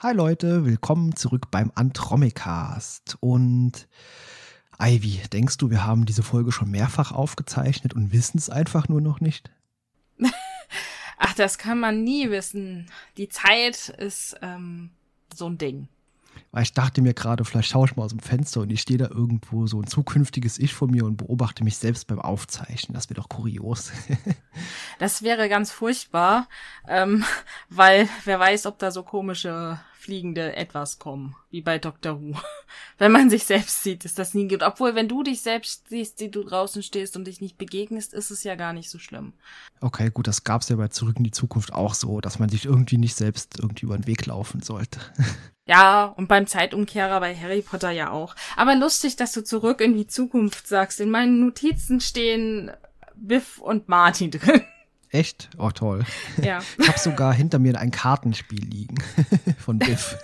Hi Leute, willkommen zurück beim Antromicast. Und Ivy, denkst du, wir haben diese Folge schon mehrfach aufgezeichnet und wissen es einfach nur noch nicht? Ach, das kann man nie wissen. Die Zeit ist ähm, so ein Ding. Weil ich dachte mir gerade, vielleicht schaue ich mal aus dem Fenster und ich stehe da irgendwo so ein zukünftiges Ich von mir und beobachte mich selbst beim Aufzeichnen. Das wäre doch kurios. das wäre ganz furchtbar, ähm, weil wer weiß, ob da so komische fliegende Etwas kommen, wie bei Dr. Who. wenn man sich selbst sieht, ist das nie gut. Obwohl, wenn du dich selbst siehst, die du draußen stehst und dich nicht begegnest, ist es ja gar nicht so schlimm. Okay, gut, das gab es ja bei Zurück in die Zukunft auch so, dass man sich irgendwie nicht selbst irgendwie über den Weg laufen sollte. Ja, und beim Zeitumkehrer bei Harry Potter ja auch. Aber lustig, dass du zurück in die Zukunft sagst. In meinen Notizen stehen Biff und Marty drin. Echt? Oh, toll. Ja. Ich habe sogar hinter mir ein Kartenspiel liegen von Biff.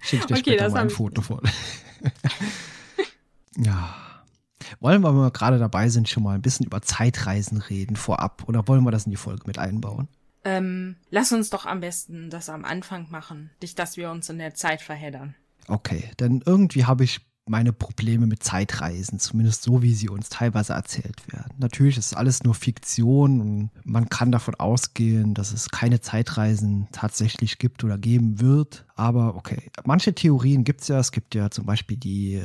Schick dir okay, später mal ein Foto von. ja. Wollen wir, wenn wir gerade dabei sind, schon mal ein bisschen über Zeitreisen reden vorab? Oder wollen wir das in die Folge mit einbauen? Ähm, lass uns doch am besten das am Anfang machen, nicht dass wir uns in der Zeit verheddern. Okay, denn irgendwie habe ich meine Probleme mit Zeitreisen, zumindest so, wie sie uns teilweise erzählt werden. Natürlich ist alles nur Fiktion und man kann davon ausgehen, dass es keine Zeitreisen tatsächlich gibt oder geben wird. Aber okay, manche Theorien gibt es ja. Es gibt ja zum Beispiel die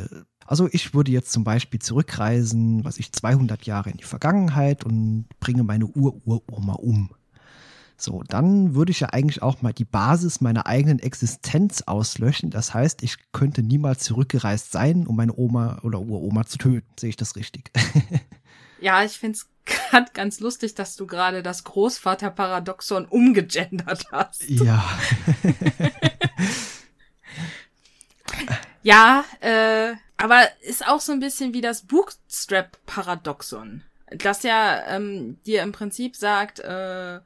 also ich würde jetzt zum Beispiel zurückreisen, was ich 200 Jahre in die Vergangenheit und bringe meine Ur-Uroma um. So, dann würde ich ja eigentlich auch mal die Basis meiner eigenen Existenz auslöschen. Das heißt, ich könnte niemals zurückgereist sein, um meine Oma oder Uroma zu töten. Sehe ich das richtig? ja, ich finde es gerade ganz lustig, dass du gerade das Großvaterparadoxon umgegendert hast. Ja. ja, äh, aber ist auch so ein bisschen wie das Bootstrap-Paradoxon. Das ja ähm, dir im Prinzip sagt, äh,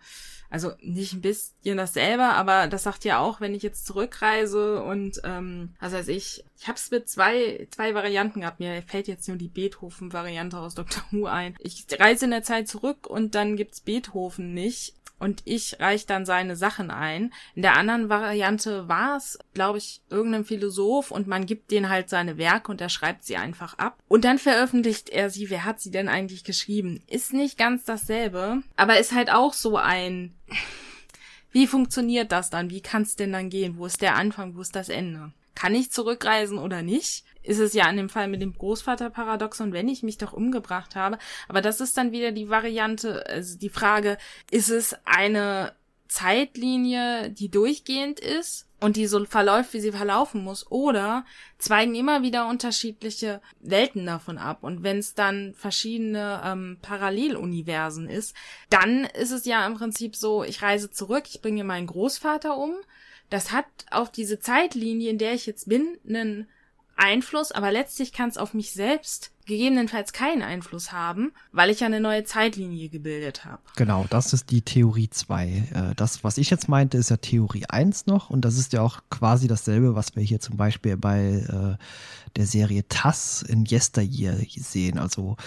also nicht ein bisschen dasselbe, aber das sagt ja auch, wenn ich jetzt zurückreise und ähm, was weiß ich, ich habe es mit zwei zwei Varianten gehabt. Mir fällt jetzt nur die Beethoven-Variante aus Dr. Who ein. Ich reise in der Zeit zurück und dann gibt's Beethoven nicht und ich reich dann seine Sachen ein. In der anderen Variante war es, glaube ich, irgendein Philosoph und man gibt den halt seine Werke und er schreibt sie einfach ab. Und dann veröffentlicht er sie. Wer hat sie denn eigentlich geschrieben? Ist nicht ganz dasselbe, aber ist halt auch so ein. Wie funktioniert das dann? Wie kann es denn dann gehen? Wo ist der Anfang? Wo ist das Ende? Kann ich zurückreisen oder nicht? Ist es ja in dem Fall mit dem Großvaterparadoxon, wenn ich mich doch umgebracht habe. Aber das ist dann wieder die Variante, also die Frage, ist es eine Zeitlinie, die durchgehend ist und die so verläuft, wie sie verlaufen muss, oder zweigen immer wieder unterschiedliche Welten davon ab. Und wenn es dann verschiedene ähm, Paralleluniversen ist, dann ist es ja im Prinzip so, ich reise zurück, ich bringe meinen Großvater um. Das hat auf diese Zeitlinie, in der ich jetzt bin, einen Einfluss, aber letztlich kann es auf mich selbst gegebenenfalls keinen Einfluss haben, weil ich ja eine neue Zeitlinie gebildet habe. Genau, das ist die Theorie 2. Äh, das, was ich jetzt meinte, ist ja Theorie 1 noch und das ist ja auch quasi dasselbe, was wir hier zum Beispiel bei äh, der Serie TAS in Yesteryear sehen. Also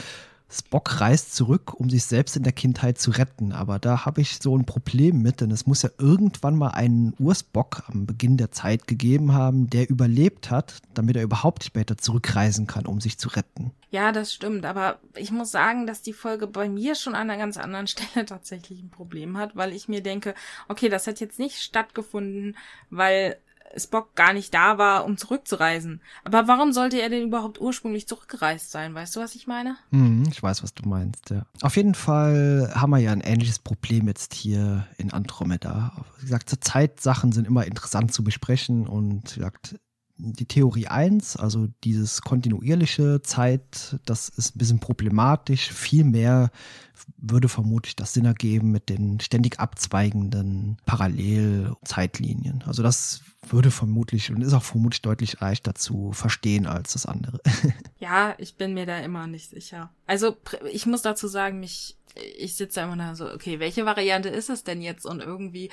Spock reist zurück, um sich selbst in der Kindheit zu retten. Aber da habe ich so ein Problem mit, denn es muss ja irgendwann mal einen Urspock am Beginn der Zeit gegeben haben, der überlebt hat, damit er überhaupt später zurückreisen kann, um sich zu retten. Ja, das stimmt. Aber ich muss sagen, dass die Folge bei mir schon an einer ganz anderen Stelle tatsächlich ein Problem hat, weil ich mir denke, okay, das hat jetzt nicht stattgefunden, weil Spock gar nicht da war, um zurückzureisen. Aber warum sollte er denn überhaupt ursprünglich zurückgereist sein? Weißt du, was ich meine? Hm, ich weiß, was du meinst, ja. Auf jeden Fall haben wir ja ein ähnliches Problem jetzt hier in Andromeda. Wie gesagt, zur Zeit Sachen sind immer interessant zu besprechen und wie gesagt, die Theorie 1, also dieses kontinuierliche Zeit, das ist ein bisschen problematisch. Vielmehr würde vermutlich das Sinn ergeben mit den ständig abzweigenden Parallelzeitlinien. Also das würde vermutlich und ist auch vermutlich deutlich leichter zu verstehen als das andere. ja, ich bin mir da immer nicht sicher. Also ich muss dazu sagen, mich ich sitze da immer da so, okay, welche Variante ist es denn jetzt? Und irgendwie,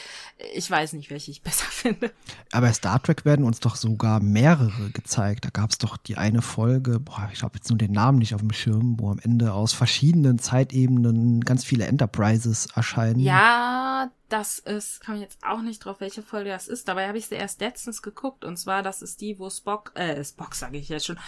ich weiß nicht, welche ich besser finde. Aber bei Star Trek werden uns doch sogar mehrere gezeigt. Da gab es doch die eine Folge, boah, ich habe jetzt nur den Namen nicht auf dem Schirm, wo am Ende aus verschiedenen Zeitebenen ganz viele Enterprises erscheinen. Ja, das ist, kam jetzt auch nicht drauf, welche Folge das ist. Dabei habe ich sie erst letztens geguckt. Und zwar, das ist die, wo Spock, äh, Spock sage ich jetzt schon,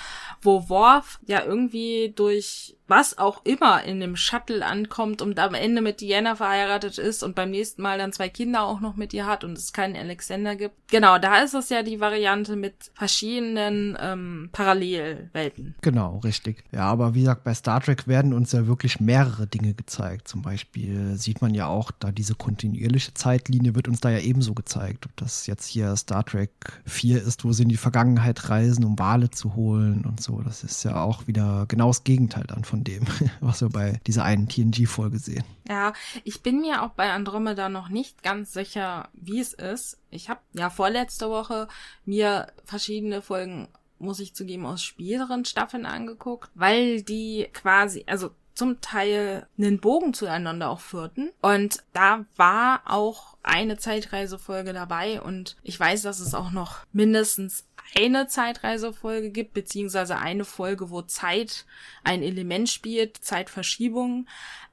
wo Worf ja irgendwie durch was auch immer in dem Shuttle ankommt und am Ende mit Diana verheiratet ist und beim nächsten Mal dann zwei Kinder auch noch mit ihr hat und es keinen Alexander gibt. Genau, da ist es ja die Variante mit verschiedenen ähm, Parallelwelten. Genau, richtig. Ja, aber wie gesagt, bei Star Trek werden uns ja wirklich mehrere Dinge gezeigt. Zum Beispiel sieht man ja auch, da diese kontinuierliche Zeitlinie wird uns da ja ebenso gezeigt. Ob das jetzt hier Star Trek 4 ist, wo sie in die Vergangenheit reisen, um Wale zu holen und so. Das ist ja auch wieder genau das Gegenteil dann von dem, was wir bei dieser einen TNG-Folge sehen. Ja, ich bin mir auch bei Andromeda noch nicht ganz sicher, wie es ist. Ich habe ja vorletzte Woche mir verschiedene Folgen, muss ich zugeben, aus späteren Staffeln angeguckt, weil die quasi, also zum Teil einen Bogen zueinander auch führten. Und da war auch eine Zeitreisefolge dabei und ich weiß, dass es auch noch mindestens eine Zeitreisefolge gibt, beziehungsweise eine Folge, wo Zeit ein Element spielt, Zeitverschiebung.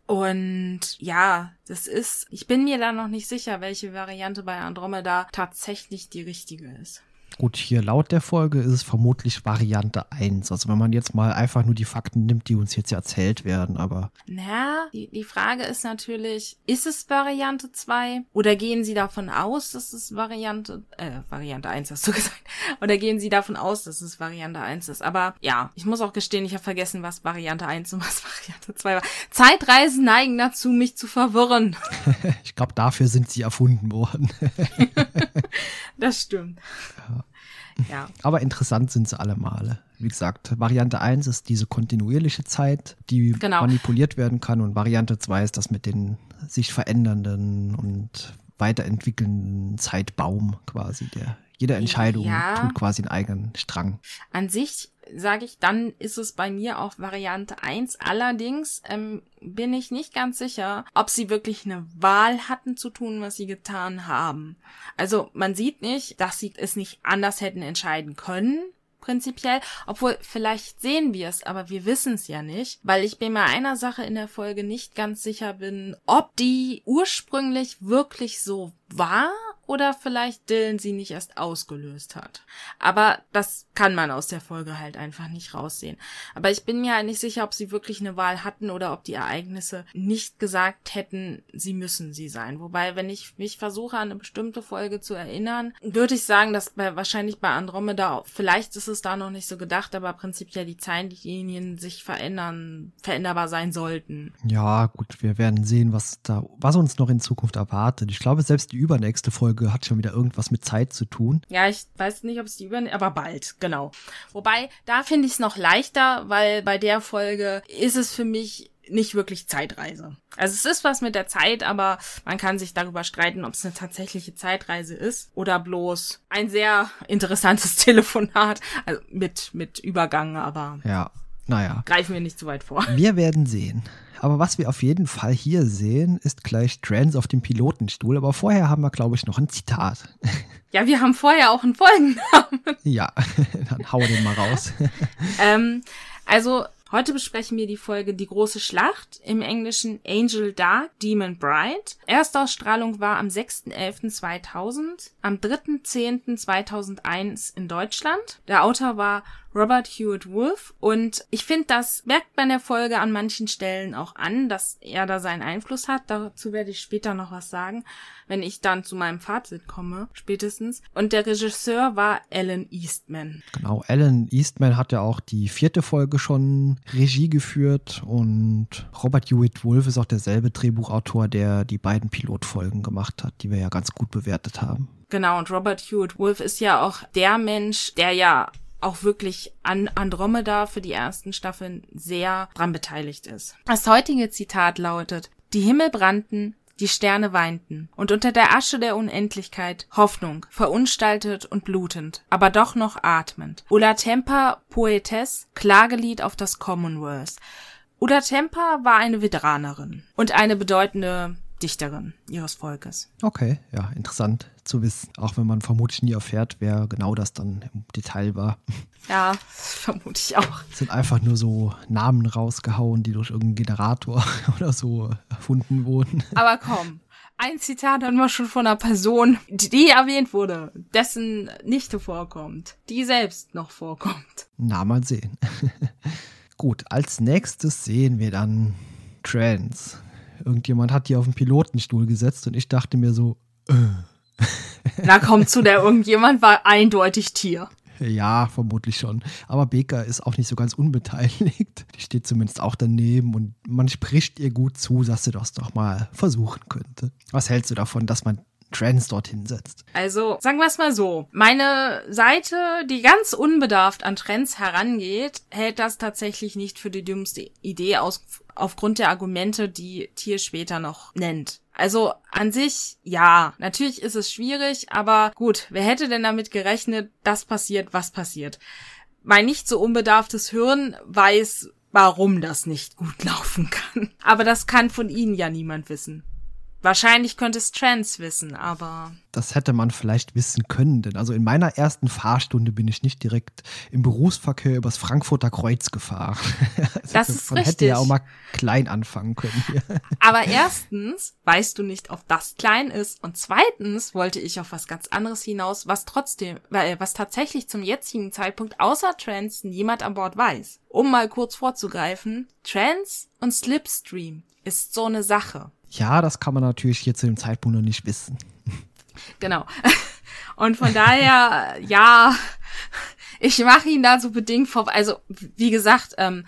Und ja, das ist, ich bin mir da noch nicht sicher, welche Variante bei Andromeda tatsächlich die richtige ist. Gut, hier laut der Folge ist es vermutlich Variante 1. Also wenn man jetzt mal einfach nur die Fakten nimmt, die uns jetzt erzählt werden, aber. Na, die, die Frage ist natürlich, ist es Variante 2? Oder gehen Sie davon aus, dass es Variante, äh, Variante 1 hast du gesagt. Oder gehen Sie davon aus, dass es Variante 1 ist? Aber ja, ich muss auch gestehen, ich habe vergessen, was Variante 1 und was Variante 2 war. Zeitreisen neigen dazu, mich zu verwirren. ich glaube, dafür sind sie erfunden worden. das stimmt. Ja. Aber interessant sind sie alle Male. Wie gesagt, Variante 1 ist diese kontinuierliche Zeit, die genau. manipuliert werden kann. Und Variante 2 ist das mit den sich verändernden und weiterentwickelnden Zeitbaum quasi, der jede Entscheidung ja. tut quasi einen eigenen Strang. An sich sage ich, dann ist es bei mir auch Variante 1. Allerdings ähm, bin ich nicht ganz sicher, ob sie wirklich eine Wahl hatten zu tun, was sie getan haben. Also man sieht nicht, dass sie es nicht anders hätten entscheiden können prinzipiell, obwohl vielleicht sehen wir es, aber wir wissen es ja nicht, weil ich mir einer Sache in der Folge nicht ganz sicher bin, ob die ursprünglich wirklich so war oder vielleicht Dylan sie nicht erst ausgelöst hat. Aber das kann man aus der Folge halt einfach nicht raussehen. Aber ich bin mir halt nicht sicher, ob sie wirklich eine Wahl hatten oder ob die Ereignisse nicht gesagt hätten, sie müssen sie sein. Wobei, wenn ich mich versuche, an eine bestimmte Folge zu erinnern, würde ich sagen, dass bei, wahrscheinlich bei Andromeda, vielleicht ist es da noch nicht so gedacht, aber prinzipiell die Zeitlinien sich verändern, veränderbar sein sollten. Ja, gut, wir werden sehen, was da, was uns noch in Zukunft erwartet. Ich glaube, selbst die übernächste Folge Folge hat schon wieder irgendwas mit Zeit zu tun. Ja, ich weiß nicht, ob es die über, aber bald, genau. Wobei, da finde ich es noch leichter, weil bei der Folge ist es für mich nicht wirklich Zeitreise. Also es ist was mit der Zeit, aber man kann sich darüber streiten, ob es eine tatsächliche Zeitreise ist oder bloß ein sehr interessantes Telefonat, also mit mit Übergang, aber ja, naja. Greifen wir nicht zu weit vor. Wir werden sehen. Aber was wir auf jeden Fall hier sehen, ist gleich Trends auf dem Pilotenstuhl. Aber vorher haben wir, glaube ich, noch ein Zitat. Ja, wir haben vorher auch einen Folgennamen. Ja, dann hau den mal raus. ähm, also Heute besprechen wir die Folge Die große Schlacht, im Englischen Angel Dark, Demon Bride. Erstausstrahlung war am 6.11.2000, am 3.10.2001 in Deutschland. Der Autor war Robert Hewitt Wolf. Und ich finde, das merkt man der Folge an manchen Stellen auch an, dass er da seinen Einfluss hat. Dazu werde ich später noch was sagen, wenn ich dann zu meinem Fazit komme, spätestens. Und der Regisseur war Alan Eastman. Genau, Alan Eastman hat ja auch die vierte Folge schon Regie geführt und Robert Hewitt Wolf ist auch derselbe Drehbuchautor, der die beiden Pilotfolgen gemacht hat, die wir ja ganz gut bewertet haben. Genau, und Robert Hewitt Wolf ist ja auch der Mensch, der ja auch wirklich an Andromeda für die ersten Staffeln sehr dran beteiligt ist. Das heutige Zitat lautet, die Himmel brannten, die Sterne weinten, und unter der Asche der Unendlichkeit Hoffnung, verunstaltet und blutend, aber doch noch atmend. Ulla Temper, Poetess, Klagelied auf das Commonwealth. Ulla Temper war eine Veteranerin und eine bedeutende Dichterin ihres Volkes. Okay, ja, interessant zu wissen, auch wenn man vermutlich nie erfährt, wer genau das dann im Detail war. Ja, vermute ich auch. Es sind einfach nur so Namen rausgehauen, die durch irgendeinen Generator oder so erfunden wurden. Aber komm, ein Zitat hatten wir schon von einer Person, die erwähnt wurde, dessen Nichte vorkommt, die selbst noch vorkommt. Na, mal sehen. Gut, als nächstes sehen wir dann Trans. Irgendjemand hat die auf den Pilotenstuhl gesetzt und ich dachte mir so, äh. Na komm zu, der irgendjemand war eindeutig Tier. Ja, vermutlich schon. Aber Baker ist auch nicht so ganz unbeteiligt. Die steht zumindest auch daneben und man spricht ihr gut zu, dass sie das doch mal versuchen könnte. Was hältst du davon, dass man Trends dorthin setzt? Also, sagen wir es mal so. Meine Seite, die ganz unbedarft an Trends herangeht, hält das tatsächlich nicht für die dümmste Idee aus, aufgrund der Argumente, die Tier später noch nennt. Also an sich, ja, natürlich ist es schwierig, aber gut, wer hätte denn damit gerechnet, dass passiert, was passiert? Mein nicht so unbedarftes Hirn weiß, warum das nicht gut laufen kann. Aber das kann von Ihnen ja niemand wissen. Wahrscheinlich könnte es Trans wissen, aber. Das hätte man vielleicht wissen können, denn also in meiner ersten Fahrstunde bin ich nicht direkt im Berufsverkehr übers Frankfurter Kreuz gefahren. Also das ist man richtig. hätte ja auch mal klein anfangen können hier. Aber erstens weißt du nicht, ob das klein ist und zweitens wollte ich auf was ganz anderes hinaus, was trotzdem, äh, was tatsächlich zum jetzigen Zeitpunkt außer Trans niemand an Bord weiß. Um mal kurz vorzugreifen, Trans und Slipstream ist so eine Sache. Ja, das kann man natürlich hier zu dem Zeitpunkt noch nicht wissen. Genau. Und von daher, ja, ich mache ihn da so bedingt vor. Also, wie gesagt, ähm,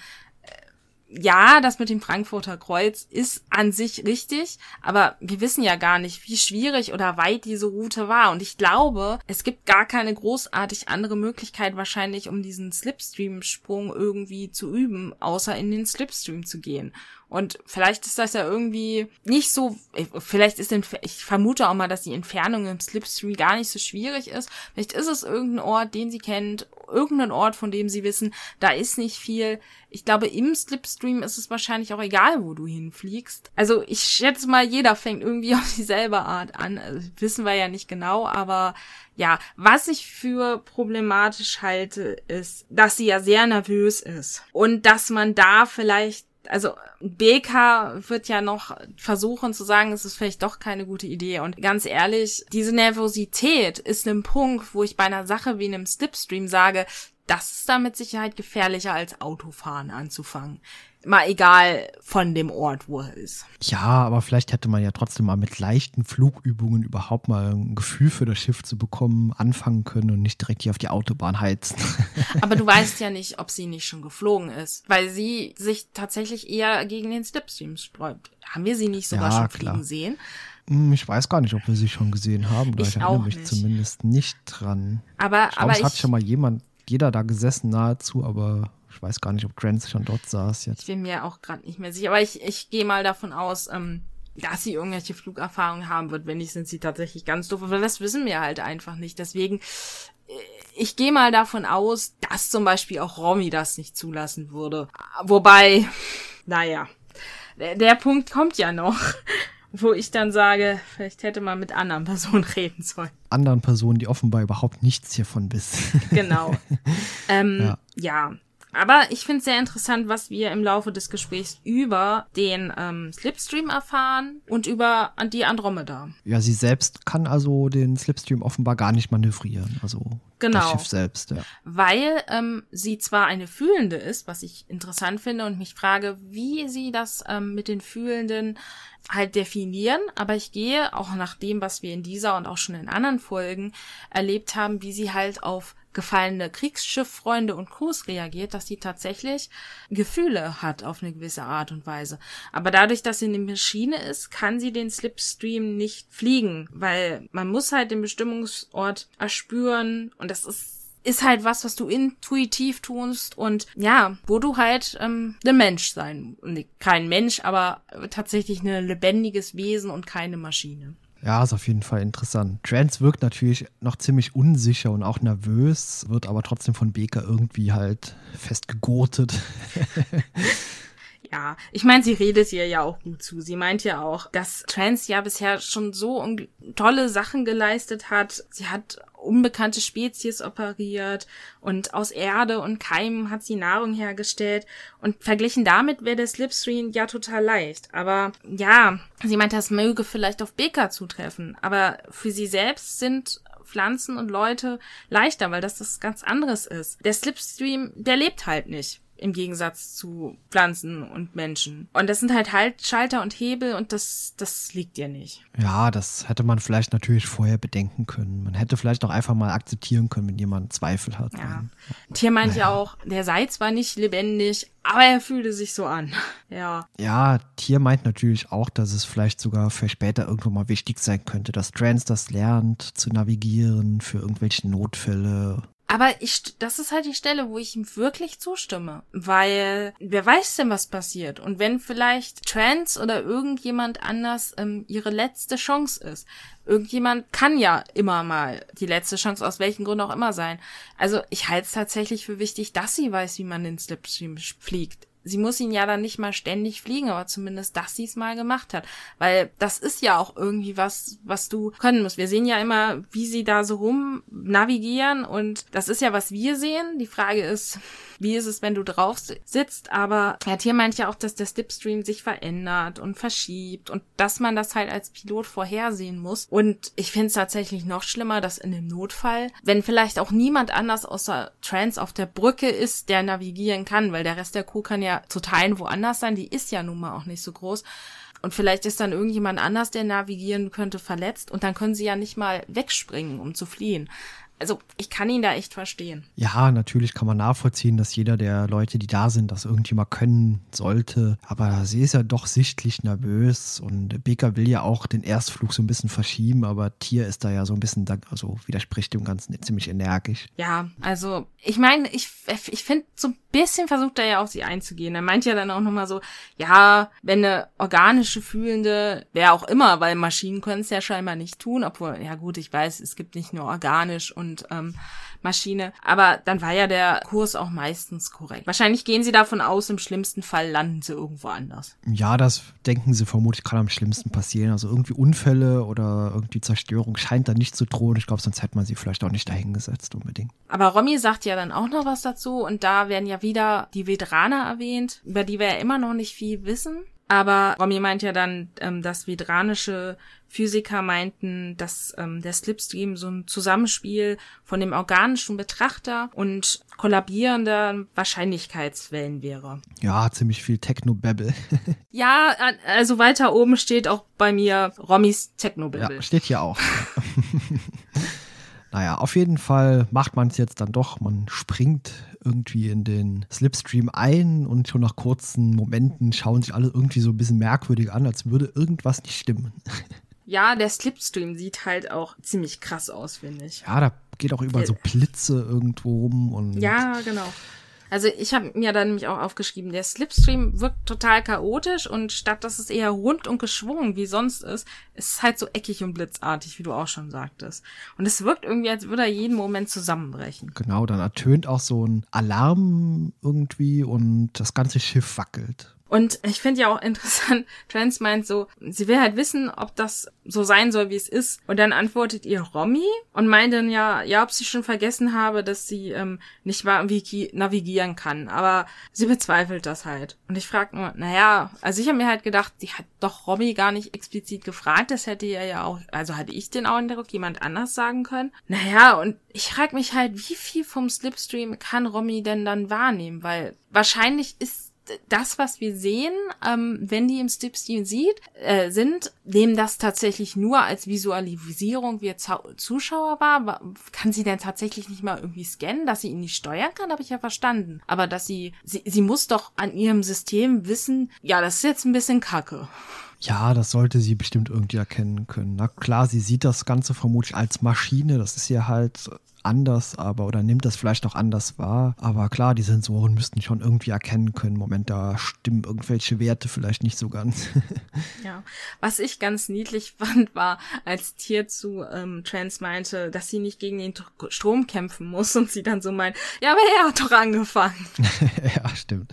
ja, das mit dem Frankfurter Kreuz ist an sich richtig, aber wir wissen ja gar nicht, wie schwierig oder weit diese Route war. Und ich glaube, es gibt gar keine großartig andere Möglichkeit wahrscheinlich, um diesen Slipstream-Sprung irgendwie zu üben, außer in den Slipstream zu gehen. Und vielleicht ist das ja irgendwie nicht so, vielleicht ist, ich vermute auch mal, dass die Entfernung im Slipstream gar nicht so schwierig ist. Vielleicht ist es irgendein Ort, den sie kennt, irgendein Ort, von dem sie wissen, da ist nicht viel. Ich glaube, im Slipstream ist es wahrscheinlich auch egal, wo du hinfliegst. Also ich schätze mal, jeder fängt irgendwie auf dieselbe Art an. Also, wissen wir ja nicht genau, aber ja, was ich für problematisch halte, ist, dass sie ja sehr nervös ist. Und dass man da vielleicht also BK wird ja noch versuchen zu sagen, es ist vielleicht doch keine gute Idee. Und ganz ehrlich, diese Nervosität ist ein Punkt, wo ich bei einer Sache wie einem Slipstream sage, das ist da mit Sicherheit gefährlicher als Autofahren anzufangen. Mal egal von dem Ort, wo er ist. Ja, aber vielleicht hätte man ja trotzdem mal mit leichten Flugübungen überhaupt mal ein Gefühl für das Schiff zu bekommen, anfangen können und nicht direkt hier auf die Autobahn heizen. Aber du weißt ja nicht, ob sie nicht schon geflogen ist, weil sie sich tatsächlich eher gegen den Slipstreams sträubt. Haben wir sie nicht sogar Ja, schon klar. fliegen sehen? Hm, Ich weiß gar nicht, ob wir sie schon gesehen haben. Oder Ich ich, erinnere auch mich nicht. zumindest nicht dran. Aber, Ich glaube, aber es hat ich, schon mal jemand, jeder da gesessen nahezu, aber ich weiß gar nicht, ob Grant schon dort saß ich jetzt. bin mir auch gerade nicht mehr sicher, aber ich, ich gehe mal davon aus, ähm, dass sie irgendwelche Flugerfahrungen haben wird. Wenn nicht, sind sie tatsächlich ganz doof. Aber das wissen wir halt einfach nicht. Deswegen, äh, ich gehe mal davon aus, dass zum Beispiel auch Romy das nicht zulassen würde. Wobei, naja, der, der Punkt kommt ja noch, wo ich dann sage, vielleicht hätte man mit anderen Personen reden sollen. Anderen Personen, die offenbar überhaupt nichts hiervon wissen. Genau. ähm, Ja. ja. Aber ich finde es sehr interessant, was wir im Laufe des Gesprächs über den ähm, Slipstream erfahren und über die Andromeda. Ja, sie selbst kann also den Slipstream offenbar gar nicht manövrieren. Also Genau. das Schiff selbst, ja. Weil ähm, sie zwar eine Fühlende ist, was ich interessant finde und mich frage, wie sie das ähm, mit den Fühlenden halt definieren, aber ich gehe auch nach dem, was wir in dieser und auch schon in anderen Folgen erlebt haben, wie sie halt auf gefallene Kriegsschifffreunde und Crews reagiert, dass sie tatsächlich Gefühle hat auf eine gewisse Art und Weise. Aber dadurch, dass sie eine Maschine ist, kann sie den Slipstream nicht fliegen, weil man muss halt den Bestimmungsort erspüren und das ist ist halt was, was du intuitiv tust und ja, wo du halt ähm, ein Mensch sein, nee, kein Mensch, aber tatsächlich ein lebendiges Wesen und keine Maschine. Ja, ist auf jeden Fall interessant. Trance wirkt natürlich noch ziemlich unsicher und auch nervös, wird aber trotzdem von Baker irgendwie halt festgegurtet. Ja, ich meine, sie redet ihr ja auch gut zu. Sie meint ja auch, dass Trans ja bisher schon so tolle Sachen geleistet hat. Sie hat unbekannte Spezies operiert und aus Erde und Keimen hat sie Nahrung hergestellt und verglichen damit wäre der Slipstream ja total leicht. Aber ja, sie meint, das möge vielleicht auf Beka zutreffen, aber für sie selbst sind Pflanzen und Leute leichter, weil das das ganz anderes ist. Der Slipstream, der lebt halt nicht im Gegensatz zu Pflanzen und Menschen. Und das sind halt halt Schalter und Hebel und das, das liegt dir nicht. Ja, das hätte man vielleicht natürlich vorher bedenken können. Man hätte vielleicht auch einfach mal akzeptieren können, wenn jemand Zweifel hat. Ja. Tier meint naja. ja auch, der sei zwar nicht lebendig, aber er fühlte sich so an. Ja. Ja, Tier meint natürlich auch, dass es vielleicht sogar für später irgendwann mal wichtig sein könnte, dass Trans das lernt, zu navigieren für irgendwelche Notfälle aber ich, das ist halt die Stelle, wo ich ihm wirklich zustimme. Weil, wer weiß denn, was passiert? Und wenn vielleicht Trans oder irgendjemand anders ähm, ihre letzte Chance ist. Irgendjemand kann ja immer mal die letzte Chance aus welchen Gründen auch immer sein. Also ich halte es tatsächlich für wichtig, dass sie weiß, wie man den Slipstream fliegt sie muss ihn ja dann nicht mal ständig fliegen, aber zumindest, dass sie es mal gemacht hat. Weil das ist ja auch irgendwie was, was du können musst. Wir sehen ja immer, wie sie da so rum navigieren und das ist ja, was wir sehen. Die Frage ist, wie ist es, wenn du drauf sitzt? Aber ja, hier meint ja auch, dass der Slipstream sich verändert und verschiebt und dass man das halt als Pilot vorhersehen muss. Und ich finde es tatsächlich noch schlimmer, dass in dem Notfall, wenn vielleicht auch niemand anders außer Trans auf der Brücke ist, der navigieren kann, weil der Rest der Crew kann ja zu Teilen woanders sein, die ist ja nun mal auch nicht so groß. Und vielleicht ist dann irgendjemand anders, der navigieren könnte, verletzt. Und dann können sie ja nicht mal wegspringen, um zu fliehen also ich kann ihn da echt verstehen. Ja, natürlich kann man nachvollziehen, dass jeder der Leute, die da sind, das irgendwie mal können sollte. Aber sie ist ja doch sichtlich nervös und Becker will ja auch den Erstflug so ein bisschen verschieben, aber Tier ist da ja so ein bisschen, also widerspricht dem Ganzen ziemlich energisch. Ja, also ich meine, ich, ich finde, so ein bisschen versucht er ja auf sie einzugehen. Er meint ja dann auch nochmal so, ja, wenn eine organische Fühlende, wer auch immer, weil Maschinen können es ja scheinbar nicht tun, obwohl, ja gut, ich weiß, es gibt nicht nur organisch und und ähm, Maschine. Aber dann war ja der Kurs auch meistens korrekt. Wahrscheinlich gehen sie davon aus, im schlimmsten Fall landen sie irgendwo anders. Ja, das denken sie vermutlich kann am schlimmsten passieren. Also irgendwie Unfälle oder irgendwie Zerstörung scheint da nicht zu drohen. Ich glaube, sonst hätte man sie vielleicht auch nicht dahingesetzt unbedingt. Aber Romy sagt ja dann auch noch was dazu und da werden ja wieder die Vedraner erwähnt, über die wir ja immer noch nicht viel wissen. Aber Romy meint ja dann, ähm, dass vedranische Physiker meinten, dass ähm, der Slipstream so ein Zusammenspiel von dem organischen Betrachter und kollabierender Wahrscheinlichkeitswellen wäre. Ja, ziemlich viel Technobabble. ja, also weiter oben steht auch bei mir Romys Technobabble. Ja, steht hier auch. Naja, auf jeden Fall macht man es jetzt dann doch. Man springt irgendwie in den Slipstream ein und schon nach kurzen Momenten schauen sich alle irgendwie so ein bisschen merkwürdig an, als würde irgendwas nicht stimmen. Ja, der Slipstream sieht halt auch ziemlich krass aus, finde ich. Ja, da geht auch überall so Blitze irgendwo rum und. Ja, genau. Also ich habe mir dann nämlich auch aufgeschrieben, der Slipstream wirkt total chaotisch und statt dass es eher rund und geschwungen wie sonst ist, ist es halt so eckig und blitzartig, wie du auch schon sagtest. Und es wirkt irgendwie, als würde er jeden Moment zusammenbrechen. Genau, dann ertönt auch so ein Alarm irgendwie und das ganze Schiff wackelt. Und ich finde ja auch interessant, Trans meint so, sie will halt wissen, ob das so sein soll, wie es ist. Und dann antwortet ihr Romy und meint dann ja, ja, ob sie schon vergessen habe, dass sie ähm, nicht mal navigieren kann. Aber sie bezweifelt das halt. Und ich frage nur, naja, also ich habe mir halt gedacht, die hat doch Romy gar nicht explizit gefragt. Das hätte ihr ja auch, also hatte ich den Eindruck, jemand anders sagen können. Naja, und ich frage mich halt, wie viel vom Slipstream kann Romy denn dann wahrnehmen? Weil wahrscheinlich ist das, was wir sehen, ähm, wenn die im Slipstream sieht, äh, sind, nehmen das tatsächlich nur als Visualisierung wir Zuschauer wahr. Kann sie denn tatsächlich nicht mal irgendwie scannen, dass sie ihn nicht steuern kann? Habe ich ja verstanden. Aber dass sie, sie, sie muss doch an ihrem System wissen, ja, das ist jetzt ein bisschen kacke. Ja, das sollte sie bestimmt irgendwie erkennen können. Na klar, sie sieht das Ganze vermutlich als Maschine. Das ist ja halt anders, aber oder nimmt das vielleicht auch anders wahr. Aber klar, die Sensoren müssten schon irgendwie erkennen können, Moment, da stimmen irgendwelche Werte vielleicht nicht so ganz. ja, was ich ganz niedlich fand, war, als Tier zu ähm, Trans meinte, dass sie nicht gegen den Strom kämpfen muss und sie dann so meint, ja, aber er hat doch angefangen. ja, stimmt.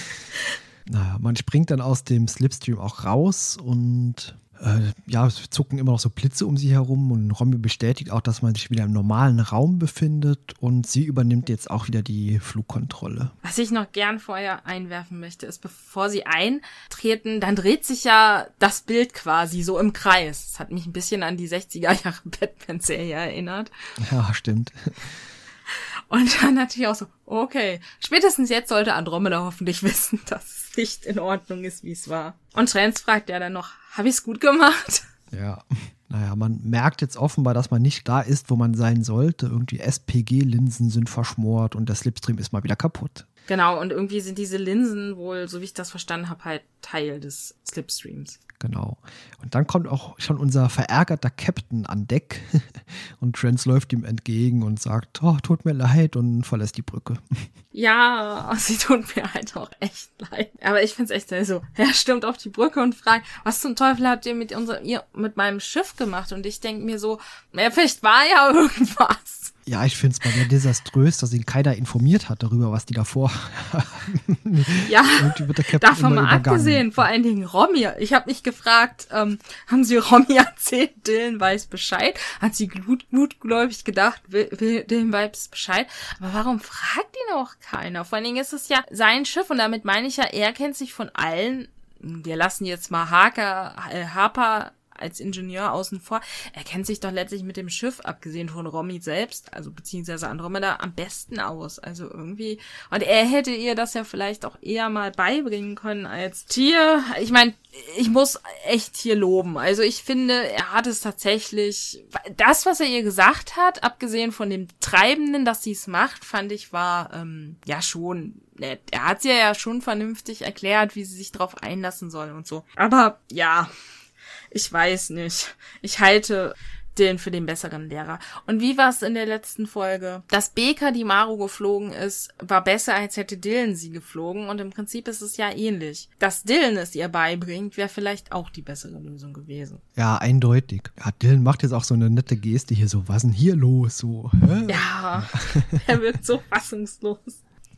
naja, man springt dann aus dem Slipstream auch raus und Äh, ja, es zucken immer noch so Blitze um sie herum und Romy bestätigt auch, dass man sich wieder im normalen Raum befindet und sie übernimmt jetzt auch wieder die Flugkontrolle. Was ich noch gern vorher einwerfen möchte, ist, bevor sie eintreten, dann dreht sich ja das Bild quasi so im Kreis. Das hat mich ein bisschen an die 60er Jahre Batman-Serie erinnert. Ja, stimmt. Und dann natürlich auch so, okay, spätestens jetzt sollte Andromeda hoffentlich wissen, dass es nicht in Ordnung ist, wie es war. Und Trans fragt ja dann noch, habe ich es gut gemacht? Ja. Naja, man merkt jetzt offenbar, dass man nicht da ist, wo man sein sollte. Irgendwie SPG-Linsen sind verschmort und der Slipstream ist mal wieder kaputt. Genau, und irgendwie sind diese Linsen wohl, so wie ich das verstanden habe, halt Teil des Slipstreams. Genau. Und dann kommt auch schon unser verärgerter Captain an Deck und Trent läuft ihm entgegen und sagt, oh, tut mir leid und verlässt die Brücke. Ja, sie tut mir halt auch echt leid. Aber ich find's echt so, er stürmt auf die Brücke und fragt, was zum Teufel habt ihr mit unser, ihr, mit meinem Schiff gemacht? Und ich denk mir so, ja, vielleicht war ja irgendwas. Ja, ich finde es mal sehr desaströs, dass ihn keiner informiert hat darüber, was die davor Ja, davon mal abgesehen, vor allen Dingen Romy. Ich habe mich gefragt, ähm, haben sie Romy erzählt, Dylan weiß Bescheid? Hat sie gut, gutgläubig gedacht, Dylan weiß Bescheid? Aber warum fragt ihn auch keiner? Vor allen Dingen ist es ja sein Schiff und damit meine ich ja, er kennt sich von allen wir lassen jetzt mal Harker, äh, Harper als Ingenieur außen vor. Er kennt sich doch letztlich mit dem Schiff, abgesehen von Romy selbst, also beziehungsweise Andromeda, am besten aus. Also irgendwie. Und er hätte ihr das ja vielleicht auch eher mal beibringen können als Tier. Ich meine, ich muss echt hier loben. Also ich finde, er hat es tatsächlich. Das, was er ihr gesagt hat, abgesehen von dem Treibenden, dass sie es macht, fand ich, war ähm, ja schon nett. Er hat sie ja schon vernünftig erklärt, wie sie sich darauf einlassen soll und so. Aber ja, ich weiß nicht. Ich halte den für den besseren Lehrer. Und wie war es in der letzten Folge? Dass Baker die Maru geflogen ist, war besser, als hätte Dylan sie geflogen. Und im Prinzip ist es ja ähnlich. Dass Dylan es ihr beibringt, wäre vielleicht auch die bessere Lösung gewesen. Ja, eindeutig. Ja, Dylan macht jetzt auch so eine nette Geste hier, so, was ist denn hier los? So, hä? Ja, er wirkt so fassungslos.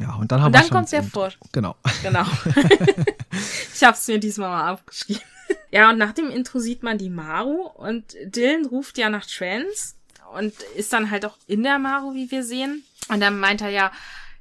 Ja, und dann haben und dann wir kommt der vor. Genau. Genau. ich habe es mir diesmal mal aufgeschrieben. Ja, und nach dem Intro sieht man die Maru und Dylan ruft ja nach Trans und ist dann halt auch in der Maru, wie wir sehen. Und dann meint er ja,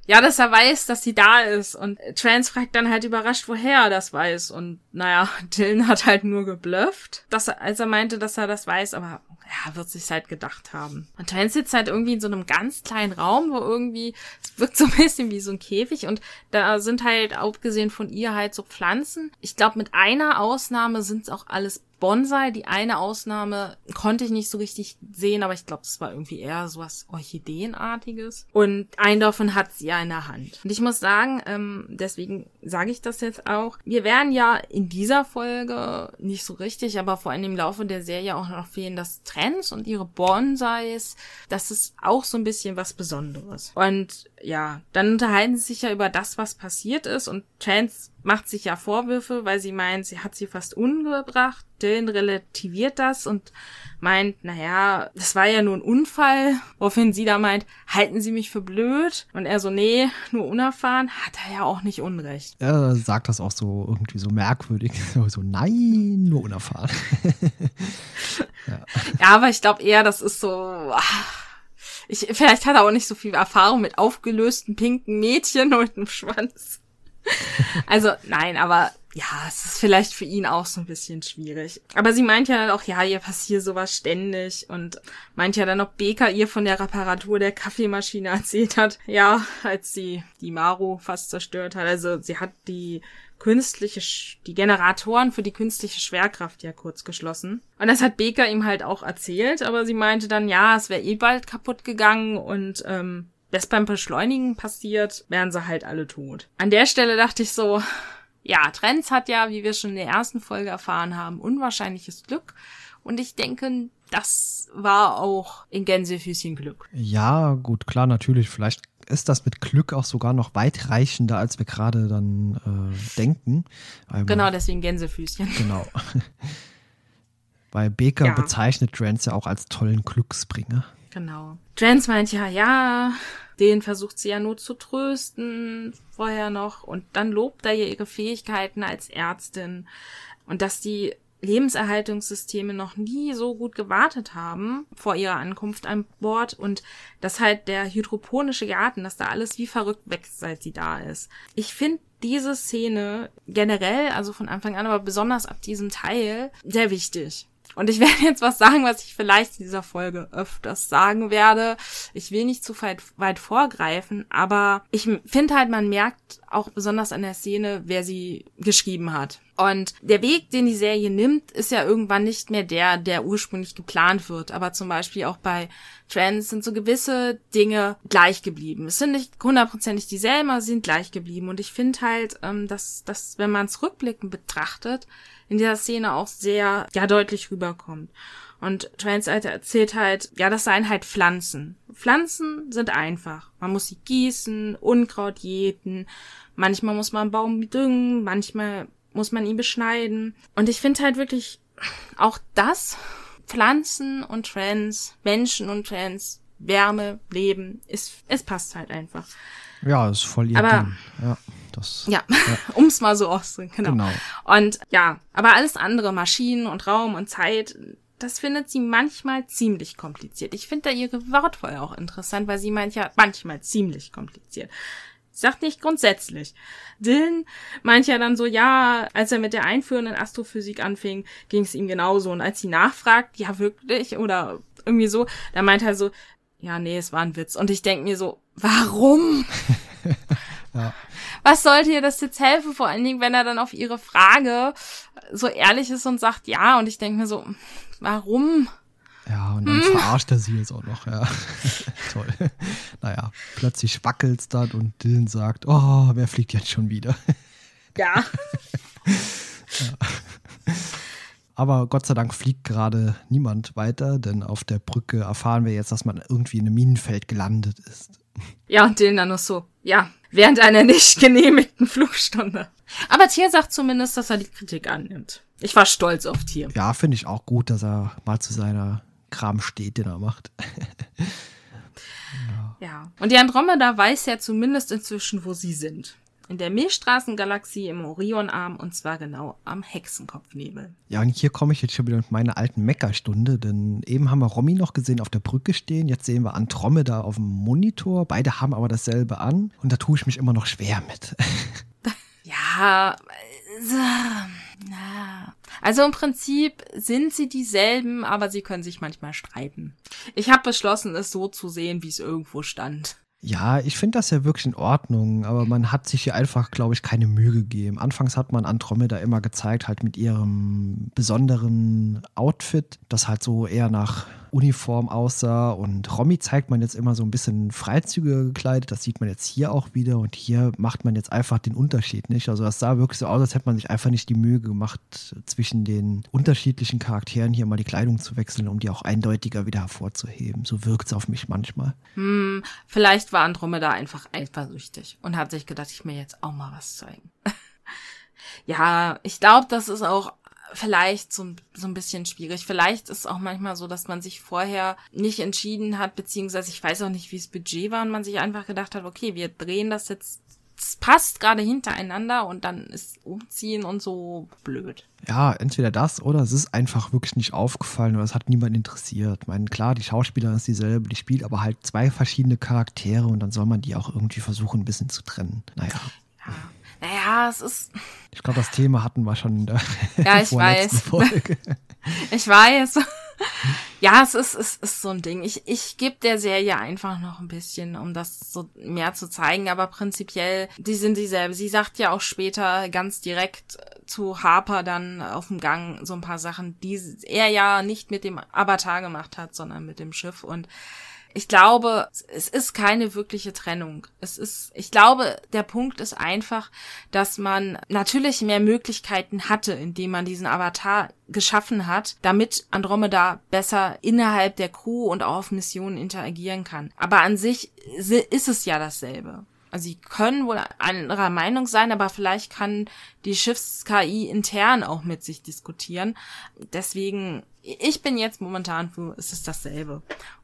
ja, dass er weiß, dass sie da ist. Und Trans fragt dann halt überrascht, woher er das weiß. Und naja, Dylan hat halt nur geblufft, dass er, als er meinte, dass er das weiß, aber ja, wird sich halt gedacht haben. Und Trent sitzt halt irgendwie in so einem ganz kleinen Raum, wo irgendwie, es wirkt so ein bisschen wie so ein Käfig und da sind halt, abgesehen von ihr, halt so Pflanzen. Ich glaube, mit einer Ausnahme sind es auch alles Bonsai. Die eine Ausnahme konnte ich nicht so richtig sehen, aber ich glaube, es war irgendwie eher so was Orchideenartiges. Und einen davon hat sie ja in der Hand. Und ich muss sagen, ähm, deswegen sage ich das jetzt auch. Wir werden ja in dieser Folge nicht so richtig, aber vor allem im Laufe der Serie auch noch fehlen, dass Trends und ihre Bonsais, das ist auch so ein bisschen was Besonderes. Und ja, dann unterhalten sie sich ja über das, was passiert ist und Trans macht sich ja Vorwürfe, weil sie meint, sie hat sie fast umgebracht. Dylan relativiert das und meint, naja, das war ja nur ein Unfall, woraufhin sie da meint, halten Sie mich für blöd? Und er so, nee, nur unerfahren, hat er ja auch nicht Unrecht. Er sagt das auch so irgendwie so merkwürdig, so, nein, nur unerfahren. ja. ja, aber ich glaube eher, das ist so, ich, vielleicht hat er auch nicht so viel Erfahrung mit aufgelösten pinken Mädchen mit einem Schwanz. Also nein, aber ja, es ist vielleicht für ihn auch so ein bisschen schwierig. Aber sie meint ja dann auch, ja, ihr passiert sowas ständig und meint ja dann, ob Beker ihr von der Reparatur der Kaffeemaschine erzählt hat. Ja, als sie die Maru fast zerstört hat. Also sie hat die künstliche, die Generatoren für die künstliche Schwerkraft ja kurz geschlossen. Und das hat Beker ihm halt auch erzählt, aber sie meinte dann, ja, es wäre eh bald kaputt gegangen und ähm, das beim Beschleunigen passiert, wären sie halt alle tot. An der Stelle dachte ich so, ja, Trends hat ja, wie wir schon in der ersten Folge erfahren haben, unwahrscheinliches Glück. Und ich denke, das war auch in Gänsefüßchen Glück. Ja, gut, klar, natürlich. Vielleicht ist das mit Glück auch sogar noch weitreichender, als wir gerade dann äh, denken. Einmal, genau, deswegen Gänsefüßchen. Genau. Weil Baker ja. bezeichnet Trends ja auch als tollen Glücksbringer. Genau. Trans meint ja, ja, den versucht sie ja nur zu trösten, vorher noch. Und dann lobt er ihr ihre Fähigkeiten als Ärztin. Und dass die Lebenserhaltungssysteme noch nie so gut gewartet haben vor ihrer Ankunft an Bord und dass halt der hydroponische Garten, dass da alles wie verrückt wächst, seit sie da ist. Ich finde diese Szene generell, also von Anfang an, aber besonders ab diesem Teil, sehr wichtig. Und ich werde jetzt was sagen, was ich vielleicht in dieser Folge öfters sagen werde. Ich will nicht zu weit, weit vorgreifen, aber ich finde halt, man merkt auch besonders an der Szene, wer sie geschrieben hat. Und der Weg, den die Serie nimmt, ist ja irgendwann nicht mehr der, der ursprünglich geplant wird. Aber zum Beispiel auch bei Trends sind so gewisse Dinge gleich geblieben. Es sind nicht hundertprozentig dieselben, aber sie sind gleich geblieben. Und ich finde halt, ähm, dass, dass wenn man es rückblickend betrachtet, in dieser Szene auch sehr, ja, deutlich rüberkommt. Und Transalter erzählt halt, ja, das seien halt Pflanzen. Pflanzen sind einfach. Man muss sie gießen, Unkraut jäten, manchmal muss man einen Baum düngen, manchmal muss man ihn beschneiden. Und ich finde halt wirklich auch das, Pflanzen und Trends, Menschen und Trends, Wärme, Leben, ist, es passt halt einfach. Ja, ist voll ihr aber, Ding. Ja, das, ja, ja. um es mal so auszudrücken, genau. Genau. Und ja, aber alles andere, Maschinen und Raum und Zeit, das findet sie manchmal ziemlich kompliziert. Ich finde da ihre Wortwahl auch interessant, weil sie meint ja manchmal ziemlich kompliziert. Ich sag nicht grundsätzlich. Dylan meint ja dann so, ja, als er mit der einführenden Astrophysik anfing, ging es ihm genauso. Und als sie nachfragt, ja wirklich, oder irgendwie so, da meint er so, ja, nee, es war ein Witz. Und ich denk mir so, warum? ja. Was sollte ihr das jetzt helfen? Vor allen Dingen, wenn er dann auf ihre Frage so ehrlich ist und sagt ja. Und ich denk mir so, warum? Ja, und dann hm. verarscht er sie jetzt auch noch, ja. Toll. Naja, plötzlich wackelt's dann und Dylan sagt, oh, wer fliegt jetzt schon wieder? Ja. ja. Aber Gott sei Dank fliegt gerade niemand weiter, denn auf der Brücke erfahren wir jetzt, dass man irgendwie in einem Minenfeld gelandet ist. Ja, und Dylan dann noch so, ja, während einer nicht genehmigten Flugstunde. Aber Tier sagt zumindest, dass er die Kritik annimmt. Ich war stolz auf Tier. Ja, finde ich auch gut, dass er mal zu seiner Kram steht, den er macht. ja. ja. Und die Andromeda weiß ja zumindest inzwischen, wo sie sind in der Milchstraßengalaxie im Orionarm und zwar genau am Hexenkopfnebel. Ja, und hier komme ich jetzt schon wieder mit meiner alten Meckerstunde, denn eben haben wir Romy noch gesehen auf der Brücke stehen, jetzt sehen wir Andromeda auf dem Monitor, beide haben aber dasselbe an und da tue ich mich immer noch schwer mit. ja, also im Prinzip sind sie dieselben, aber sie können sich manchmal streiten. Ich habe beschlossen, es so zu sehen, wie es irgendwo stand. Ja, ich finde das ja wirklich in Ordnung, aber man hat sich hier einfach, glaube ich, keine Mühe gegeben. Anfangs hat man Andromeda immer gezeigt, halt mit ihrem besonderen Outfit, das halt so eher nach Uniform aussah. Und Romy zeigt man jetzt immer so ein bisschen freizügiger gekleidet. Das sieht man jetzt hier auch wieder. Und hier macht man jetzt einfach den Unterschied nicht. Also das sah wirklich so aus, als hätte man sich einfach nicht die Mühe gemacht, zwischen den unterschiedlichen Charakteren hier mal die Kleidung zu wechseln, um die auch eindeutiger wieder hervorzuheben. So wirkt es auf mich manchmal. Hm, vielleicht war Andromeda einfach eifersüchtig und hat sich gedacht, ich mir jetzt auch mal was zeigen. ja, ich glaube, das ist auch vielleicht so, so ein bisschen schwierig. Vielleicht ist es auch manchmal so, dass man sich vorher nicht entschieden hat, beziehungsweise ich weiß auch nicht, wie das Budget war und man sich einfach gedacht hat, okay, wir drehen das jetzt es passt gerade hintereinander und dann ist Umziehen und so blöd. Ja, entweder das oder es ist einfach wirklich nicht aufgefallen oder es hat niemand interessiert. Ich meine, klar, die Schauspielerin ist dieselbe, die spielt aber halt zwei verschiedene Charaktere und dann soll man die auch irgendwie versuchen, ein bisschen zu trennen. Naja. Ja. Naja, es ist. Ich glaube, das Thema hatten wir schon in der ja, ich weiß. Folge. Ich weiß. Ja, es ist, es ist so ein Ding. Ich, ich gebe der Serie einfach noch ein bisschen, um das so mehr zu zeigen, aber prinzipiell, die sind dieselbe. Sie sagt ja auch später ganz direkt zu Harper dann auf dem Gang so ein paar Sachen, die er ja nicht mit dem Avatar gemacht hat, sondern mit dem Schiff und ich glaube, es ist keine wirkliche Trennung. Es ist, ich glaube, der Punkt ist einfach, dass man natürlich mehr Möglichkeiten hatte, indem man diesen Avatar geschaffen hat, damit Andromeda besser innerhalb der Crew und auch auf Missionen interagieren kann. Aber an sich ist es ja dasselbe. Also sie können wohl anderer Meinung sein, aber vielleicht kann die Schiffs-KI intern auch mit sich diskutieren. Deswegen, ich bin jetzt momentan für, es ist dasselbe.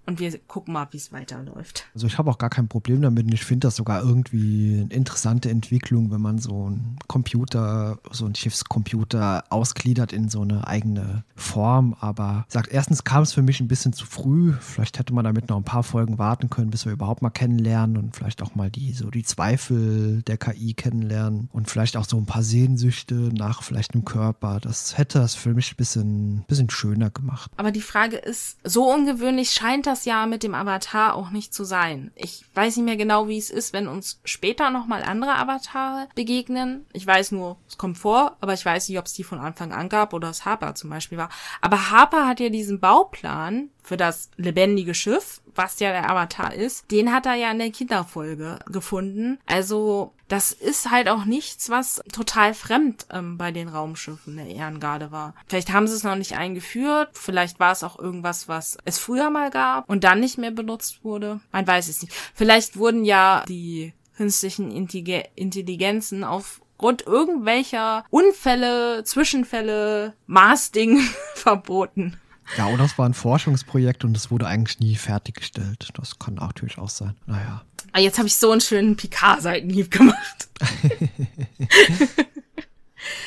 Und wir gucken mal, wie es weiterläuft. Also ich habe auch gar kein Problem damit und ich finde das sogar irgendwie eine interessante Entwicklung, wenn man so einen Computer, so einen Schiffscomputer ausgliedert in so eine eigene Form. Aber sagt, erstens kam es für mich ein bisschen zu früh. Vielleicht hätte man damit noch ein paar Folgen warten können, bis wir überhaupt mal kennenlernen und vielleicht auch mal die so die Zweifel der KI kennenlernen und vielleicht auch so ein paar Sehnsüchte nach vielleicht einem Körper. Das hätte das für mich ein bisschen, bisschen schöner gemacht. Aber die Frage ist, so ungewöhnlich scheint das ja mit dem Avatar auch nicht zu sein. Ich weiß nicht mehr genau, wie es ist, wenn uns später nochmal andere Avatare begegnen. Ich weiß nur, es kommt vor, aber ich weiß nicht, ob es die von Anfang an gab oder es Harper zum Beispiel war. Aber Harper hat ja diesen Bauplan für das lebendige Schiff, was ja der Avatar ist, den hat er ja in der Kinderfolge gefunden. Also das ist halt auch nichts, was total fremd ähm, bei den Raumschiffen der Ehrengarde war. Vielleicht haben sie es noch nicht eingeführt, vielleicht war es auch irgendwas, was es früher mal gab und dann nicht mehr benutzt wurde. Man weiß es nicht. Vielleicht wurden ja die künstlichen Intelligenzen aufgrund irgendwelcher Unfälle, Zwischenfälle, Maßdingen verboten. Ja, oder es war ein Forschungsprojekt und es wurde eigentlich nie fertiggestellt. Das kann auch natürlich auch sein. Naja. Ah, jetzt habe ich so einen schönen Picard-Seitenhieb gemacht.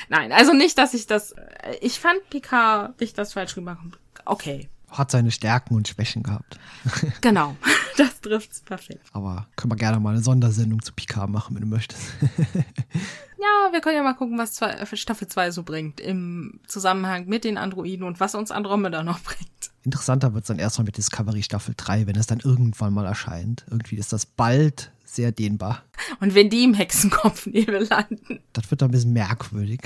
Nein, also nicht, dass ich das. Ich fand Picard, ich das falsch rüberkommt. Okay. Hat seine Stärken und Schwächen gehabt. genau, das trifft's perfekt. Aber können wir gerne mal eine Sondersendung zu Picard machen, wenn du möchtest. ja, wir können ja mal gucken, was Staffel 2 so bringt im Zusammenhang mit den Androiden und was uns Andromeda noch bringt. Interessanter wird es dann erstmal mit Discovery Staffel 3, wenn es dann irgendwann mal erscheint. Irgendwie ist das bald sehr dehnbar. Und wenn die im Hexenkopfnebel landen. Das wird dann ein bisschen merkwürdig.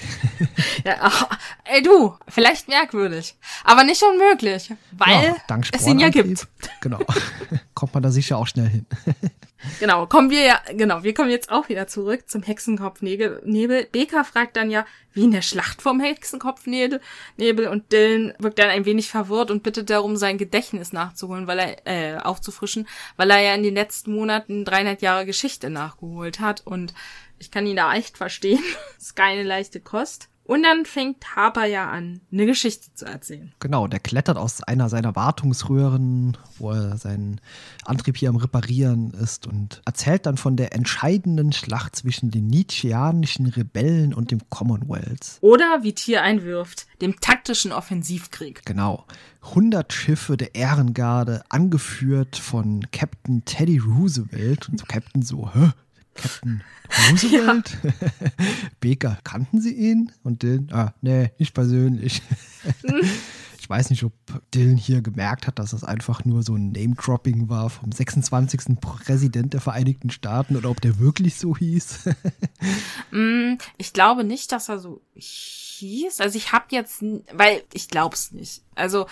ja, ach, ey du, vielleicht merkwürdig. Aber nicht unmöglich, weil ja, es ihn ja gibt. Genau. Kommt man da sicher auch schnell hin. genau, kommen wir ja, genau, wir kommen jetzt auch wieder zurück zum Hexenkopfnebel. Beka fragt dann ja, wie in der Schlacht vom Hexenkopfnebel, Nebel und Dylan wirkt dann ein wenig verwirrt und bittet darum, sein Gedächtnis nachzuholen, weil er, äh, aufzufrischen, weil er ja in den letzten Monaten 300 Jahre Geschichte nachgeholt hat und ich kann ihn da echt verstehen. ist keine leichte Kost. Und dann fängt Harper ja an, eine Geschichte zu erzählen. Genau, der klettert aus einer seiner Wartungsröhren, wo er seinen Antrieb hier am Reparieren ist und erzählt dann von der entscheidenden Schlacht zwischen den Nietzscheanischen Rebellen und dem Commonwealth. Oder, wie Tier einwirft, dem taktischen Offensivkrieg. Genau. 100 Schiffe der Ehrengarde, angeführt von Captain Teddy Roosevelt. Und so Captain so, hä? Captain Roosevelt? Ja. Baker, kannten Sie ihn? Und Dylan, ah, nee, nicht persönlich. ich weiß nicht, ob Dylan hier gemerkt hat, dass das einfach nur so ein Name-Dropping war vom 26. Präsident der Vereinigten Staaten oder ob der wirklich so hieß. Mm, ich glaube nicht, dass er so hieß. Also ich habe jetzt, weil ich glaub's nicht. Also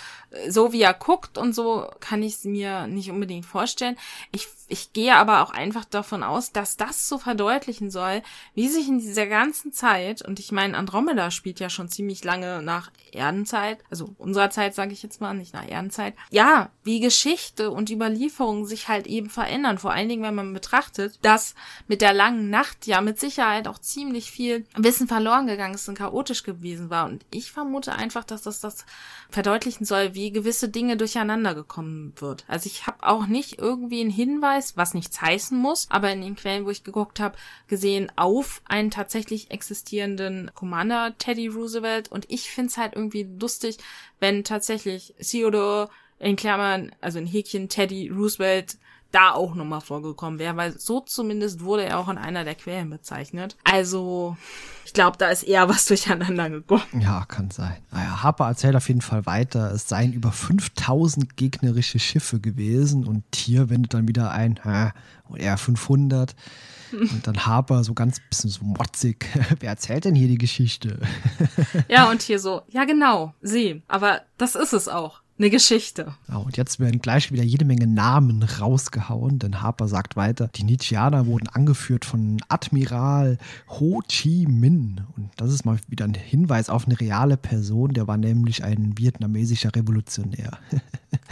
so wie er guckt und so kann ich es mir nicht unbedingt vorstellen. Ich, ich gehe aber auch einfach davon aus, dass das so verdeutlichen soll, wie sich in dieser ganzen Zeit, und ich meine, Andromeda spielt ja schon ziemlich lange nach Erdenzeit, also unserer Zeit sage ich jetzt mal, nicht nach Erdenzeit, ja, wie Geschichte und Überlieferung sich halt eben verändern. Vor allen Dingen, wenn man betrachtet, dass mit der langen Nacht ja mit Sicherheit auch ziemlich viel Wissen verloren gegangen ist und chaotisch gewesen war. Und ich vermute einfach, dass das das verdeutlichen soll, wie gewisse Dinge durcheinander gekommen wird. Also ich habe auch nicht irgendwie einen Hinweis, was nichts heißen muss, aber in den Quellen, wo ich geguckt habe, gesehen auf einen tatsächlich existierenden Commander Teddy Roosevelt und ich find's halt irgendwie lustig, wenn tatsächlich Theodore in Klammern, also in Häkchen Teddy Roosevelt da auch nochmal vorgekommen wäre, weil so zumindest wurde er auch in einer der Quellen bezeichnet. Also, ich glaube, da ist eher was durcheinander gekommen. Ja, kann sein. Naja, Harper erzählt auf jeden Fall weiter, es seien über 5000 gegnerische Schiffe gewesen und Tier wendet dann wieder ein, und er 500. Und dann Harper so ganz bisschen so motzig. Wer erzählt denn hier die Geschichte? ja, und hier so, ja genau, sie. Aber das ist es auch eine Geschichte. Ja, und jetzt werden gleich wieder jede Menge Namen rausgehauen, denn Harper sagt weiter, die Nietzscheaner wurden angeführt von Admiral Ho Chi Minh. Und das ist mal wieder ein Hinweis auf eine reale Person, der war nämlich ein vietnamesischer Revolutionär.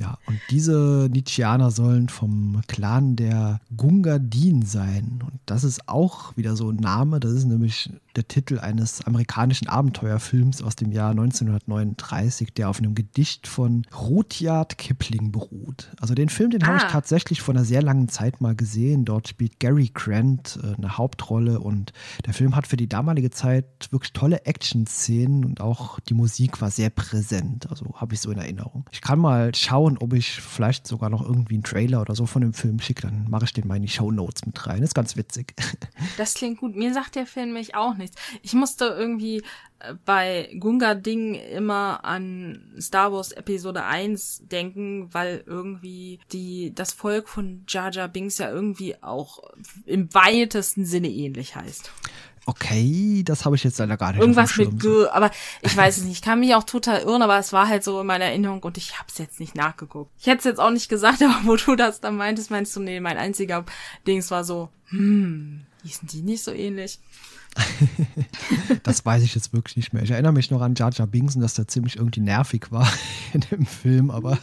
Ja, und diese Nietzscheaner sollen vom Clan der Gungadin sein. Und das ist auch wieder so ein Name. Das ist nämlich der Titel eines amerikanischen Abenteuerfilms aus dem Jahr 1939, der auf einem Gedicht von Rudyard Kipling beruht. Also den Film, den ah. habe ich tatsächlich vor einer sehr langen Zeit mal gesehen. Dort spielt Gary Grant äh, eine Hauptrolle und der Film hat für die damalige Zeit wirklich tolle Action-Szenen und auch die Musik war sehr präsent. Also habe ich so in Erinnerung. Ich kann mal schauen, ob ich vielleicht sogar noch irgendwie einen Trailer oder so von dem Film schicke. Dann mache ich den mal in die Show Notes mit rein. Das ist ganz witzig. Das klingt gut. Mir sagt der Film mich auch nichts. Ich musste irgendwie äh, bei Gunga Ding immer an Star Wars Episode 1 denken, weil irgendwie die, das Volk von Jar Jar Binks ja irgendwie auch im weitesten Sinne ähnlich heißt. Okay, das habe ich jetzt leider gar nicht. Irgendwas mit G, aber ich weiß es nicht. Ich kann mich auch total irren, aber es war halt so in meiner Erinnerung und ich habe es jetzt nicht nachgeguckt. Ich hätte es jetzt auch nicht gesagt, aber wo du das dann meintest, meinst du, nee, mein einziger Dings war so, hm, hießen die nicht so ähnlich? das weiß ich jetzt wirklich nicht mehr. Ich erinnere mich noch an Jar Jar Binks und dass der ziemlich irgendwie nervig war in dem Film, aber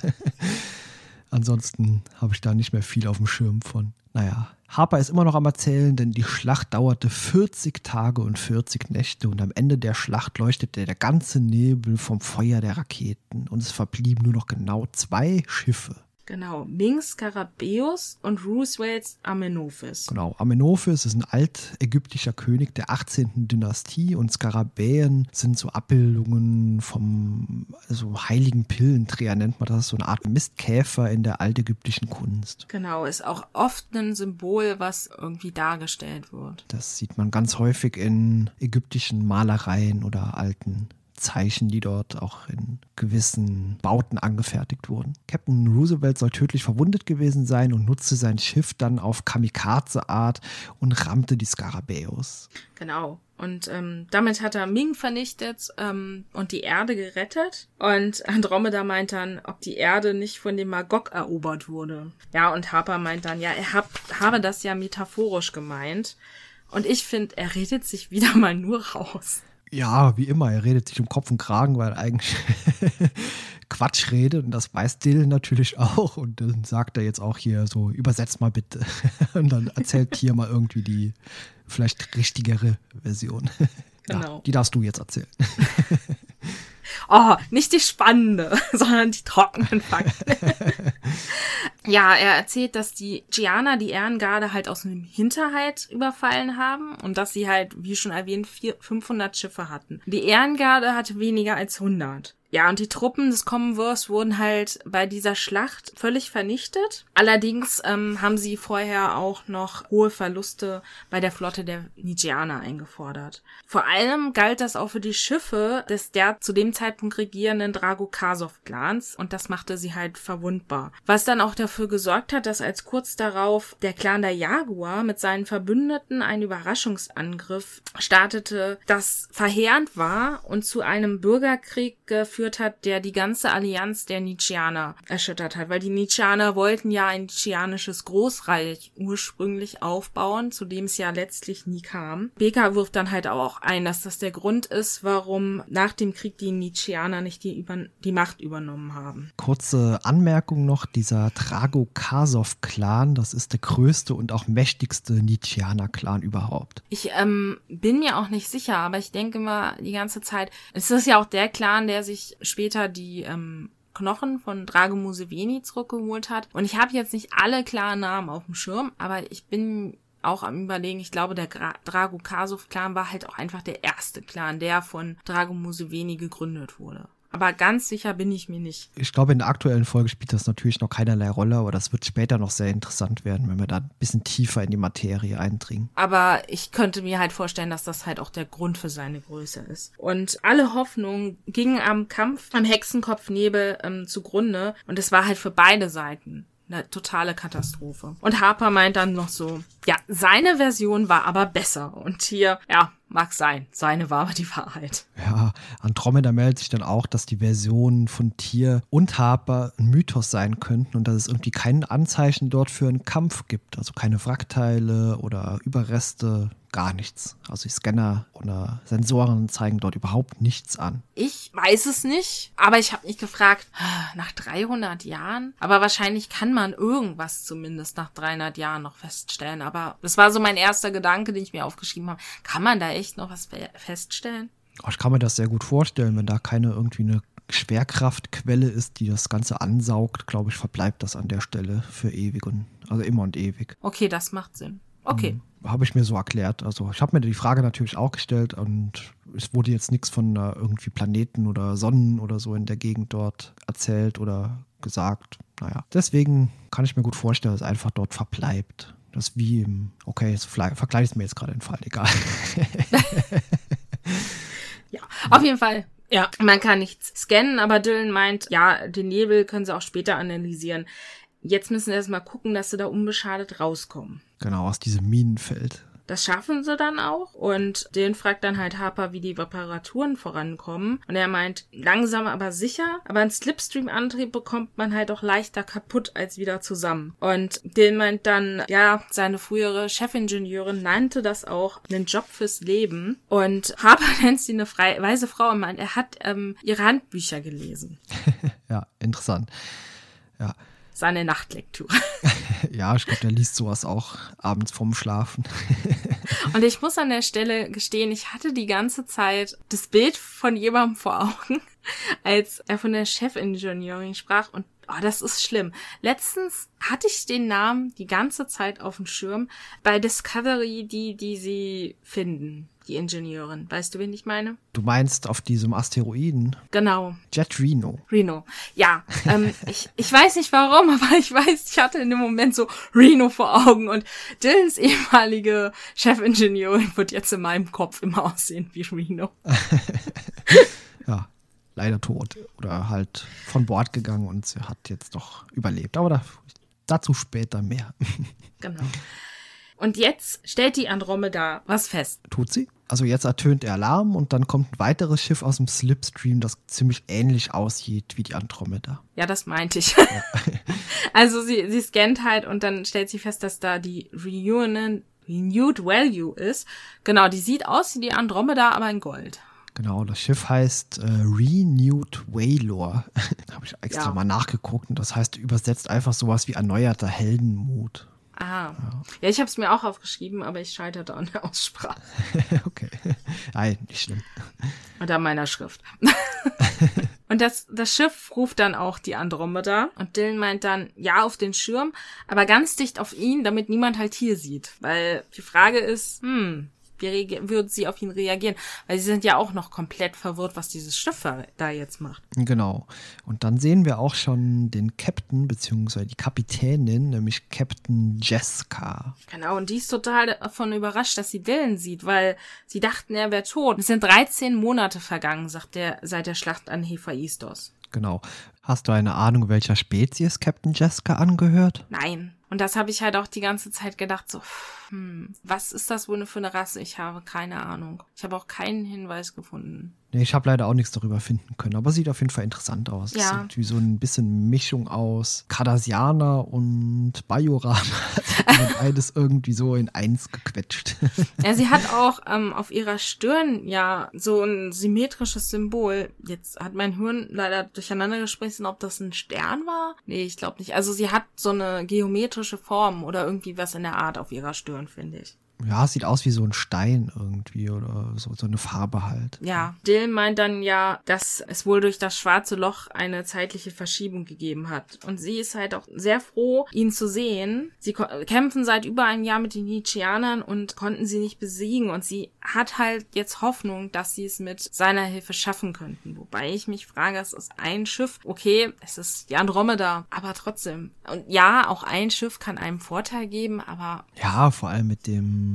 ansonsten habe ich da nicht mehr viel auf dem Schirm von. Naja, Harper ist immer noch am Erzählen, denn die Schlacht dauerte 40 Tage und 40 Nächte und am Ende der Schlacht leuchtete der ganze Nebel vom Feuer der Raketen und es verblieben nur noch genau zwei Schiffe. Genau, Mings Skarabäus und Roosevelts Amenophis. Genau, Amenophis ist ein altägyptischer König der 18. Dynastie und Skarabäen sind so Abbildungen vom also heiligen Pillenträger, nennt man das, so eine Art Mistkäfer in der altägyptischen Kunst. Genau, ist auch oft ein Symbol, was irgendwie dargestellt wird. Das sieht man ganz häufig in ägyptischen Malereien oder alten Zeichen, die dort auch in gewissen Bauten angefertigt wurden. Captain Roosevelt soll tödlich verwundet gewesen sein und nutzte sein Schiff dann auf Kamikaze-Art und rammte die Skarabäus. Genau. Und ähm, damit hat er Ming vernichtet ähm, und die Erde gerettet. Und Andromeda meint dann, ob die Erde nicht von dem Magog erobert wurde. Ja, und Harper meint dann, ja, er hab, habe das ja metaphorisch gemeint. Und ich finde, er redet sich wieder mal nur raus. Ja, wie immer, er redet sich um Kopf und Kragen, weil er eigentlich Quatsch redet und das weiß Dill natürlich auch und dann sagt er jetzt auch hier so, übersetzt mal bitte und dann erzählt hier mal irgendwie die vielleicht richtigere Version. Genau. Ja, die darfst du jetzt erzählen. Oh, nicht die spannende, sondern die trockenen Fakten. ja, er erzählt, dass die Gianna die Ehrengarde halt aus einem Hinterhalt überfallen haben und dass sie halt, wie schon erwähnt, 500 Schiffe hatten. Die Ehrengarde hatte weniger als 100. Ja, und die Truppen des Commonwealth wurden halt bei dieser Schlacht völlig vernichtet. Allerdings ähm, haben sie vorher auch noch hohe Verluste bei der Flotte der Nigianer eingefordert. Vor allem galt das auch für die Schiffe des der zu dem Zeitpunkt regierenden Drago Kasov-Clans und das machte sie halt verwundbar. Was dann auch dafür gesorgt hat, dass als kurz darauf der Clan der Jaguar mit seinen Verbündeten einen Überraschungsangriff startete, das verheerend war und zu einem Bürgerkrieg geführt geführt hat, der die ganze Allianz der Nietzscheaner erschüttert hat, weil die Nietzscheaner wollten ja ein nietzscheanisches Großreich ursprünglich aufbauen, zu dem es ja letztlich nie kam. Becker wirft dann halt auch ein, dass das der Grund ist, warum nach dem Krieg die Nietzscheaner nicht die, über die Macht übernommen haben. Kurze Anmerkung noch, dieser Drago-Kasov-Clan, das ist der größte und auch mächtigste Nietzscheaner-Clan überhaupt. Ich ähm, bin mir auch nicht sicher, aber ich denke mal die ganze Zeit, es ist ja auch der Clan, der sich später die ähm, Knochen von Drago Museveni zurückgeholt hat. Und ich habe jetzt nicht alle klaren Namen auf dem Schirm, aber ich bin auch am überlegen, ich glaube, der Gra Drago Kasov Clan war halt auch einfach der erste Clan, der von Drago Museveni gegründet wurde. Aber ganz sicher bin ich mir nicht. Ich glaube, in der aktuellen Folge spielt das natürlich noch keinerlei Rolle, aber das wird später noch sehr interessant werden, wenn wir da ein bisschen tiefer in die Materie eindringen. Aber ich könnte mir halt vorstellen, dass das halt auch der Grund für seine Größe ist. Und alle Hoffnungen gingen am Kampf am Hexenkopfnebel ähm, zugrunde und es war halt für beide Seiten eine totale Katastrophe. Und Harper meint dann noch so, ja, seine Version war aber besser. Und hier, ja, mag sein. Seine war aber die Wahrheit. Ja, Andromeda meldet sich dann auch, dass die Versionen von Tier und Harper ein Mythos sein könnten und dass es irgendwie kein Anzeichen dort für einen Kampf gibt. Also keine Wrackteile oder Überreste, gar nichts. Also die Scanner oder Sensoren zeigen dort überhaupt nichts an. Ich weiß es nicht, aber ich habe mich gefragt, nach 300 Jahren? Aber wahrscheinlich kann man irgendwas zumindest nach 300 Jahren noch feststellen. Aber das war so mein erster Gedanke, den ich mir aufgeschrieben habe. Kann man da echt noch was feststellen? Ich kann mir das sehr gut vorstellen, wenn da keine irgendwie eine Schwerkraftquelle ist, die das Ganze ansaugt, glaube ich, verbleibt das an der Stelle für ewig und also immer und ewig. Okay, das macht Sinn. Okay. Hm, Habe ich mir so erklärt. Also ich habe mir die Frage natürlich auch gestellt und es wurde jetzt nichts von äh, irgendwie Planeten oder Sonnen oder so in der Gegend dort erzählt oder gesagt. Naja, deswegen kann ich mir gut vorstellen, dass es einfach dort verbleibt. Das wie im, okay, jetzt vergleiche ich es mir jetzt gerade in den Fall, egal. ja, auf jeden Fall ja, man kann nichts scannen, aber Dylan meint, ja, den Nebel können sie auch später analysieren. Jetzt müssen sie erstmal gucken, dass sie da unbeschadet rauskommen. Genau, aus diesem Minenfeld. Das schaffen sie dann auch. Und den fragt dann halt Harper, wie die Reparaturen vorankommen. Und er meint, langsam aber sicher. Aber einen Slipstream-Antrieb bekommt man halt auch leichter kaputt als wieder zusammen. Und den meint dann, ja, seine frühere Chefingenieurin nannte das auch einen Job fürs Leben. Und Harper nennt sie eine frei weise Frau und meint, er hat ähm, ihre Handbücher gelesen. ja, interessant. Ja seine Nachtlektüre. ja, ich glaube, der liest sowas auch abends vorm Schlafen. Und ich muss an der Stelle gestehen, ich hatte die ganze Zeit das Bild von jemandem vor Augen, als er von der Chefingenieurin sprach und Oh, das ist schlimm. Letztens hatte ich den Namen die ganze Zeit auf dem Schirm bei Discovery, die, die sie finden die Ingenieurin. Weißt du, wen ich meine? Du meinst auf diesem Asteroiden? Genau. Jet Reno. Reno. Ja, ähm, ich, ich weiß nicht warum, aber ich weiß, ich hatte in dem Moment so Reno vor Augen und Dylans ehemalige Chefingenieurin wird jetzt in meinem Kopf immer aussehen wie Reno. ja, leider tot oder halt von Bord gegangen und sie hat jetzt doch überlebt. Aber da, dazu später mehr. genau. Und jetzt stellt die Andromeda was fest. Tut sie? Also jetzt ertönt der Alarm und dann kommt ein weiteres Schiff aus dem Slipstream, das ziemlich ähnlich aussieht wie die Andromeda. Ja, das meinte ich. Ja. also sie, sie scannt halt und dann stellt sie fest, dass da die Reunion, Renewed Value ist. Genau, die sieht aus wie die Andromeda, aber in Gold. Genau, das Schiff heißt äh, Renewed Waylor. da habe ich extra ja. mal nachgeguckt und das heißt übersetzt einfach sowas wie erneuerter Heldenmut. Ah. Ja, ich habe es mir auch aufgeschrieben, aber ich scheiterte an der Aussprache. okay. Nein, nicht schlimm. Und an meiner Schrift. und das, das Schiff ruft dann auch die Andromeda. Und Dylan meint dann, ja, auf den Schirm, aber ganz dicht auf ihn, damit niemand halt hier sieht. Weil die Frage ist, hm, würden sie auf ihn reagieren? Weil sie sind ja auch noch komplett verwirrt, was dieses Schiff da jetzt macht. Genau. Und dann sehen wir auch schon den Captain, beziehungsweise die Kapitänin, nämlich Captain Jessica. Genau, und die ist total davon überrascht, dass sie Dylan sieht, weil sie dachten, er wäre tot. Es sind 13 Monate vergangen, sagt er, seit der Schlacht an Hephaistos. Genau. Hast du eine Ahnung, welcher Spezies Captain Jessica angehört? Nein. Und das habe ich halt auch die ganze Zeit gedacht, so, hm, was ist das wohl für eine Rasse? Ich habe keine Ahnung. Ich habe auch keinen Hinweis gefunden. Nee, ich habe leider auch nichts darüber finden können, aber sieht auf jeden Fall interessant aus. Ja. Sieht wie so ein bisschen Mischung aus Cardassianer und Bajorana. beides irgendwie so in eins gequetscht. Ja, sie hat auch ähm, auf ihrer Stirn ja so ein symmetrisches Symbol. Jetzt hat mein Hirn leider durcheinander gesprochen, ob das ein Stern war. Nee, ich glaube nicht. Also sie hat so eine geometrische Form oder irgendwie was in der Art auf ihrer Stirn, finde ich. Ja, es sieht aus wie so ein Stein irgendwie oder so, so eine Farbe halt. Ja, Dill meint dann ja, dass es wohl durch das schwarze Loch eine zeitliche Verschiebung gegeben hat. Und sie ist halt auch sehr froh, ihn zu sehen. Sie kämpfen seit über einem Jahr mit den Nietzscheanern und konnten sie nicht besiegen. Und sie hat halt jetzt Hoffnung, dass sie es mit seiner Hilfe schaffen könnten. Wobei ich mich frage, es ist ein Schiff. Okay, es ist die Andromeda, aber trotzdem. Und ja, auch ein Schiff kann einem Vorteil geben, aber. Ja, vor allem mit dem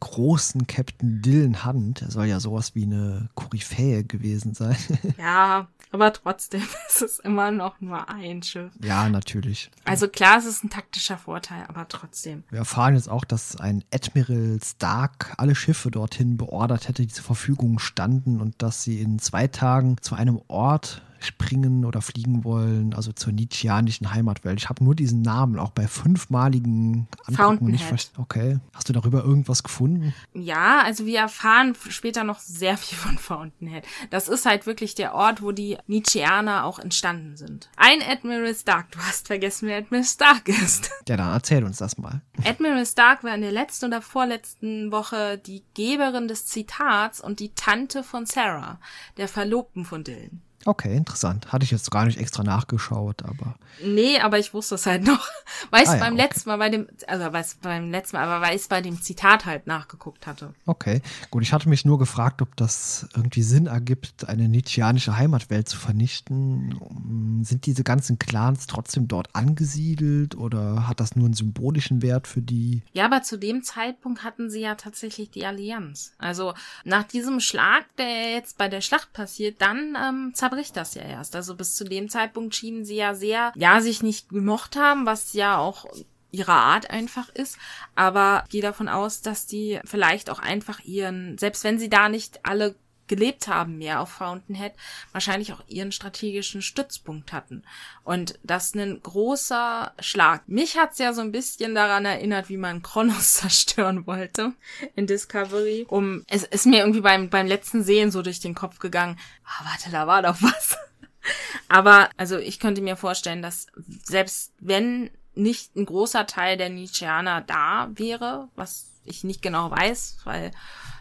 großen Captain Dylan Hunt. Er soll ja sowas wie eine Koryphäe gewesen sein. Ja, aber trotzdem ist es immer noch nur ein Schiff. Ja, natürlich. Also klar, es ist ein taktischer Vorteil, aber trotzdem. Wir erfahren jetzt auch, dass ein Admiral Stark alle Schiffe dorthin beordert hätte, die zur Verfügung standen und dass sie in zwei Tagen zu einem Ort springen oder fliegen wollen, also zur Nietzscheanischen Heimatwelt. Ich habe nur diesen Namen auch bei fünfmaligen Angucken nicht verstanden. Okay. Hast du darüber irgendwas gefunden? Ja, also wir erfahren später noch sehr viel von Fountainhead. Das ist halt wirklich der Ort, wo die Nietzscheaner auch entstanden sind. Ein Admiral Stark, du hast vergessen, wer Admiral Stark ist. Ja, dann erzähl uns das mal. Admiral Stark war in der letzten oder vorletzten Woche die Geberin des Zitats und die Tante von Sarah, der Verlobten von Dylan. Okay, interessant. Hatte ich jetzt gar nicht extra nachgeschaut, aber. Nee, aber ich wusste es halt noch. Weil ich ah, ja, beim okay. letzten Mal bei dem, also weil beim letzten Mal, aber weil ich es bei dem Zitat halt nachgeguckt hatte. Okay, gut. Ich hatte mich nur gefragt, ob das irgendwie Sinn ergibt, eine nietzscheanische Heimatwelt zu vernichten. Sind diese ganzen Clans trotzdem dort angesiedelt oder hat das nur einen symbolischen Wert für die? Ja, aber zu dem Zeitpunkt hatten sie ja tatsächlich die Allianz. Also nach diesem Schlag, der jetzt bei der Schlacht passiert, dann ähm, zerbricht das ja erst. Also bis zu dem Zeitpunkt schienen sie ja sehr, ja, sich nicht gemocht haben, was ja auch ihre Art einfach ist. Aber ich gehe davon aus, dass die vielleicht auch einfach ihren, selbst wenn sie da nicht alle gelebt haben mehr auf Fountainhead, wahrscheinlich auch ihren strategischen Stützpunkt hatten. Und das ist ein großer Schlag. Mich hat's ja so ein bisschen daran erinnert, wie man Kronos zerstören wollte in Discovery. Um, es ist mir irgendwie beim, beim letzten Sehen so durch den Kopf gegangen. Ah, warte, da war doch was. Aber, also ich könnte mir vorstellen, dass selbst wenn nicht ein großer Teil der Nietzscheaner da wäre, was ich nicht genau weiß, weil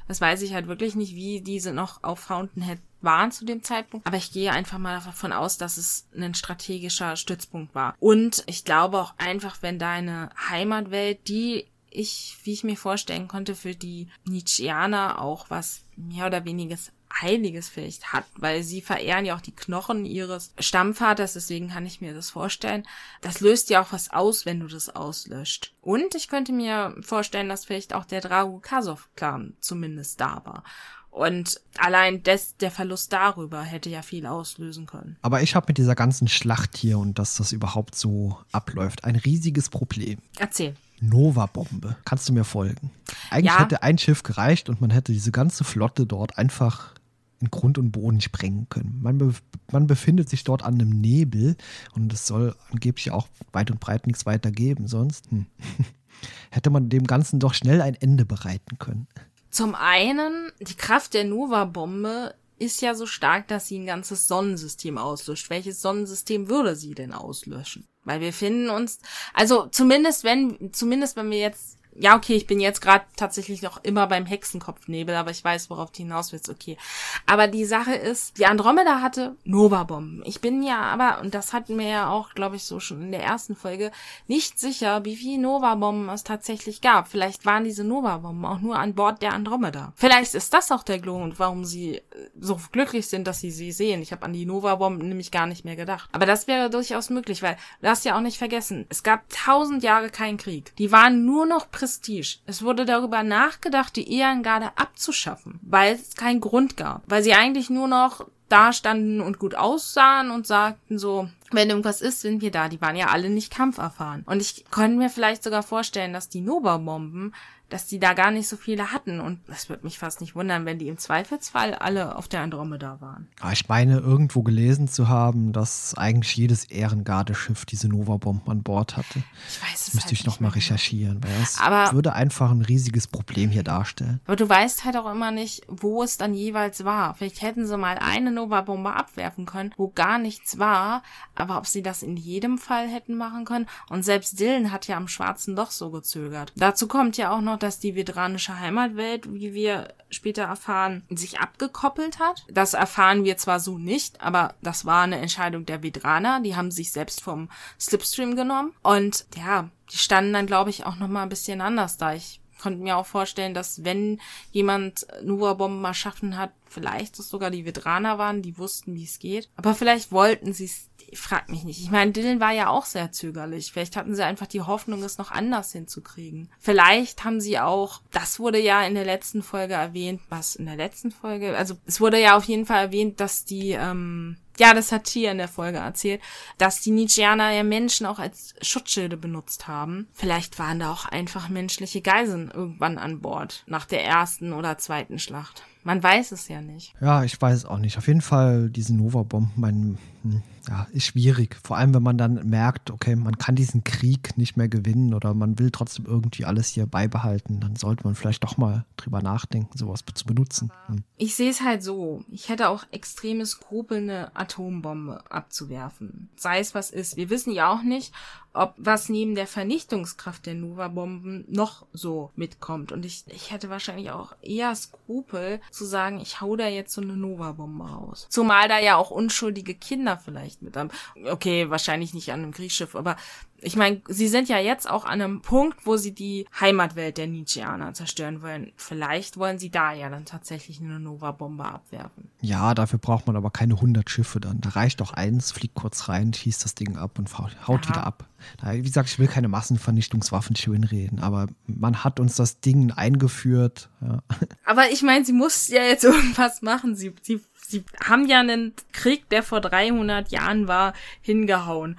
das weiß ich halt wirklich nicht, wie diese noch auf Fountainhead waren zu dem Zeitpunkt. Aber ich gehe einfach mal davon aus, dass es ein strategischer Stützpunkt war. Und ich glaube auch einfach, wenn deine Heimatwelt, die ich, wie ich mir vorstellen konnte, für die Nietzscheaner auch was mehr oder weniger Heiliges vielleicht hat, weil sie verehren ja auch die Knochen ihres Stammvaters, deswegen kann ich mir das vorstellen. Das löst ja auch was aus, wenn du das auslöscht. Und ich könnte mir vorstellen, dass vielleicht auch der Drago Kasov-Clan zumindest da war. Und allein des, der Verlust darüber hätte ja viel auslösen können. Aber ich habe mit dieser ganzen Schlacht hier und dass das überhaupt so abläuft, ein riesiges Problem. Erzähl. Nova-Bombe. Kannst du mir folgen? Eigentlich ja. hätte ein Schiff gereicht und man hätte diese ganze Flotte dort einfach in Grund und Boden sprengen können. Man, be man befindet sich dort an einem Nebel und es soll angeblich auch weit und breit nichts weiter geben. Sonst hm. hätte man dem Ganzen doch schnell ein Ende bereiten können. Zum einen, die Kraft der Nova-Bombe ist ja so stark, dass sie ein ganzes Sonnensystem auslöscht. Welches Sonnensystem würde sie denn auslöschen? Weil wir finden uns, also zumindest wenn, zumindest wenn wir jetzt ja, okay, ich bin jetzt gerade tatsächlich noch immer beim Hexenkopfnebel, aber ich weiß, worauf du hinaus willst, okay. Aber die Sache ist, die Andromeda hatte Nova-Bomben. Ich bin ja aber, und das hatten wir ja auch, glaube ich, so schon in der ersten Folge, nicht sicher, wie viele Nova-Bomben es tatsächlich gab. Vielleicht waren diese Nova-Bomben auch nur an Bord der Andromeda. Vielleicht ist das auch der Grund, warum sie äh, so glücklich sind, dass sie sie sehen. Ich habe an die Nova-Bomben nämlich gar nicht mehr gedacht. Aber das wäre durchaus möglich, weil, du hast ja auch nicht vergessen, es gab tausend Jahre keinen Krieg. Die waren nur noch präsent Prestige. Es wurde darüber nachgedacht, die Ehrengarde abzuschaffen, weil es keinen Grund gab. Weil sie eigentlich nur noch da standen und gut aussahen und sagten so, wenn irgendwas ist, sind wir da. Die waren ja alle nicht kampferfahren. Und ich könnte mir vielleicht sogar vorstellen, dass die Nova-Bomben dass die da gar nicht so viele hatten. Und es würde mich fast nicht wundern, wenn die im Zweifelsfall alle auf der Andromeda waren. Ah, ich meine, irgendwo gelesen zu haben, dass eigentlich jedes Ehrengardeschiff diese Nova-Bomben an Bord hatte. Ich weiß es das Müsste halt ich nochmal recherchieren, weil es aber, würde einfach ein riesiges Problem hier darstellen. Aber du weißt halt auch immer nicht, wo es dann jeweils war. Vielleicht hätten sie mal eine Nova-Bombe abwerfen können, wo gar nichts war. Aber ob sie das in jedem Fall hätten machen können. Und selbst Dylan hat ja am Schwarzen Loch so gezögert. Dazu kommt ja auch noch, dass die vedranische Heimatwelt, wie wir später erfahren, sich abgekoppelt hat. Das erfahren wir zwar so nicht, aber das war eine Entscheidung der Vedraner. Die haben sich selbst vom Slipstream genommen. Und ja, die standen dann, glaube ich, auch noch mal ein bisschen anders da. Ich konnte mir auch vorstellen, dass wenn jemand Nova-Bomben erschaffen hat, vielleicht es sogar die Vedraner waren, die wussten, wie es geht. Aber vielleicht wollten sie es frag mich nicht. Ich meine, Dylan war ja auch sehr zögerlich. Vielleicht hatten sie einfach die Hoffnung, es noch anders hinzukriegen. Vielleicht haben sie auch, das wurde ja in der letzten Folge erwähnt, was in der letzten Folge, also es wurde ja auf jeden Fall erwähnt, dass die, ähm, ja, das hat Tia in der Folge erzählt, dass die Nietzscheaner ja Menschen auch als Schutzschilde benutzt haben. Vielleicht waren da auch einfach menschliche Geiseln irgendwann an Bord, nach der ersten oder zweiten Schlacht. Man weiß es ja nicht. Ja, ich weiß auch nicht. Auf jeden Fall diese Nova-Bomben, mein, hm, ja, ist schwierig. Vor allem, wenn man dann merkt, okay, man kann diesen Krieg nicht mehr gewinnen oder man will trotzdem irgendwie alles hier beibehalten, dann sollte man vielleicht doch mal drüber nachdenken, sowas zu benutzen. Hm. Ich sehe es halt so. Ich hätte auch extreme Skrupel, eine Atombombe abzuwerfen. Sei es was ist. Wir wissen ja auch nicht, ob was neben der Vernichtungskraft der Nova-Bomben noch so mitkommt. Und ich, ich hätte wahrscheinlich auch eher Skrupel zu sagen, ich hau da jetzt so eine Nova-Bombe raus. Zumal da ja auch unschuldige Kinder vielleicht mit haben. Okay, wahrscheinlich nicht an einem Kriegsschiff, aber ich meine, sie sind ja jetzt auch an einem Punkt, wo sie die Heimatwelt der Nietzscheaner zerstören wollen. Vielleicht wollen sie da ja dann tatsächlich eine Nova-Bombe abwerfen. Ja, dafür braucht man aber keine 100 Schiffe dann. Da reicht doch eins, fliegt kurz rein, schießt das Ding ab und haut ja. wieder ab. Wie gesagt, ich will keine Massenvernichtungswaffen schönreden, aber man hat uns das Ding eingeführt. Ja. Aber ich meine, sie muss ja jetzt irgendwas machen. Sie, sie, sie haben ja einen Krieg, der vor 300 Jahren war, hingehauen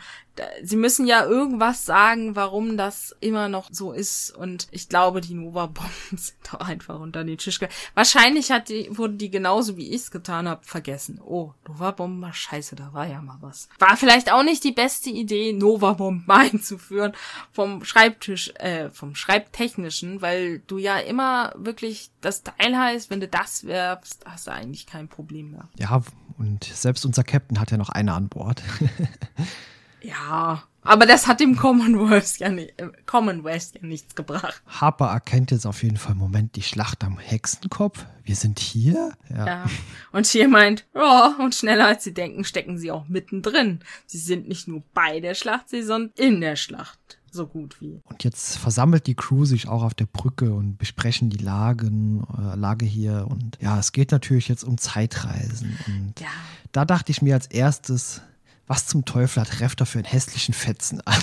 sie müssen ja irgendwas sagen, warum das immer noch so ist. Und ich glaube, die Nova-Bomben sind doch einfach unter den Tisch gegangen. Wahrscheinlich hat die, wurden die genauso wie ich es getan habe, vergessen. Oh, Nova-Bomben, scheiße, da war ja mal was. War vielleicht auch nicht die beste Idee, Nova-Bomben einzuführen vom Schreibtisch, äh, vom Schreibtechnischen, weil du ja immer wirklich das Teil heißt, wenn du das werfst, hast du eigentlich kein Problem mehr. Ja, und selbst unser Captain hat ja noch eine an Bord. Ja, aber das hat dem Commonwealth ja, nicht, äh, Commonwealth ja nichts gebracht. Harper erkennt jetzt auf jeden Fall, Moment, die Schlacht am Hexenkopf. Wir sind hier? Ja. ja. Und hier meint, ja, und schneller als sie denken, stecken sie auch mittendrin. Sie sind nicht nur bei der Schlacht, sie sind in der Schlacht. So gut wie. Und jetzt versammelt die Crew sich auch auf der Brücke und besprechen die Lagen, äh, Lage hier. Und ja, es geht natürlich jetzt um Zeitreisen. Und ja. da dachte ich mir als erstes, was zum Teufel hat Refter für einen hässlichen Fetzen an?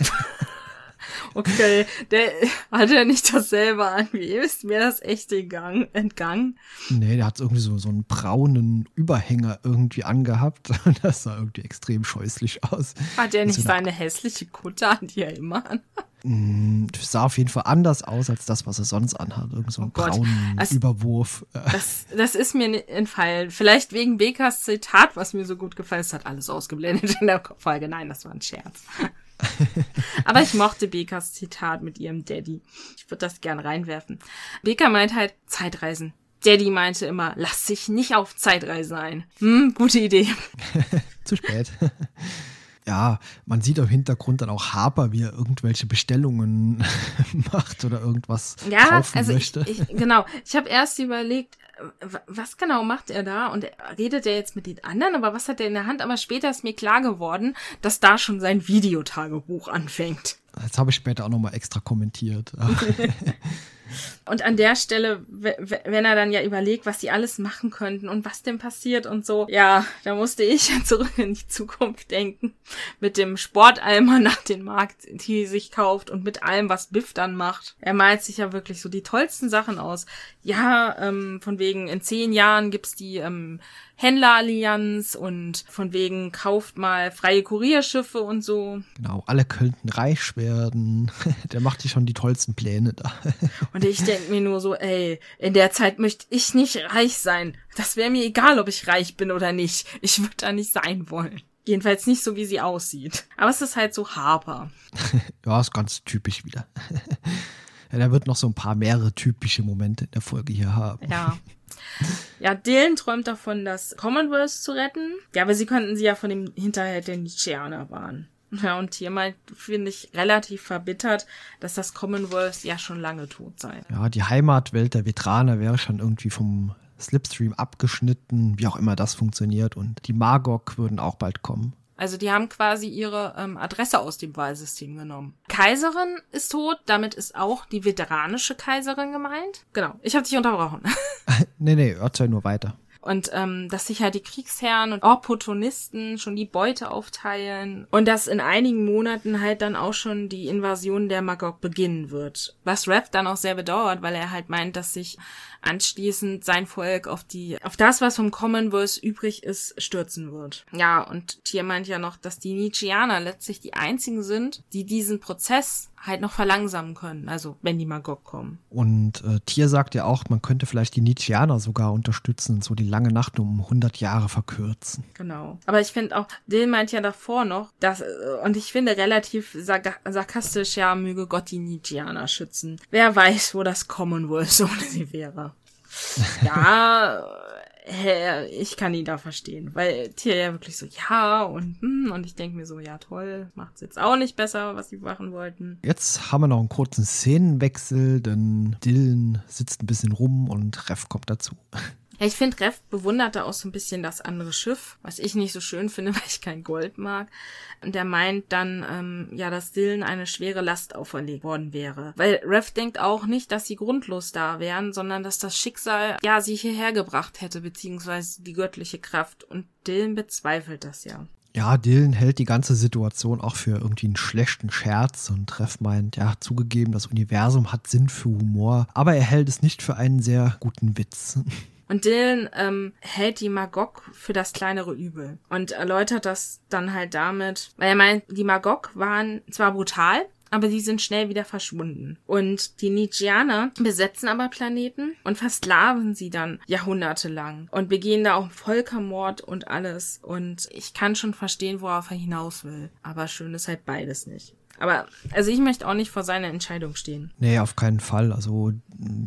okay, der hat ja nicht dasselbe an wie ihr. Ist mir das echt entgangen? Nee, der hat irgendwie so, so einen braunen Überhänger irgendwie angehabt. Das sah irgendwie extrem scheußlich aus. Hat er nicht also, seine hässliche Kutte an, die er immer anhat? Mm, sah auf jeden Fall anders aus als das, was er sonst anhat. Irgend so ein oh braunen also, Überwurf. Das, das ist mir entfallen. Vielleicht wegen Bekas Zitat, was mir so gut gefallen ist, hat alles ausgeblendet in der Folge. Nein, das war ein Scherz. Aber ich mochte Bekas Zitat mit ihrem Daddy. Ich würde das gern reinwerfen. Beka meint halt Zeitreisen. Daddy meinte immer, lass dich nicht auf Zeitreise ein. Hm, gute Idee. Zu spät ja, man sieht im Hintergrund dann auch Harper, wie er irgendwelche Bestellungen macht oder irgendwas ja, kaufen also möchte. Ich, ich, genau. Ich habe erst überlegt, was genau macht er da? Und redet er jetzt mit den anderen? Aber was hat er in der Hand? Aber später ist mir klar geworden, dass da schon sein Videotagebuch anfängt. Das habe ich später auch nochmal extra kommentiert. Und an der Stelle, wenn er dann ja überlegt, was sie alles machen könnten und was denn passiert und so, ja, da musste ich zurück in die Zukunft denken. Mit dem Sportalmer nach dem Markt, die sich kauft und mit allem, was Biff dann macht. Er malt sich ja wirklich so die tollsten Sachen aus. Ja, ähm, von wegen, in zehn Jahren gibt's die ähm, Händlerallianz und von wegen kauft mal freie Kurierschiffe und so. Genau, alle könnten reich werden. Der macht sich schon die tollsten Pläne da. Und ich denke mir nur so, ey, in der Zeit möchte ich nicht reich sein. Das wäre mir egal, ob ich reich bin oder nicht. Ich würde da nicht sein wollen. Jedenfalls nicht so, wie sie aussieht. Aber es ist halt so Harper. ja, ist ganz typisch wieder. ja, da wird noch so ein paar mehrere typische Momente in der Folge hier haben. Ja. Ja, Dylan träumt davon, das Commonwealth zu retten. Ja, aber sie könnten sie ja von dem Hinterhalt der Nietzscheaner warnen. Ja, und hier mal finde ich relativ verbittert, dass das Commonwealth ja schon lange tot sei. Ja, die Heimatwelt der Veteraner wäre schon irgendwie vom Slipstream abgeschnitten, wie auch immer das funktioniert. Und die Magog würden auch bald kommen. Also die haben quasi ihre ähm, Adresse aus dem Wahlsystem genommen. Kaiserin ist tot, damit ist auch die veteranische Kaiserin gemeint. Genau, ich habe dich unterbrochen. nee, nee, erzähl nur weiter. Und ähm, dass sich halt die Kriegsherren und Opportunisten schon die Beute aufteilen und dass in einigen Monaten halt dann auch schon die Invasion der Magog beginnen wird. Was Rev dann auch sehr bedauert, weil er halt meint, dass sich anschließend sein Volk auf die, auf das, was vom Commonwealth übrig ist, stürzen wird. Ja, und Tier meint ja noch, dass die Nietzscheaner letztlich die einzigen sind, die diesen Prozess halt noch verlangsamen können, also wenn die Magog kommen. Und äh, Tier sagt ja auch, man könnte vielleicht die Nietzscheaner sogar unterstützen so die lange Nacht um 100 Jahre verkürzen. Genau. Aber ich finde auch, Dill meint ja davor noch, dass, äh, und ich finde relativ sarg sarkastisch, ja, möge Gott die Nietzscheaner schützen. Wer weiß, wo das Commonwealth ohne sie wäre. ja, hä, ich kann ihn da verstehen, weil Tier ja wirklich so, ja, und, hm, und ich denke mir so, ja, toll, macht's jetzt auch nicht besser, was sie machen wollten. Jetzt haben wir noch einen kurzen Szenenwechsel, denn Dylan sitzt ein bisschen rum und Ref kommt dazu. Ja, ich finde, Rev bewunderte auch so ein bisschen das andere Schiff, was ich nicht so schön finde, weil ich kein Gold mag. Und der meint dann, ähm, ja, dass Dylan eine schwere Last auferlegt worden wäre. Weil Rev denkt auch nicht, dass sie grundlos da wären, sondern dass das Schicksal, ja, sie hierher gebracht hätte, beziehungsweise die göttliche Kraft. Und Dylan bezweifelt das ja. Ja, Dylan hält die ganze Situation auch für irgendwie einen schlechten Scherz und Treff meint, ja, zugegeben, das Universum hat Sinn für Humor, aber er hält es nicht für einen sehr guten Witz. Und Dylan ähm, hält die Magog für das kleinere Übel und erläutert das dann halt damit, weil er meint, die Magog waren zwar brutal, aber die sind schnell wieder verschwunden. Und die Nietzscheaner besetzen aber Planeten und versklaven sie dann jahrhundertelang und begehen da auch Völkermord und alles. Und ich kann schon verstehen, worauf er hinaus will. Aber schön ist halt beides nicht. Aber, also ich möchte auch nicht vor seiner Entscheidung stehen. Nee, auf keinen Fall. Also,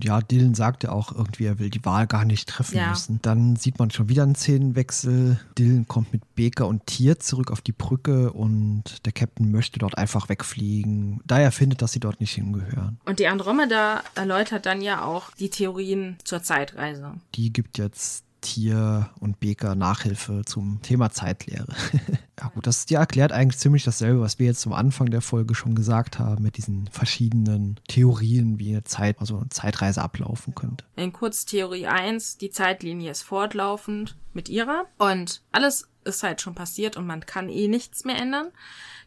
ja, Dylan sagt ja auch irgendwie, er will die Wahl gar nicht treffen ja. müssen. Dann sieht man schon wieder einen Szenenwechsel. Dylan kommt mit Baker und Tier zurück auf die Brücke und der Captain möchte dort einfach wegfliegen, da er findet, dass sie dort nicht hingehören. Und die Andromeda erläutert dann ja auch die Theorien zur Zeitreise. Die gibt jetzt Tier und Beker Nachhilfe zum Thema Zeitlehre. ja gut, das die erklärt eigentlich ziemlich dasselbe, was wir jetzt zum Anfang der Folge schon gesagt haben, mit diesen verschiedenen Theorien, wie eine Zeit, also eine Zeitreise ablaufen könnte. In Kurztheorie 1, die Zeitlinie ist fortlaufend mit ihrer und alles ist halt schon passiert und man kann eh nichts mehr ändern.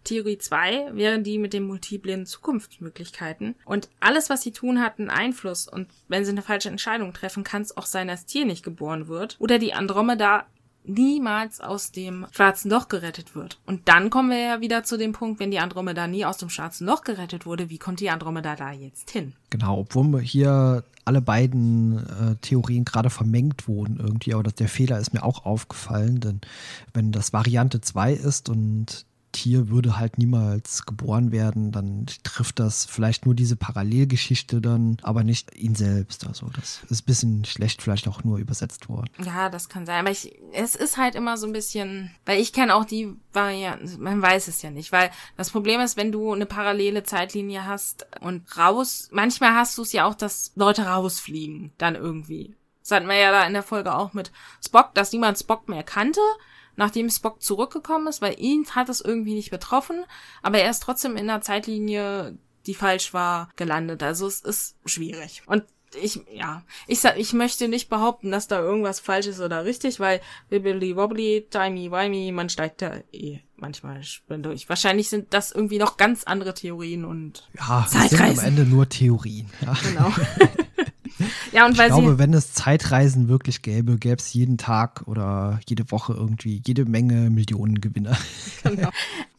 Theorie 2 wären die mit den multiplen Zukunftsmöglichkeiten. Und alles, was sie tun, hat einen Einfluss. Und wenn sie eine falsche Entscheidung treffen, kann es auch sein, dass Tier nicht geboren wird. Oder die Andromeda niemals aus dem schwarzen Loch gerettet wird. Und dann kommen wir ja wieder zu dem Punkt, wenn die Andromeda nie aus dem schwarzen Loch gerettet wurde, wie kommt die Andromeda da jetzt hin? Genau, obwohl hier alle beiden äh, Theorien gerade vermengt wurden irgendwie, aber das, der Fehler ist mir auch aufgefallen, denn wenn das Variante 2 ist und Tier würde halt niemals geboren werden, dann trifft das vielleicht nur diese Parallelgeschichte dann, aber nicht ihn selbst. Also das ist ein bisschen schlecht vielleicht auch nur übersetzt worden. Ja, das kann sein. Aber ich, es ist halt immer so ein bisschen, weil ich kenne auch die Varianten, man weiß es ja nicht, weil das Problem ist, wenn du eine parallele Zeitlinie hast und raus, manchmal hast du es ja auch, dass Leute rausfliegen, dann irgendwie. Das hatten wir ja da in der Folge auch mit Spock, dass niemand Spock mehr kannte nachdem Spock zurückgekommen ist, weil ihn hat es irgendwie nicht betroffen, aber er ist trotzdem in einer Zeitlinie, die falsch war, gelandet. Also es ist schwierig. Und ich, ja, ich sag, ich möchte nicht behaupten, dass da irgendwas falsch ist oder richtig, weil wibbly wobbly, timey wimey, man steigt da eh manchmal durch. Wahrscheinlich sind das irgendwie noch ganz andere Theorien und ja, Zeitreisen. sind am Ende nur Theorien. Ja. Genau. Ja, und ich weil glaube, sie wenn es Zeitreisen wirklich gäbe, gäbe es jeden Tag oder jede Woche irgendwie jede Menge Millionen Gewinner. Genau.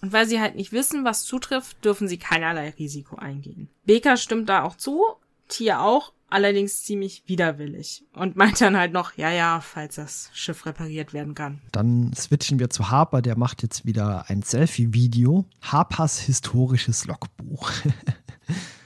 Und weil sie halt nicht wissen, was zutrifft, dürfen sie keinerlei Risiko eingehen. Baker stimmt da auch zu, Tier auch, allerdings ziemlich widerwillig und meint dann halt noch, ja, ja, falls das Schiff repariert werden kann. Dann switchen wir zu Harper, der macht jetzt wieder ein Selfie-Video. Harpers historisches Logbuch.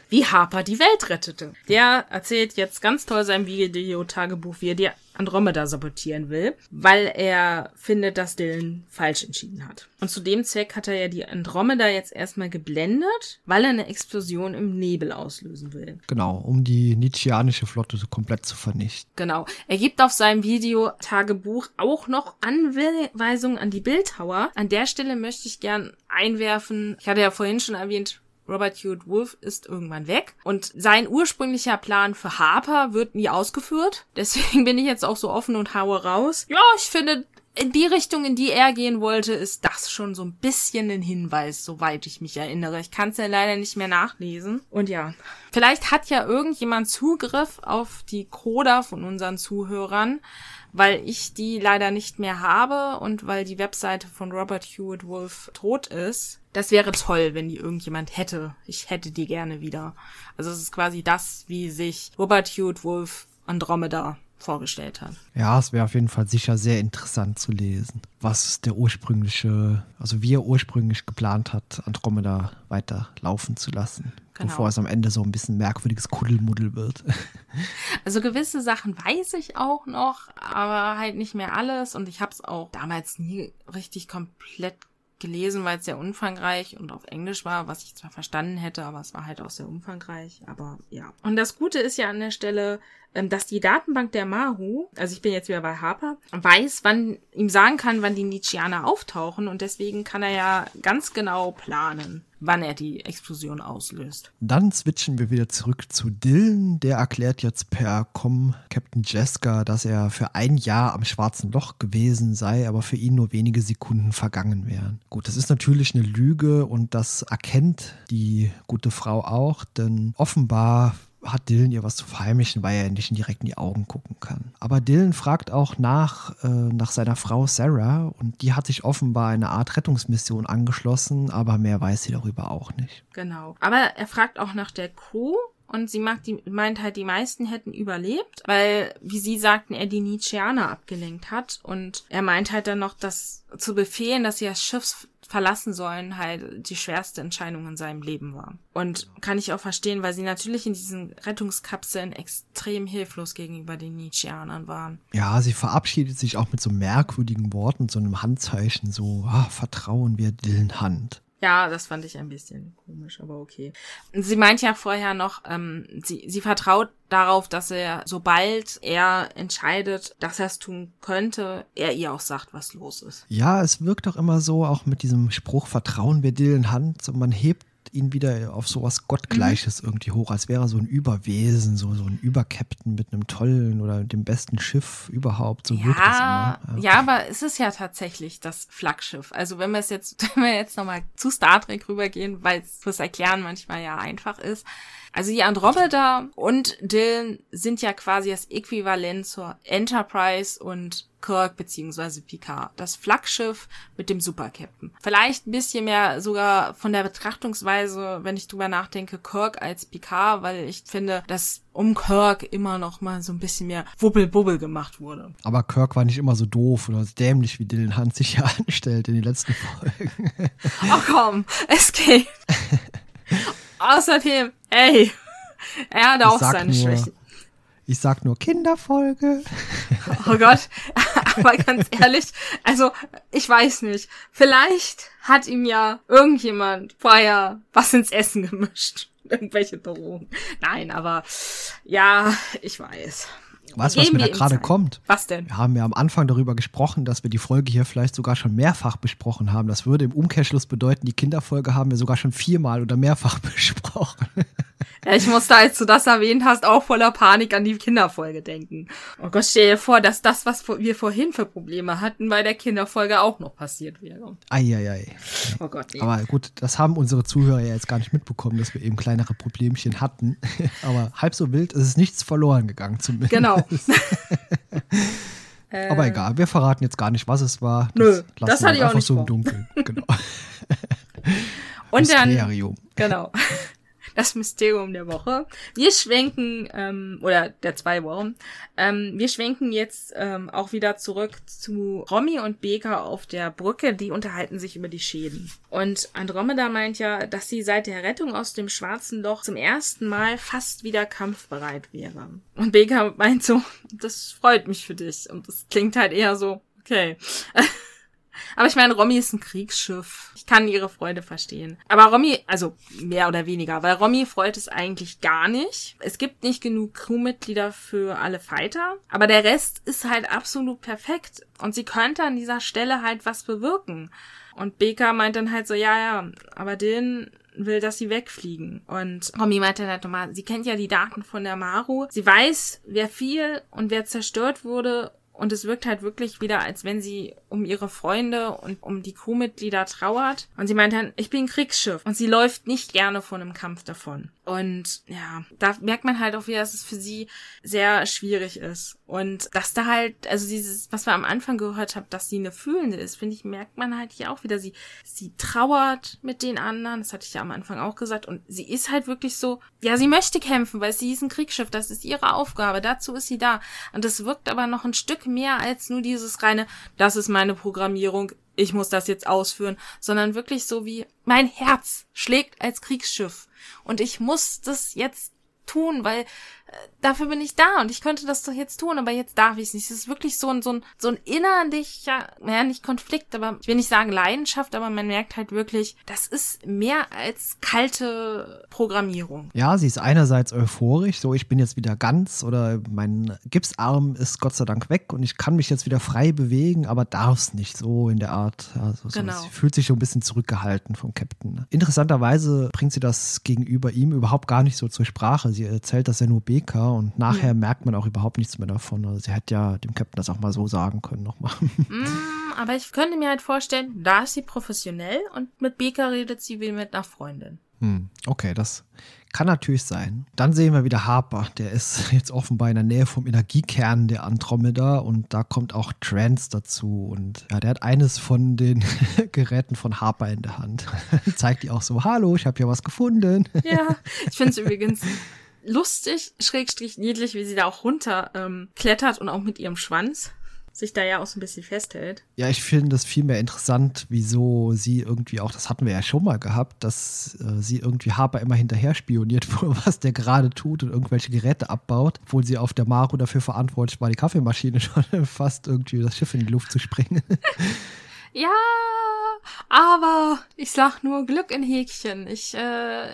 wie Harper die Welt rettete. Der erzählt jetzt ganz toll sein Videotagebuch, wie er die Andromeda sabotieren will, weil er findet, dass Dylan falsch entschieden hat. Und zu dem Zweck hat er ja die Andromeda jetzt erstmal geblendet, weil er eine Explosion im Nebel auslösen will. Genau, um die Nietzscheanische Flotte komplett zu vernichten. Genau. Er gibt auf seinem Videotagebuch auch noch Anweisungen an die Bildhauer. An der Stelle möchte ich gern einwerfen, ich hatte ja vorhin schon erwähnt, Robert Hewitt Wolf ist irgendwann weg und sein ursprünglicher Plan für Harper wird nie ausgeführt. Deswegen bin ich jetzt auch so offen und haue raus. Ja, ich finde, in die Richtung, in die er gehen wollte, ist das schon so ein bisschen ein Hinweis, soweit ich mich erinnere. Ich kann es ja leider nicht mehr nachlesen. Und ja, vielleicht hat ja irgendjemand Zugriff auf die Coda von unseren Zuhörern, weil ich die leider nicht mehr habe und weil die Webseite von Robert Hewitt Wolf tot ist. Das wäre toll, wenn die irgendjemand hätte. Ich hätte die gerne wieder. Also es ist quasi das, wie sich Robert Hewitt Wolf Andromeda vorgestellt hat. Ja, es wäre auf jeden Fall sicher sehr interessant zu lesen, was der ursprüngliche, also wie er ursprünglich geplant hat, Andromeda weiter laufen zu lassen. Genau. Bevor es am Ende so ein bisschen merkwürdiges Kuddelmuddel wird. Also gewisse Sachen weiß ich auch noch, aber halt nicht mehr alles. Und ich habe es auch damals nie richtig komplett gelesen, weil es sehr umfangreich und auf Englisch war, was ich zwar verstanden hätte, aber es war halt auch sehr umfangreich. Aber ja. Und das Gute ist ja an der Stelle, dass die Datenbank der Mahu, also ich bin jetzt wieder bei Harper, weiß, wann ihm sagen kann, wann die Nietzscheaner auftauchen und deswegen kann er ja ganz genau planen, wann er die Explosion auslöst. Dann switchen wir wieder zurück zu Dylan. Der erklärt jetzt per Com Captain Jeska, dass er für ein Jahr am Schwarzen Loch gewesen sei, aber für ihn nur wenige Sekunden vergangen wären. Gut, das ist natürlich eine Lüge und das erkennt die gute Frau auch, denn offenbar hat Dylan ihr was zu verheimlichen, weil er nicht direkt in die Augen gucken kann. Aber Dylan fragt auch nach, äh, nach seiner Frau Sarah und die hat sich offenbar eine Art Rettungsmission angeschlossen, aber mehr weiß sie darüber auch nicht. Genau. Aber er fragt auch nach der Crew und sie mag die, meint halt, die meisten hätten überlebt, weil, wie sie sagten, er die Nietzscheaner abgelenkt hat. Und er meint halt dann noch, dass zu befehlen, dass sie das Schiff verlassen sollen, halt die schwerste Entscheidung in seinem Leben war. Und kann ich auch verstehen, weil sie natürlich in diesen Rettungskapseln extrem hilflos gegenüber den Nietzscheanern waren. Ja, sie verabschiedet sich auch mit so merkwürdigen Worten, so einem Handzeichen, so, ah, vertrauen wir Dillen Hand. Ja, das fand ich ein bisschen komisch, aber okay. Sie meint ja vorher noch, ähm, sie, sie vertraut darauf, dass er, sobald er entscheidet, dass er es tun könnte, er ihr auch sagt, was los ist. Ja, es wirkt doch immer so, auch mit diesem Spruch, Vertrauen wir Dillen Hand, so man hebt ihn wieder auf sowas Gottgleiches mhm. irgendwie hoch, als wäre er so ein Überwesen, so, so ein Überkapitän mit einem tollen oder dem besten Schiff überhaupt. So ja, wirkt das immer. Ja. ja, aber es ist ja tatsächlich das Flaggschiff. Also wenn wir es jetzt, wenn wir jetzt nochmal zu Star Trek rübergehen, weil es fürs Erklären manchmal ja einfach ist. Also die Andromeda und Dylan sind ja quasi das Äquivalent zur Enterprise und Kirk beziehungsweise Picard. Das Flaggschiff mit dem Supercaptain. Vielleicht ein bisschen mehr sogar von der Betrachtungsweise, wenn ich drüber nachdenke, Kirk als Picard, weil ich finde, dass um Kirk immer noch mal so ein bisschen mehr Wubbel-Bubbel gemacht wurde. Aber Kirk war nicht immer so doof oder so dämlich, wie Dylan Hunt sich ja anstellt in den letzten Folgen. Ach komm, Escape. Außerdem, ey, er hat auch seine nur, Schwächen. Ich sag nur Kinderfolge. Oh Gott, aber ganz ehrlich, also ich weiß nicht. Vielleicht hat ihm ja irgendjemand vorher was ins Essen gemischt. Irgendwelche Drogen. Nein, aber ja, ich weiß. Weißt du, was mir da gerade kommt? Was denn? Wir haben ja am Anfang darüber gesprochen, dass wir die Folge hier vielleicht sogar schon mehrfach besprochen haben. Das würde im Umkehrschluss bedeuten, die Kinderfolge haben wir sogar schon viermal oder mehrfach besprochen. Ja, ich musste, als du das erwähnt hast, auch voller Panik an die Kinderfolge denken. Oh Gott, stell dir vor, dass das, was wir vorhin für Probleme hatten, bei der Kinderfolge auch noch passiert wäre. Eieiei. Oh Gott, nee. Aber gut, das haben unsere Zuhörer ja jetzt gar nicht mitbekommen, dass wir eben kleinere Problemchen hatten. Aber halb so wild, es ist nichts verloren gegangen zumindest. Genau. Aber äh. egal, wir verraten jetzt gar nicht, was es war. Das Nö, das hatte ich auch nicht so im Dunkeln. Genau. Und Mysterium. dann, genau das Mysterium der Woche. Wir schwenken, ähm, oder der zwei Wochen, ähm, wir schwenken jetzt ähm, auch wieder zurück zu Romy und Baker auf der Brücke. Die unterhalten sich über die Schäden. Und Andromeda meint ja, dass sie seit der Rettung aus dem schwarzen Loch zum ersten Mal fast wieder kampfbereit wäre. Und Baker meint so, das freut mich für dich. Und das klingt halt eher so, okay. Aber ich meine, Romy ist ein Kriegsschiff. Ich kann ihre Freude verstehen. Aber Romy, also mehr oder weniger, weil Romy freut es eigentlich gar nicht. Es gibt nicht genug Crewmitglieder für alle Fighter, aber der Rest ist halt absolut perfekt. Und sie könnte an dieser Stelle halt was bewirken. Und Baker meint dann halt so, ja, ja, aber den will, dass sie wegfliegen. Und Romy meinte dann nochmal, sie kennt ja die Daten von der Maru. Sie weiß, wer fiel und wer zerstört wurde und es wirkt halt wirklich wieder, als wenn sie um ihre Freunde und um die Crewmitglieder trauert. Und sie meint dann, ich bin Kriegsschiff. Und sie läuft nicht gerne von einem Kampf davon. Und ja, da merkt man halt auch wieder, dass es für sie sehr schwierig ist. Und dass da halt, also dieses, was wir am Anfang gehört haben, dass sie eine Fühlende ist, finde ich, merkt man halt hier auch wieder. Sie, sie trauert mit den anderen, das hatte ich ja am Anfang auch gesagt. Und sie ist halt wirklich so, ja, sie möchte kämpfen, weil sie ist ein Kriegsschiff, das ist ihre Aufgabe, dazu ist sie da. Und das wirkt aber noch ein Stück mehr als nur dieses reine, das ist meine Programmierung, ich muss das jetzt ausführen, sondern wirklich so wie mein Herz schlägt als Kriegsschiff und ich muss das jetzt tun, weil dafür bin ich da und ich könnte das doch jetzt tun, aber jetzt darf ich es nicht. Es ist wirklich so ein, so ein, so ein innerlicher, naja, nicht Konflikt, aber ich will nicht sagen Leidenschaft, aber man merkt halt wirklich, das ist mehr als kalte Programmierung. Ja, sie ist einerseits euphorisch, so ich bin jetzt wieder ganz oder mein Gipsarm ist Gott sei Dank weg und ich kann mich jetzt wieder frei bewegen, aber darf es nicht so in der Art. Also so, genau. Sie fühlt sich so ein bisschen zurückgehalten vom Captain. Interessanterweise bringt sie das gegenüber ihm überhaupt gar nicht so zur Sprache. Sie erzählt das ja nur B Baker und nachher mhm. merkt man auch überhaupt nichts mehr davon. Also sie hätte ja dem Captain das auch mal so sagen können nochmal. Mm, aber ich könnte mir halt vorstellen, da ist sie professionell und mit Baker redet sie wie mit einer Freundin. Hm, okay, das kann natürlich sein. Dann sehen wir wieder Harper. Der ist jetzt offenbar in der Nähe vom Energiekern der Andromeda und da kommt auch Trance dazu. Und ja, der hat eines von den Geräten von Harper in der Hand. Zeigt die auch so: Hallo, ich habe hier was gefunden. Ja, ich finde es übrigens lustig, schrägstrich niedlich, wie sie da auch runter ähm, klettert und auch mit ihrem Schwanz sich da ja auch so ein bisschen festhält. Ja, ich finde das viel mehr interessant, wieso sie irgendwie auch, das hatten wir ja schon mal gehabt, dass äh, sie irgendwie Harper immer hinterher spioniert, was der gerade tut und irgendwelche Geräte abbaut, obwohl sie auf der Maru dafür verantwortlich war, die Kaffeemaschine schon fast irgendwie das Schiff in die Luft zu springen. ja, aber ich sag nur Glück in Häkchen. Ich, äh,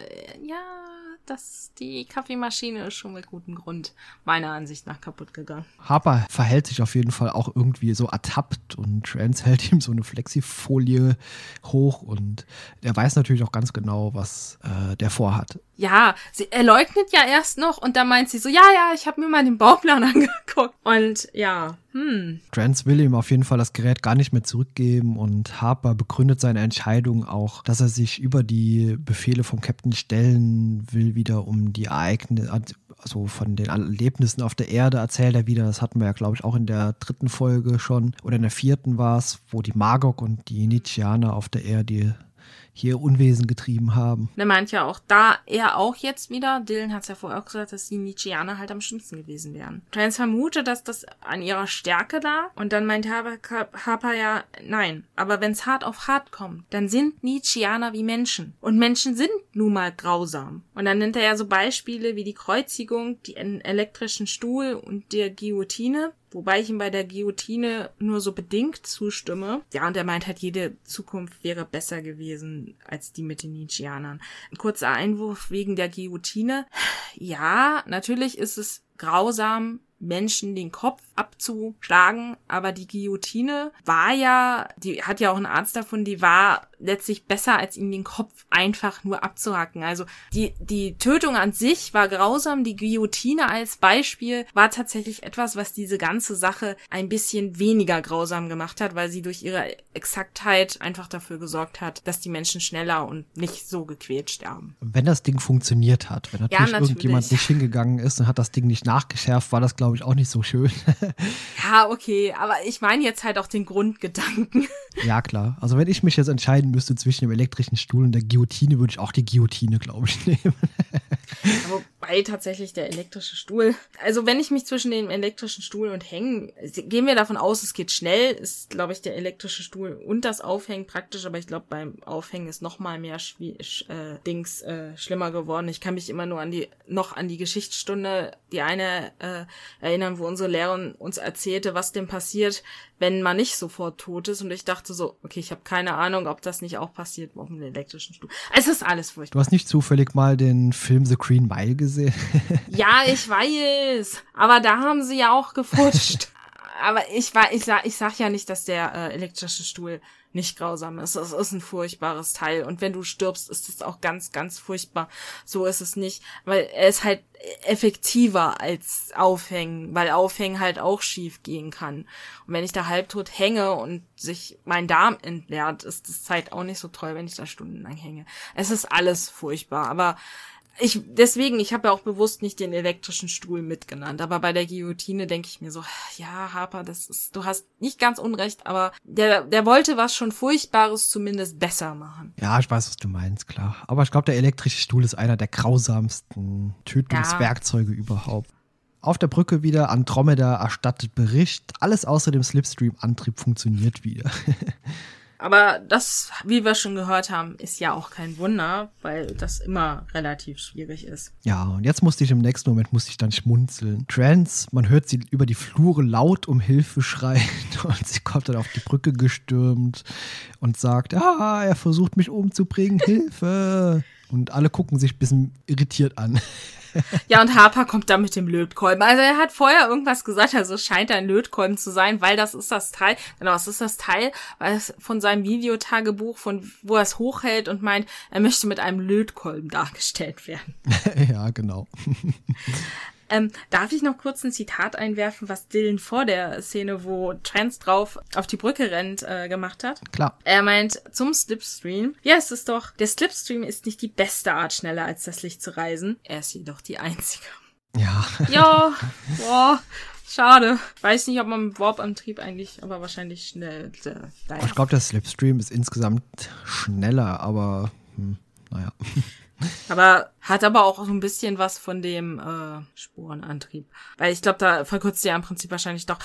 ja dass die Kaffeemaschine ist schon mit gutem Grund meiner Ansicht nach kaputt gegangen. Harper verhält sich auf jeden Fall auch irgendwie so ertappt und Trance hält ihm so eine Flexifolie hoch und er weiß natürlich auch ganz genau, was äh, der vorhat. Ja, sie, er leugnet ja erst noch und dann meint sie so, ja, ja, ich habe mir mal den Bauplan angeguckt. Und ja, hm. Trance will ihm auf jeden Fall das Gerät gar nicht mehr zurückgeben und Harper begründet seine Entscheidung auch, dass er sich über die Befehle vom Captain stellen will, wieder um die Ereignisse, also von den Erlebnissen auf der Erde erzählt er wieder. Das hatten wir ja, glaube ich, auch in der dritten Folge schon oder in der vierten war es, wo die Magog und die Nietzscheaner auf der Erde hier Unwesen getrieben haben. Er meint ja auch da er auch jetzt wieder, Dylan hat es ja vorher auch gesagt, dass die Nietzscheaner halt am schlimmsten gewesen wären. Trans vermutet, dass das an ihrer Stärke lag und dann meint Harper ja, nein, aber wenn's hart auf hart kommt, dann sind Nietzscheaner wie Menschen. Und Menschen sind nun mal grausam. Und dann nennt er ja so Beispiele wie die Kreuzigung, den elektrischen Stuhl und der Guillotine. Wobei ich ihm bei der Guillotine nur so bedingt zustimme. Ja, und er meint halt, jede Zukunft wäre besser gewesen als die mit den Nietzscheanern. Ein kurzer Einwurf wegen der Guillotine. Ja, natürlich ist es grausam, Menschen den Kopf abzuschlagen, aber die Guillotine war ja, die hat ja auch einen Arzt davon, die war letztlich besser, als ihm den Kopf einfach nur abzuhacken. Also die, die Tötung an sich war grausam, die Guillotine als Beispiel war tatsächlich etwas, was diese ganze Sache ein bisschen weniger grausam gemacht hat, weil sie durch ihre Exaktheit einfach dafür gesorgt hat, dass die Menschen schneller und nicht so gequält sterben. Wenn das Ding funktioniert hat, wenn natürlich, ja, natürlich. irgendjemand nicht hingegangen ist und hat das Ding nicht nachgeschärft, war das, glaube ich, auch nicht so schön. ja, okay, aber ich meine jetzt halt auch den Grundgedanken. ja, klar. Also wenn ich mich jetzt entscheiden müsste zwischen dem elektrischen Stuhl und der Guillotine, würde ich auch die Guillotine, glaube ich, nehmen. Wobei tatsächlich der elektrische Stuhl. Also wenn ich mich zwischen dem elektrischen Stuhl und Hängen, gehen wir davon aus, es geht schnell, ist, glaube ich, der elektrische Stuhl und das Aufhängen praktisch, aber ich glaube, beim Aufhängen ist noch mal mehr äh, Dings äh, schlimmer geworden. Ich kann mich immer nur an die, noch an die Geschichtsstunde, die eine äh, erinnern, wo unsere Lehrerin uns erzählte, was denn passiert, wenn man nicht sofort tot ist. Und ich dachte so, okay, ich habe keine Ahnung, ob das nicht auch passiert auf dem elektrischen Stuhl. Es ist alles furchtbar. Du hast nicht zufällig mal den Film The Green Mile gesehen? ja, ich weiß. Aber da haben sie ja auch gefutscht. aber ich war, ich sag, ich sag ja nicht, dass der äh, elektrische Stuhl nicht grausam ist. Es ist ein furchtbares Teil. Und wenn du stirbst, ist es auch ganz, ganz furchtbar. So ist es nicht. Weil er ist halt effektiver als Aufhängen, weil Aufhängen halt auch schief gehen kann. Und wenn ich da halbtot hänge und sich mein Darm entleert, ist das Zeit auch nicht so toll, wenn ich da stundenlang hänge. Es ist alles furchtbar. Aber ich deswegen, ich habe ja auch bewusst nicht den elektrischen Stuhl mitgenannt, aber bei der Guillotine denke ich mir so, ja, Harper, das ist, du hast nicht ganz unrecht, aber der, der wollte was schon Furchtbares zumindest besser machen. Ja, ich weiß, was du meinst, klar. Aber ich glaube, der elektrische Stuhl ist einer der grausamsten Tötungswerkzeuge ja. überhaupt. Auf der Brücke wieder, Andromeda erstattet Bericht. Alles außer dem Slipstream-Antrieb funktioniert wieder. Aber das, wie wir schon gehört haben, ist ja auch kein Wunder, weil das immer relativ schwierig ist. Ja, und jetzt musste ich im nächsten Moment musste ich dann schmunzeln. Trans, man hört sie über die Flure laut um Hilfe schreien und sie kommt dann auf die Brücke gestürmt und sagt, ah, er versucht mich umzubringen, Hilfe. Und alle gucken sich ein bisschen irritiert an. Ja, und Harper kommt da mit dem Lötkolben. Also er hat vorher irgendwas gesagt, also scheint ein Lötkolben zu sein, weil das ist das Teil, genau, es ist das Teil, es von seinem Videotagebuch, von wo er es hochhält und meint, er möchte mit einem Lötkolben dargestellt werden. ja, genau. Ähm, darf ich noch kurz ein Zitat einwerfen, was Dylan vor der Szene, wo Trans drauf auf die Brücke rennt, äh, gemacht hat? Klar. Er meint zum Slipstream. Ja, es ist doch, der Slipstream ist nicht die beste Art, schneller als das Licht zu reisen. Er ist jedoch die einzige. Ja. Ja, boah. Schade. Weiß nicht, ob man mit Warp-Antrieb eigentlich, aber wahrscheinlich schnell. Äh, ich glaube, der Slipstream ist insgesamt schneller, aber hm, naja. Aber hat aber auch so ein bisschen was von dem äh, Spurenantrieb. Weil ich glaube, da verkürzt ja im Prinzip wahrscheinlich doch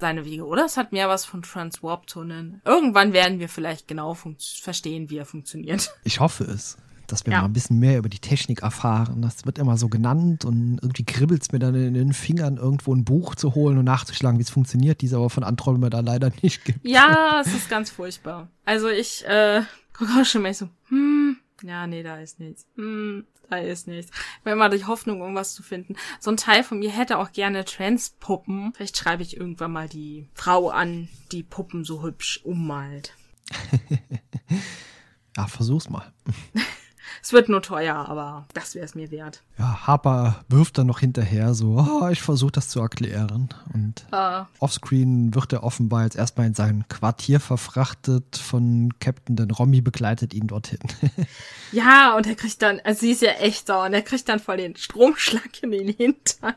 seine Wege, oder? Es hat mehr was von Transwarp-Tunneln. Irgendwann werden wir vielleicht genau verstehen, wie er funktioniert. Ich hoffe es dass wir ja. mal ein bisschen mehr über die Technik erfahren. Das wird immer so genannt und irgendwie kribbelt es mir dann in den Fingern, irgendwo ein Buch zu holen und nachzuschlagen, wie es funktioniert, die es aber von Andromeda leider nicht gibt. Ja, es ist ganz furchtbar. Also ich äh, gucke auch schon mal so, hm, ja, nee, da ist nichts. Hm, da ist nichts. Ich will mal durch Hoffnung, irgendwas zu finden. So ein Teil von mir hätte auch gerne Transpuppen. Vielleicht schreibe ich irgendwann mal die Frau an, die Puppen so hübsch ummalt. ja, versuch's mal. Es wird nur teuer, aber das wäre es mir wert. Ja, Harper wirft dann noch hinterher so, oh, ich versuche das zu erklären. Und uh. offscreen wird er offenbar jetzt erstmal in sein Quartier verfrachtet von Captain, denn Romy begleitet ihn dorthin. ja, und er kriegt dann, also sie ist ja echt sauer, und er kriegt dann voll den Stromschlag in den Hintern.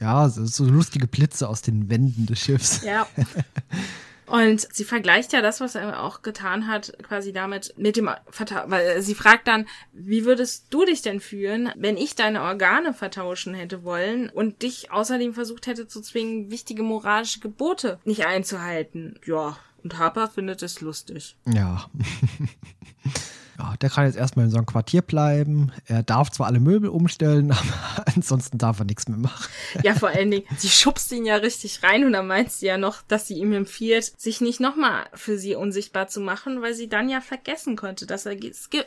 Ja, so, so lustige Blitze aus den Wänden des Schiffs. Ja. Und sie vergleicht ja das, was er auch getan hat, quasi damit mit dem Vertauschen, weil sie fragt dann, wie würdest du dich denn fühlen, wenn ich deine Organe vertauschen hätte wollen und dich außerdem versucht hätte zu zwingen, wichtige moralische Gebote nicht einzuhalten? Ja, und Harper findet es lustig. Ja. Ja, der kann jetzt erstmal in so einem Quartier bleiben. Er darf zwar alle Möbel umstellen, aber ansonsten darf er nichts mehr machen. Ja, vor allen Dingen, sie schubst ihn ja richtig rein und dann meint sie ja noch, dass sie ihm empfiehlt, sich nicht nochmal für sie unsichtbar zu machen, weil sie dann ja vergessen könnte, dass, er,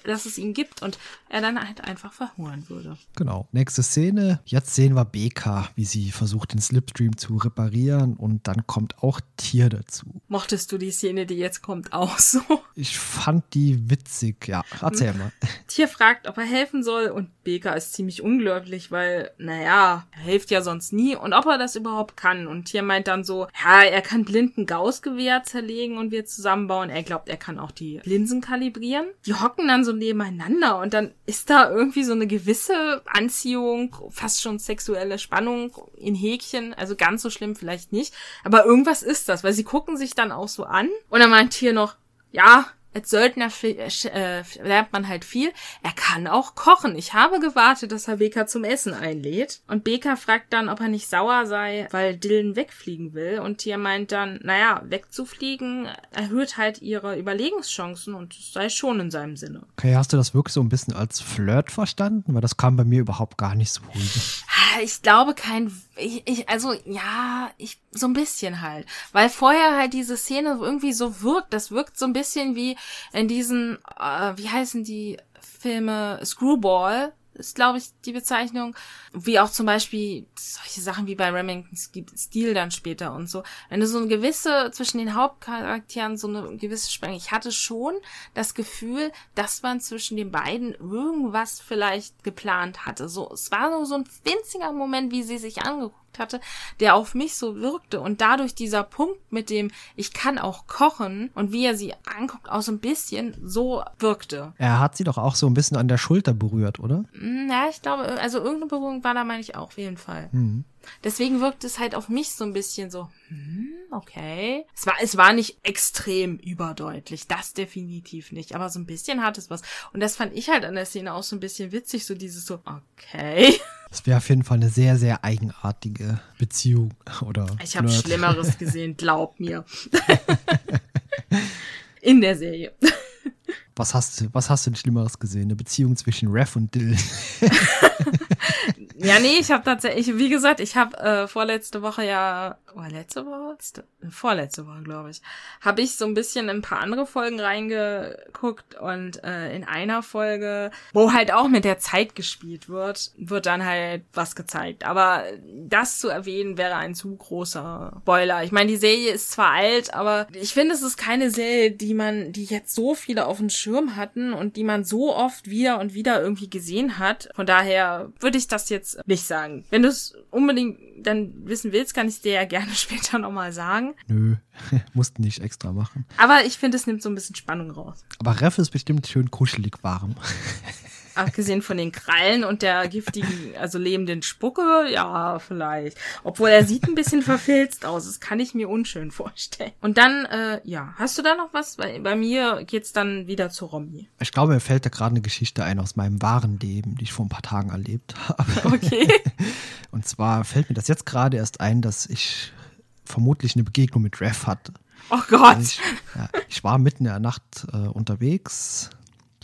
dass es ihn gibt und er dann halt einfach verhungern würde. Genau. Nächste Szene. Jetzt sehen wir Beka, wie sie versucht, den Slipstream zu reparieren und dann kommt auch Tier dazu. Mochtest du die Szene, die jetzt kommt, auch so? Ich fand die witzig, ja. Erzähl mal. Tier fragt, ob er helfen soll und Beka ist ziemlich unglaublich, weil, naja, er hilft ja sonst nie und ob er das überhaupt kann. Und Tier meint dann so, ja, er kann blinden Gaussgewehr zerlegen und wir zusammenbauen. Er glaubt, er kann auch die Linsen kalibrieren. Die hocken dann so nebeneinander und dann ist da irgendwie so eine gewisse Anziehung, fast schon sexuelle Spannung in Häkchen. Also ganz so schlimm vielleicht nicht. Aber irgendwas ist das, weil sie gucken sich dann auch so an und dann meint Tier noch, ja, als Söldner äh, lernt man halt viel. Er kann auch kochen. Ich habe gewartet, dass er Beka zum Essen einlädt. Und Beka fragt dann, ob er nicht sauer sei, weil Dylan wegfliegen will. Und Tia meint dann, naja, wegzufliegen erhöht halt ihre Überlegenschancen und sei schon in seinem Sinne. Okay, hast du das wirklich so ein bisschen als Flirt verstanden? Weil das kam bei mir überhaupt gar nicht so ruhig. Ich glaube kein, ich, ich, also ja, ich, so ein bisschen halt. Weil vorher halt diese Szene irgendwie so wirkt, das wirkt so ein bisschen wie in diesen, äh, wie heißen die Filme, Screwball, ist, glaube ich, die Bezeichnung. Wie auch zum Beispiel solche Sachen wie bei Remington Steel dann später und so. Wenn du so eine gewisse, zwischen den Hauptcharakteren so eine gewisse Spannung. Ich hatte schon das Gefühl, dass man zwischen den beiden irgendwas vielleicht geplant hatte. So, es war nur so ein winziger Moment, wie sie sich angeguckt hatte, der auf mich so wirkte und dadurch dieser Punkt mit dem ich kann auch kochen und wie er sie anguckt auch so ein bisschen so wirkte. Er hat sie doch auch so ein bisschen an der Schulter berührt, oder? Mm, ja, ich glaube, also irgendeine Berührung war da, meine ich auch, auf jeden Fall. Mhm. Deswegen wirkt es halt auf mich so ein bisschen so, hm, okay. Es war, es war nicht extrem überdeutlich, das definitiv nicht, aber so ein bisschen hat es was. Und das fand ich halt an der Szene auch so ein bisschen witzig, so dieses so, okay. Das wäre auf jeden Fall eine sehr, sehr eigenartige Beziehung, oder? Ich habe Schlimmeres gesehen, glaub mir. In der Serie. Was hast du, was hast du denn Schlimmeres gesehen? Eine Beziehung zwischen Ref und Dylan? Ja, nee, ich habe tatsächlich, wie gesagt, ich habe äh, vorletzte Woche ja, oder letzte Woche? Vorletzte Woche, glaube ich, habe ich so ein bisschen in ein paar andere Folgen reingeguckt und äh, in einer Folge, wo halt auch mit der Zeit gespielt wird, wird dann halt was gezeigt. Aber das zu erwähnen wäre ein zu großer Spoiler. Ich meine, die Serie ist zwar alt, aber ich finde, es ist keine Serie, die man, die jetzt so viele auf dem Schirm hatten und die man so oft wieder und wieder irgendwie gesehen hat. Von daher würde ich das jetzt nicht sagen. Wenn du es unbedingt dann wissen willst, kann ich dir ja gerne später nochmal sagen. Nö, mussten nicht extra machen. Aber ich finde, es nimmt so ein bisschen Spannung raus. Aber Ref ist bestimmt schön kuschelig warm. Abgesehen von den Krallen und der giftigen, also lebenden Spucke, ja, vielleicht. Obwohl er sieht ein bisschen verfilzt aus. Das kann ich mir unschön vorstellen. Und dann, äh, ja, hast du da noch was? Bei, bei mir geht's dann wieder zu Romy. Ich glaube, mir fällt da gerade eine Geschichte ein aus meinem wahren Leben, die ich vor ein paar Tagen erlebt habe. Okay. und zwar fällt mir das jetzt gerade erst ein, dass ich vermutlich eine Begegnung mit Rev hatte. Oh Gott. Also ich, ja, ich, war mitten in der Nacht äh, unterwegs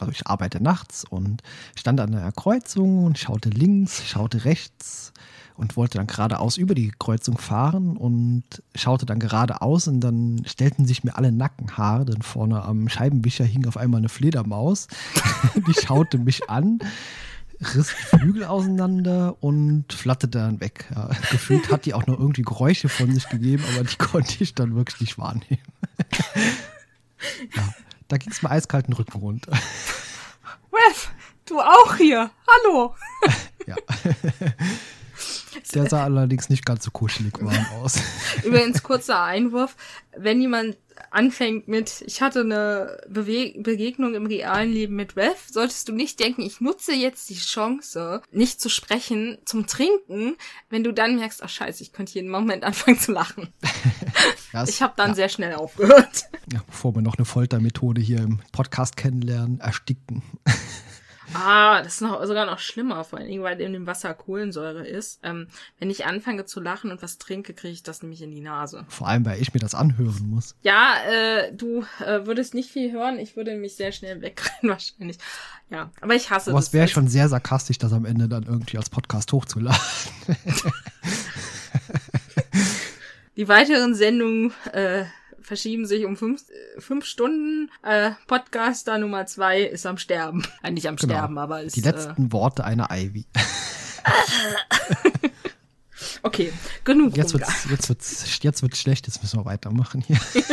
also ich arbeite nachts und stand an einer Kreuzung und schaute links, schaute rechts und wollte dann geradeaus über die Kreuzung fahren und schaute dann geradeaus und dann stellten sich mir alle Nackenhaare, denn vorne am Scheibenwischer hing auf einmal eine Fledermaus. die schaute mich an, riss die Flügel auseinander und flatterte dann weg. Ja, gefühlt hat die auch noch irgendwie Geräusche von sich gegeben, aber die konnte ich dann wirklich nicht wahrnehmen. ja. Da ging es mir eiskalten Rücken runter. Ref, du auch hier. Hallo. ja. Der sah allerdings nicht ganz so kuschelig warm aus. Übrigens, kurzer Einwurf. Wenn jemand anfängt mit, ich hatte eine Bewe Begegnung im realen Leben mit Rev, solltest du nicht denken, ich nutze jetzt die Chance, nicht zu sprechen, zum Trinken, wenn du dann merkst, ach scheiße, ich könnte jeden Moment anfangen zu lachen. Das, ich habe dann ja. sehr schnell aufgehört. Ja, bevor wir noch eine Foltermethode hier im Podcast kennenlernen, ersticken. Ah, das ist noch, sogar noch schlimmer, vor allen Dingen, weil in dem Wasser Kohlensäure ist. Ähm, wenn ich anfange zu lachen und was trinke, kriege ich das nämlich in die Nase. Vor allem, weil ich mir das anhören muss. Ja, äh, du äh, würdest nicht viel hören. Ich würde mich sehr schnell wegrennen wahrscheinlich. Ja, aber ich hasse aber das. Aber es wäre schon sehr sarkastisch, das am Ende dann irgendwie als Podcast hochzuladen. die weiteren Sendungen äh, verschieben sich um fünf, fünf Stunden. Äh, Podcaster Nummer zwei ist am Sterben. Eigentlich am genau. Sterben, aber ist. Die letzten äh, Worte einer Ivy. okay, genug. Jetzt wird's, jetzt wird's, jetzt wird's schlecht, jetzt müssen wir weitermachen hier.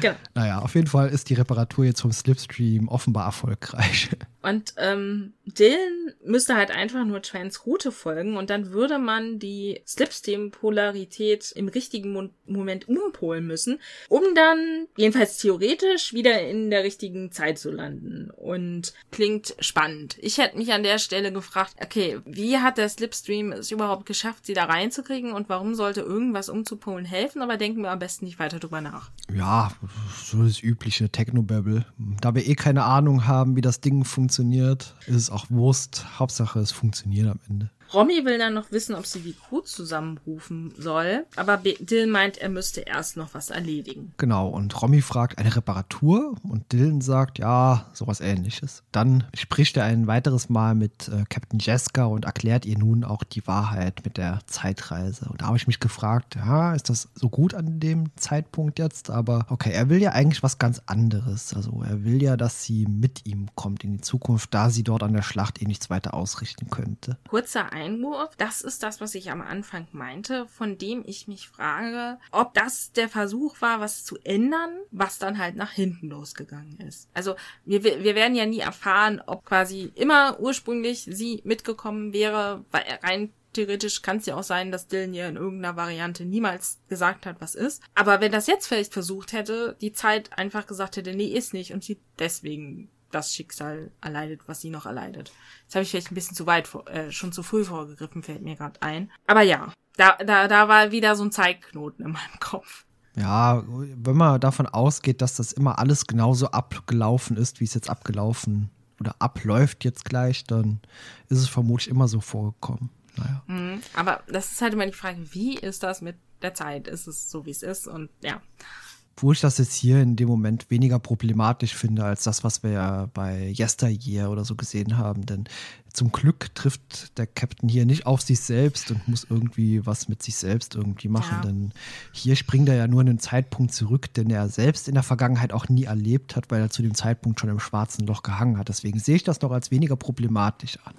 genau. Naja, auf jeden Fall ist die Reparatur jetzt vom Slipstream offenbar erfolgreich. Und ähm, Dylan müsste halt einfach nur Trans Route folgen und dann würde man die Slipstream-Polarität im richtigen Mo Moment umpolen müssen, um dann jedenfalls theoretisch wieder in der richtigen Zeit zu landen. Und klingt spannend. Ich hätte mich an der Stelle gefragt, okay, wie hat der Slipstream es überhaupt geschafft, sie da reinzukriegen und warum sollte irgendwas umzupolen helfen? Aber denken wir am besten nicht weiter drüber nach. Ja, so das übliche Technobabble. Da wir eh keine Ahnung haben, wie das Ding funktioniert, ist es auch Wurst. Hauptsache, es funktioniert am Ende. Romy will dann noch wissen, ob sie die Crew zusammenrufen soll, aber Dylan meint, er müsste erst noch was erledigen. Genau, und Romy fragt eine Reparatur und Dylan sagt, ja, sowas ähnliches. Dann spricht er ein weiteres Mal mit äh, Captain Jessica und erklärt ihr nun auch die Wahrheit mit der Zeitreise. Und da habe ich mich gefragt, ja, ist das so gut an dem Zeitpunkt jetzt? Aber okay, er will ja eigentlich was ganz anderes. Also er will ja, dass sie mit ihm kommt in die Zukunft, da sie dort an der Schlacht eh nichts weiter ausrichten könnte. Kurzer Einwurf, das ist das, was ich am Anfang meinte, von dem ich mich frage, ob das der Versuch war, was zu ändern, was dann halt nach hinten losgegangen ist. Also wir, wir werden ja nie erfahren, ob quasi immer ursprünglich sie mitgekommen wäre, weil rein theoretisch kann es ja auch sein, dass Dylan ihr in irgendeiner Variante niemals gesagt hat, was ist. Aber wenn das jetzt vielleicht versucht hätte, die Zeit einfach gesagt hätte, nee, ist nicht und sie deswegen das Schicksal erleidet, was sie noch erleidet. Jetzt habe ich vielleicht ein bisschen zu weit, vor, äh, schon zu früh vorgegriffen, fällt mir gerade ein. Aber ja, da, da, da war wieder so ein Zeitknoten in meinem Kopf. Ja, wenn man davon ausgeht, dass das immer alles genauso abgelaufen ist, wie es jetzt abgelaufen oder abläuft jetzt gleich, dann ist es vermutlich immer so vorgekommen. Naja. Mhm, aber das ist halt immer die Frage, wie ist das mit der Zeit? Ist es so, wie es ist? Und ja wo ich das jetzt hier in dem Moment weniger problematisch finde als das, was wir ja bei Yesteryear oder so gesehen haben. Denn zum Glück trifft der Captain hier nicht auf sich selbst und muss irgendwie was mit sich selbst irgendwie machen. Ja. Denn hier springt er ja nur in einen Zeitpunkt zurück, den er selbst in der Vergangenheit auch nie erlebt hat, weil er zu dem Zeitpunkt schon im schwarzen Loch gehangen hat. Deswegen sehe ich das noch als weniger problematisch an.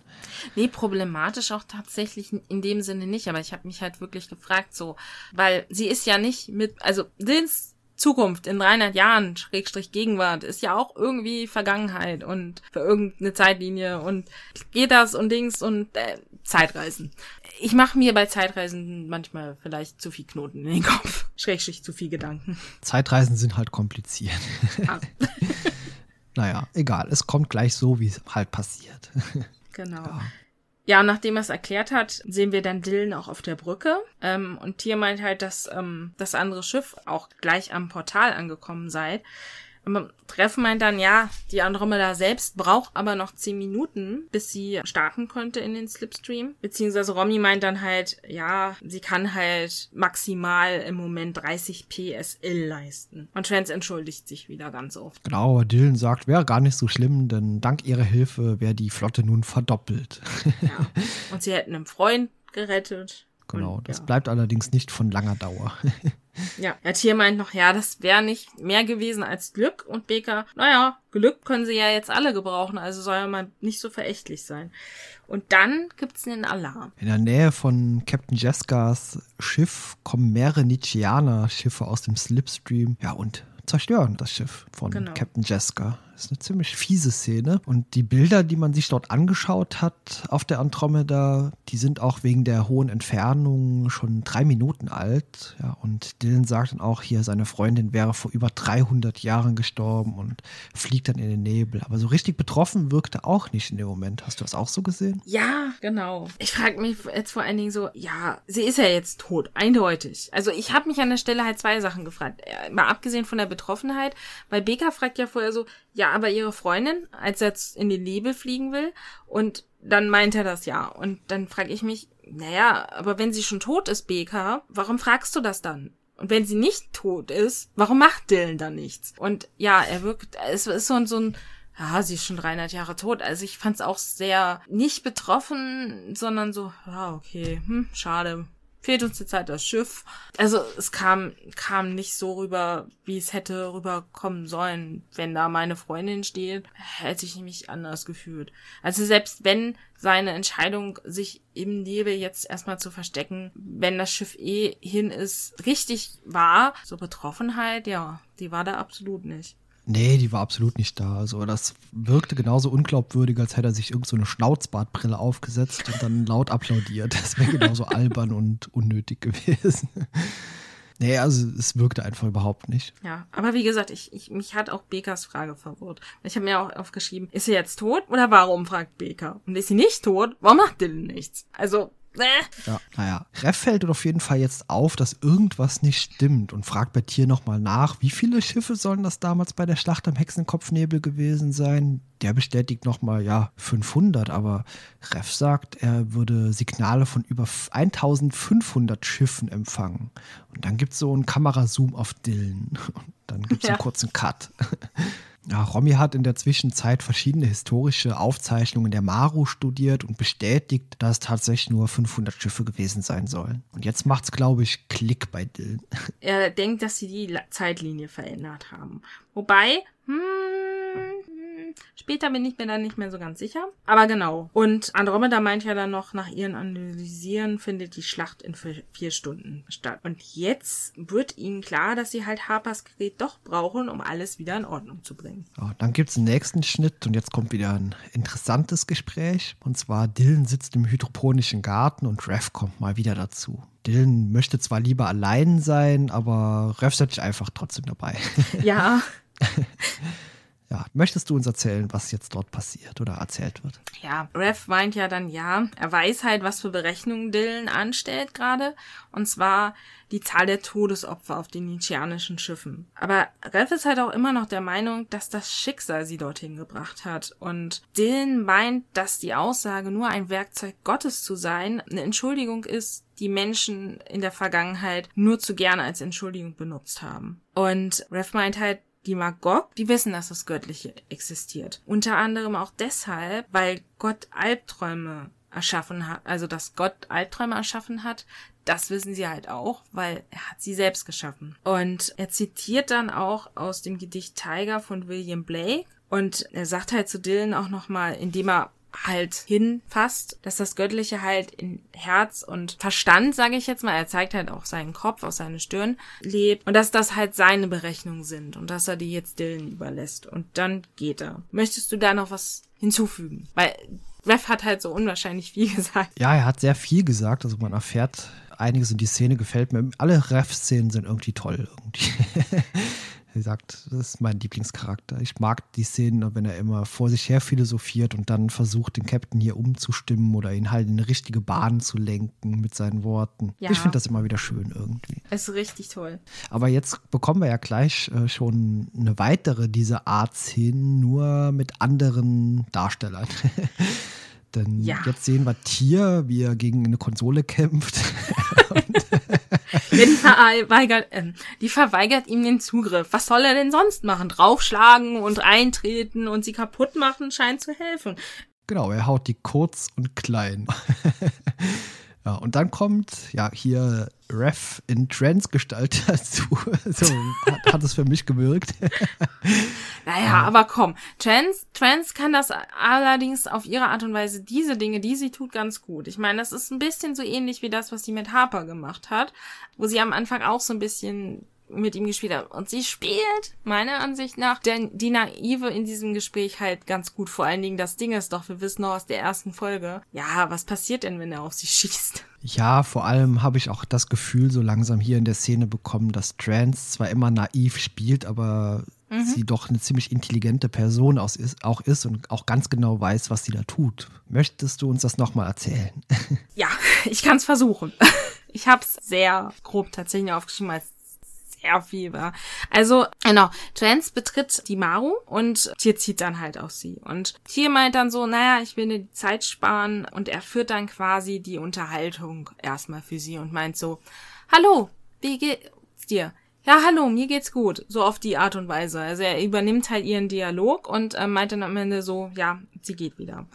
Nee, problematisch auch tatsächlich in dem Sinne nicht, aber ich habe mich halt wirklich gefragt, so, weil sie ist ja nicht mit, also Dins Zukunft in 300 Jahren, Schrägstrich Gegenwart, ist ja auch irgendwie Vergangenheit und für irgendeine Zeitlinie und geht das und Dings und äh, Zeitreisen. Ich mache mir bei Zeitreisen manchmal vielleicht zu viel Knoten in den Kopf, Schrägstrich zu viel Gedanken. Zeitreisen sind halt kompliziert. Ah. naja, egal, es kommt gleich so, wie es halt passiert. Genau. Ja. Ja, und nachdem er es erklärt hat, sehen wir dann Dylan auch auf der Brücke. Ähm, und Tier meint halt, dass ähm, das andere Schiff auch gleich am Portal angekommen sei. Treffen meint dann, ja, die Andromeda selbst braucht aber noch zehn Minuten, bis sie starten konnte in den Slipstream. Beziehungsweise Romy meint dann halt, ja, sie kann halt maximal im Moment 30 PSL leisten. Und Trans entschuldigt sich wieder ganz oft. Genau, aber Dylan sagt, wäre gar nicht so schlimm, denn dank ihrer Hilfe wäre die Flotte nun verdoppelt. ja. Und sie hätten einen Freund gerettet. Genau, und, das ja. bleibt allerdings nicht von langer Dauer. Ja, der Tier meint noch, ja, das wäre nicht mehr gewesen als Glück. Und Baker, naja, Glück können sie ja jetzt alle gebrauchen, also soll er mal nicht so verächtlich sein. Und dann gibt's einen Alarm. In der Nähe von Captain Jeskas Schiff kommen mehrere Nietzscheaner-Schiffe aus dem Slipstream. Ja, und zerstören das Schiff von genau. Captain Jeska. Das ist eine ziemlich fiese Szene. Und die Bilder, die man sich dort angeschaut hat auf der Andromeda, die sind auch wegen der hohen Entfernung schon drei Minuten alt. Ja, und Dylan sagt dann auch hier, seine Freundin wäre vor über 300 Jahren gestorben und fliegt dann in den Nebel. Aber so richtig betroffen wirkte auch nicht in dem Moment. Hast du das auch so gesehen? Ja, genau. Ich frage mich jetzt vor allen Dingen so, ja, sie ist ja jetzt tot, eindeutig. Also ich habe mich an der Stelle halt zwei Sachen gefragt. Äh, mal abgesehen von der Betroffenheit, weil Beka fragt ja vorher so, ja, aber ihre Freundin, als er jetzt in die Liebe fliegen will. Und dann meint er das ja. Und dann frage ich mich, naja, aber wenn sie schon tot ist, BK, warum fragst du das dann? Und wenn sie nicht tot ist, warum macht Dylan dann nichts? Und ja, er wirkt, es ist so, so ein, ja, sie ist schon 300 Jahre tot. Also ich fand es auch sehr nicht betroffen, sondern so, ja, okay, hm, schade fehlt uns jetzt halt das Schiff. Also es kam, kam nicht so rüber, wie es hätte rüberkommen sollen. Wenn da meine Freundin steht, hätte ich mich anders gefühlt. Also selbst wenn seine Entscheidung, sich im Nebel jetzt erstmal zu verstecken, wenn das Schiff eh hin ist, richtig war, so Betroffenheit, ja, die war da absolut nicht. Nee, die war absolut nicht da. Also das wirkte genauso unglaubwürdig, als hätte er sich irgend so eine Schnauzbartbrille aufgesetzt und dann laut applaudiert. Das wäre genauso albern und unnötig gewesen. Nee, also es wirkte einfach überhaupt nicht. Ja, aber wie gesagt, ich, ich mich hat auch Bekas Frage verwirrt. Ich habe mir auch aufgeschrieben, ist sie jetzt tot oder warum, fragt Beka. Und ist sie nicht tot, warum macht Dylan nichts? Also. Ja, naja. Reff fällt auf jeden Fall jetzt auf, dass irgendwas nicht stimmt und fragt bei Tier nochmal nach, wie viele Schiffe sollen das damals bei der Schlacht am Hexenkopfnebel gewesen sein? Der bestätigt nochmal, ja, 500, aber Reff sagt, er würde Signale von über 1500 Schiffen empfangen. Und dann gibt es so einen Kamerazoom auf Dylan. Und dann gibt es Ja. einen kurzen Cut. Ja, Romy hat in der Zwischenzeit verschiedene historische Aufzeichnungen der Maru studiert und bestätigt, dass es tatsächlich nur 500 Schiffe gewesen sein sollen. Und jetzt macht's, glaube ich, Klick bei Dylan. Er denkt, dass sie die Zeitlinie verändert haben. Wobei, hm, später bin ich mir dann nicht mehr so ganz sicher. Aber genau. Und Andromeda meint ja dann noch, nach ihren Analysieren findet die Schlacht in vier Stunden statt. Und jetzt wird ihnen klar, dass sie halt Harpers Gerät doch brauchen, um alles wieder in Ordnung zu bringen. Ja, dann gibt's einen nächsten Schnitt und jetzt kommt wieder ein interessantes Gespräch. Und zwar Dylan sitzt im hydroponischen Garten und Rev kommt mal wieder dazu. Dylan möchte zwar lieber allein sein, aber Rev setzt sich einfach trotzdem dabei. Ja, Ja, möchtest du uns erzählen, was jetzt dort passiert oder erzählt wird? Ja, Rev meint ja dann, ja, er weiß halt, was für Berechnungen Dylan anstellt gerade. Und zwar die Zahl der Todesopfer auf den nietzscheanischen Schiffen. Aber Rev ist halt auch immer noch der Meinung, dass das Schicksal sie dorthin gebracht hat. Und Dylan meint, dass die Aussage, nur ein Werkzeug Gottes zu sein, eine Entschuldigung ist, die Menschen in der Vergangenheit nur zu gerne als Entschuldigung benutzt haben. Und Rev meint halt, die Magog, die wissen, dass das Göttliche existiert. Unter anderem auch deshalb, weil Gott Albträume erschaffen hat, also dass Gott Albträume erschaffen hat, das wissen sie halt auch, weil er hat sie selbst geschaffen. Und er zitiert dann auch aus dem Gedicht Tiger von William Blake und er sagt halt zu Dylan auch nochmal, indem er halt hinfasst, dass das Göttliche halt in Herz und Verstand, sage ich jetzt mal, er zeigt halt auch seinen Kopf auf seine Stirn, lebt und dass das halt seine Berechnungen sind und dass er die jetzt Dylan überlässt und dann geht er. Möchtest du da noch was hinzufügen? Weil Rev hat halt so unwahrscheinlich viel gesagt. Ja, er hat sehr viel gesagt, also man erfährt einiges und die Szene gefällt mir. Alle Ref-Szenen sind irgendwie toll. Irgendwie. er sagt, das ist mein Lieblingscharakter. Ich mag die Szenen, wenn er immer vor sich her philosophiert und dann versucht, den Captain hier umzustimmen oder ihn halt in eine richtige Bahn zu lenken mit seinen Worten. Ja. Ich finde das immer wieder schön irgendwie. Ist richtig toll. Aber jetzt bekommen wir ja gleich äh, schon eine weitere dieser Art Szenen, nur mit anderen Darstellern. Denn Ja. jetzt sehen wir Tier, wie er gegen eine Konsole kämpft. Ja, die verweigert, ähm, die verweigert ihm den Zugriff. Was soll er denn sonst machen? Draufschlagen und eintreten und sie kaputt machen scheint zu helfen. genau, er haut die kurz und klein. Ja, und dann kommt ja hier Ref in Trance-Gestalt dazu. so hat, hat es für mich gewirkt. Naja, aber komm. Trans, Trans kann das allerdings auf ihre Art und Weise diese Dinge, die sie tut, ganz gut. Ich meine, das ist ein bisschen so ähnlich wie das, was sie mit Harper gemacht hat, wo sie am Anfang auch so ein bisschen mit ihm gespielt hat. Und sie spielt, meiner Ansicht nach, denn die Naive in diesem Gespräch halt ganz gut. Vor allen Dingen das Ding ist doch, wir wissen noch aus der ersten Folge, ja, was passiert denn, wenn er auf sie schießt? Ja, vor allem habe ich auch das Gefühl so langsam hier in der Szene bekommen, dass Trance zwar immer naiv spielt, aber sie doch eine ziemlich intelligente Person aus ist, auch ist und auch ganz genau weiß, was sie da tut. Möchtest du uns das nochmal erzählen? Ja, ich kann es versuchen. Ich habe es sehr grob tatsächlich aufgeschrieben, es sehr viel war. Also, genau, Trance betritt die Maru und Tier zieht dann halt auf sie. Und Tier meint dann so, naja, ich will mir die Zeit sparen und er führt dann quasi die Unterhaltung erstmal für sie und meint so, hallo, wie geht's dir? Ja, hallo, mir geht's gut. So auf die Art und Weise. Also er übernimmt halt ihren Dialog und äh, meint dann am Ende so, ja, sie geht wieder.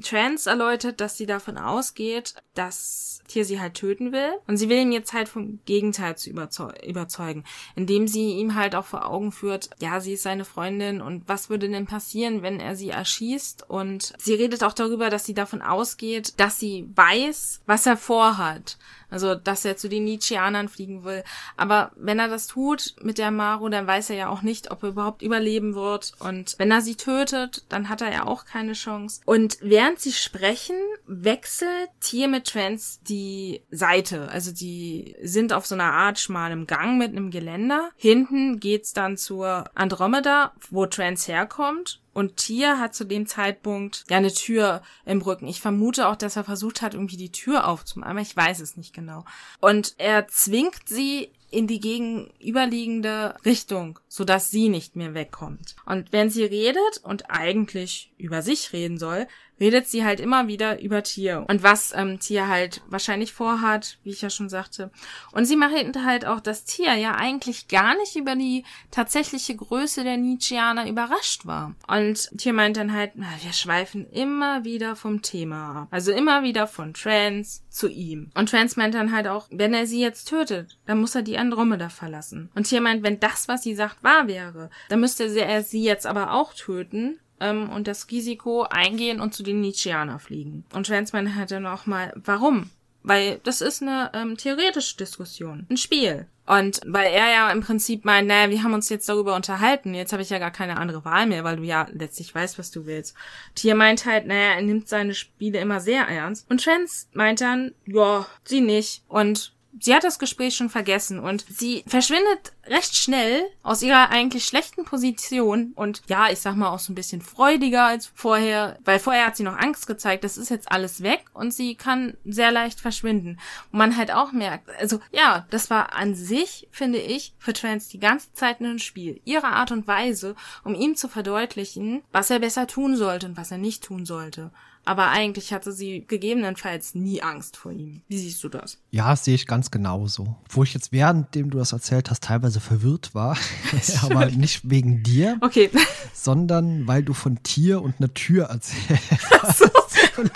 Trans erläutert, dass sie davon ausgeht, dass Tier sie halt töten will. Und sie will ihn jetzt halt vom Gegenteil zu überzeu überzeugen, indem sie ihm halt auch vor Augen führt, ja, sie ist seine Freundin und was würde denn passieren, wenn er sie erschießt? Und sie redet auch darüber, dass sie davon ausgeht, dass sie weiß, was er vorhat. Also, dass er zu den Nietzscheanern fliegen will. Aber wenn er das tut mit der Maru, dann weiß er ja auch nicht, ob er überhaupt überleben wird. Und wenn er sie tötet, dann hat er ja auch keine Chance. Und während sie sprechen, wechselt Tier mit Trans die Seite. Also die sind auf so einer Art schmalem Gang mit einem Geländer. Hinten geht's dann zur Andromeda, wo Trans herkommt. Und Tier hat zu dem Zeitpunkt ja eine Tür im Rücken. Ich vermute auch, dass er versucht hat, irgendwie die Tür aufzumachen, aber ich weiß es nicht genau. Und er zwingt sie in die gegenüberliegende Richtung, sodass sie nicht mehr wegkommt. Und wenn sie redet und eigentlich über sich reden soll, redet sie halt immer wieder über Tier und was ähm, Tier halt wahrscheinlich vorhat, wie ich ja schon sagte. Und sie macht halt auch das Tier ja eigentlich gar nicht über die tatsächliche Größe der Nietzscheaner überrascht war. Und Tier meint dann halt, na, wir schweifen immer wieder vom Thema ab. Also immer wieder von Trans zu ihm. Und Trans meint dann halt auch, wenn er sie jetzt tötet, dann muss er die Andromeda verlassen. Und Tier meint, wenn das, was sie sagt, wahr wäre, dann müsste er sie jetzt aber auch töten, ähm, und das Risiko eingehen und zu den Nietzscheaner fliegen. Und Schwänzmann hatte noch mal, warum? Weil das ist eine ähm, theoretische Diskussion, ein Spiel. Und weil er ja im Prinzip meint, naja, wir haben uns jetzt darüber unterhalten, jetzt habe ich ja gar keine andere Wahl mehr, weil du ja letztlich weißt, was du willst. Tier meint halt, naja, er nimmt seine Spiele immer sehr ernst. Und Trans meint dann, ja, sie nicht. Und sie hat das Gespräch schon vergessen und sie verschwindet recht schnell aus ihrer eigentlich schlechten Position und ja, ich sag mal auch so ein bisschen freudiger als vorher, weil vorher hat sie noch Angst gezeigt, das ist jetzt alles weg und sie kann sehr leicht verschwinden. Und man halt auch merkt, also ja, das war an sich, finde ich, für Trans die ganze Zeit ein Spiel. Ihre Art und Weise, um ihm zu verdeutlichen, was er besser tun sollte und was er nicht tun sollte. Aber eigentlich hatte sie gegebenenfalls nie Angst vor ihm. Wie siehst du das? Ja, sehe ich ganz genauso. Wo ich jetzt währenddem du das erzählt hast, teilweise verwirrt war. aber nicht wegen dir. Okay. Sondern weil du von Tier und Natur erzählt hast. So. Und,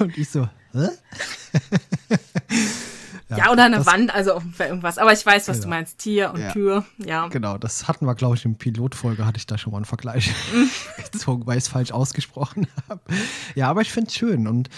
und ich so, hä? Ja, ja oder eine das, Wand, also irgendwas. Aber ich weiß, was genau. du meinst. Tier und ja. Tür, ja. Genau, das hatten wir, glaube ich, im Pilotfolge hatte ich da schon mal einen Vergleich mhm. gezogen, weil ich es falsch ausgesprochen habe. Ja, aber ich finde es schön und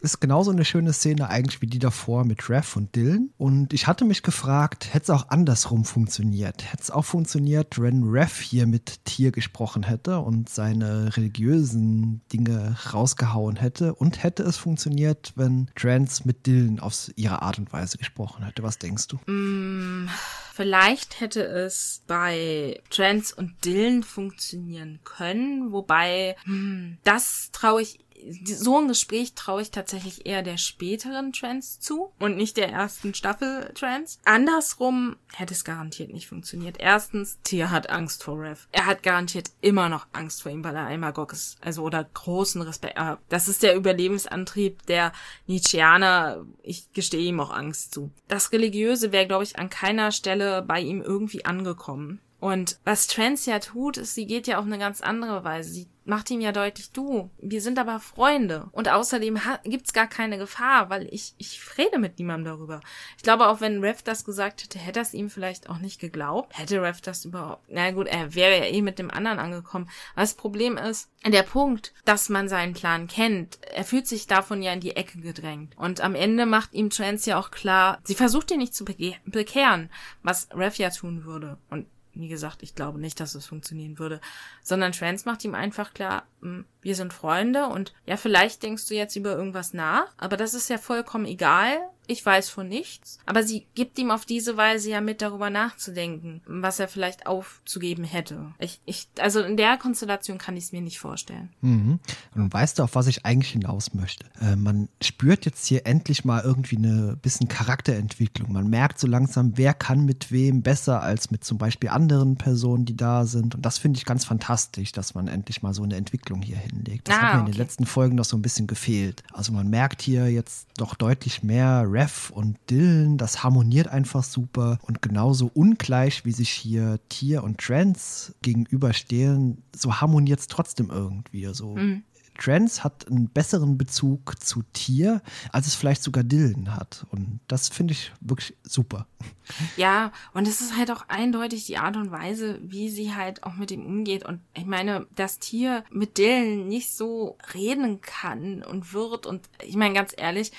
ist genauso eine schöne Szene eigentlich wie die davor mit Rev und Dylan. Und ich hatte mich gefragt, hätte es auch andersrum funktioniert? Hätte es auch funktioniert, wenn Rev hier mit Tier gesprochen hätte und seine religiösen Dinge rausgehauen hätte? Und hätte es funktioniert, wenn Trans mit Dylan auf ihre Art und Weise gesprochen hätte? Was denkst du? Mm. Vielleicht hätte es bei Trans und Dylan funktionieren können, wobei hm, das traue ich so ein Gespräch traue ich tatsächlich eher der späteren Trends zu und nicht der ersten Staffel Trends. Andersrum hätte es garantiert nicht funktioniert. Erstens, Tia hat Angst vor Rev. Er hat garantiert immer noch Angst vor ihm, weil er einmal Gok ist. Also oder großen Respekt. Äh, das ist der Überlebensantrieb der Nietzscheaner. Ich gestehe ihm auch Angst zu. Das Religiöse wäre, glaube ich, an keiner Stelle bei ihm irgendwie angekommen. Und was Trans ja tut, ist, sie geht ja auf eine ganz andere Weise. Sie macht ihm ja deutlich, du, wir sind aber Freunde. Und außerdem gibt's gar keine Gefahr, weil ich, ich rede mit niemandem darüber. Ich glaube, auch wenn Rev das gesagt hätte, hätte er es ihm vielleicht auch nicht geglaubt. Hätte Rev das überhaupt, na gut, er wäre ja eh mit dem anderen angekommen. Aber das Problem ist, der Punkt, dass man seinen Plan kennt, er fühlt sich davon ja in die Ecke gedrängt. Und am Ende macht ihm Trans ja auch klar, sie versucht ihn nicht zu bekehren, was Rev ja tun würde. Und wie gesagt, ich glaube nicht, dass es funktionieren würde, sondern Trans macht ihm einfach klar, hm, wir sind Freunde und ja, vielleicht denkst du jetzt über irgendwas nach, aber das ist ja vollkommen egal. Ich weiß von nichts. Aber sie gibt ihm auf diese Weise ja mit darüber nachzudenken, was er vielleicht aufzugeben hätte. Ich, ich, also in der Konstellation kann ich es mir nicht vorstellen. Mhm. Und weißt du, auf was ich eigentlich hinaus möchte? Äh, man spürt jetzt hier endlich mal irgendwie eine bisschen Charakterentwicklung. Man merkt so langsam, wer kann mit wem besser als mit zum Beispiel anderen Personen, die da sind. Und das finde ich ganz fantastisch, dass man endlich mal so eine Entwicklung hier hinlegt. Das ah, hat mir okay. in den letzten Folgen noch so ein bisschen gefehlt. Also man merkt hier jetzt doch deutlich mehr Rev und Dylan, das harmoniert einfach super und genauso ungleich, wie sich hier Tier und Trans gegenüberstehen, so harmoniert es trotzdem irgendwie. So mhm. Trans hat einen besseren Bezug zu Tier, als es vielleicht sogar Dylan hat. Und das finde ich wirklich super. Ja, und es ist halt auch eindeutig die Art und Weise, wie sie halt auch mit ihm umgeht. Und ich meine, das Tier mit Dylan nicht so reden kann und wird. Und ich meine, ganz ehrlich,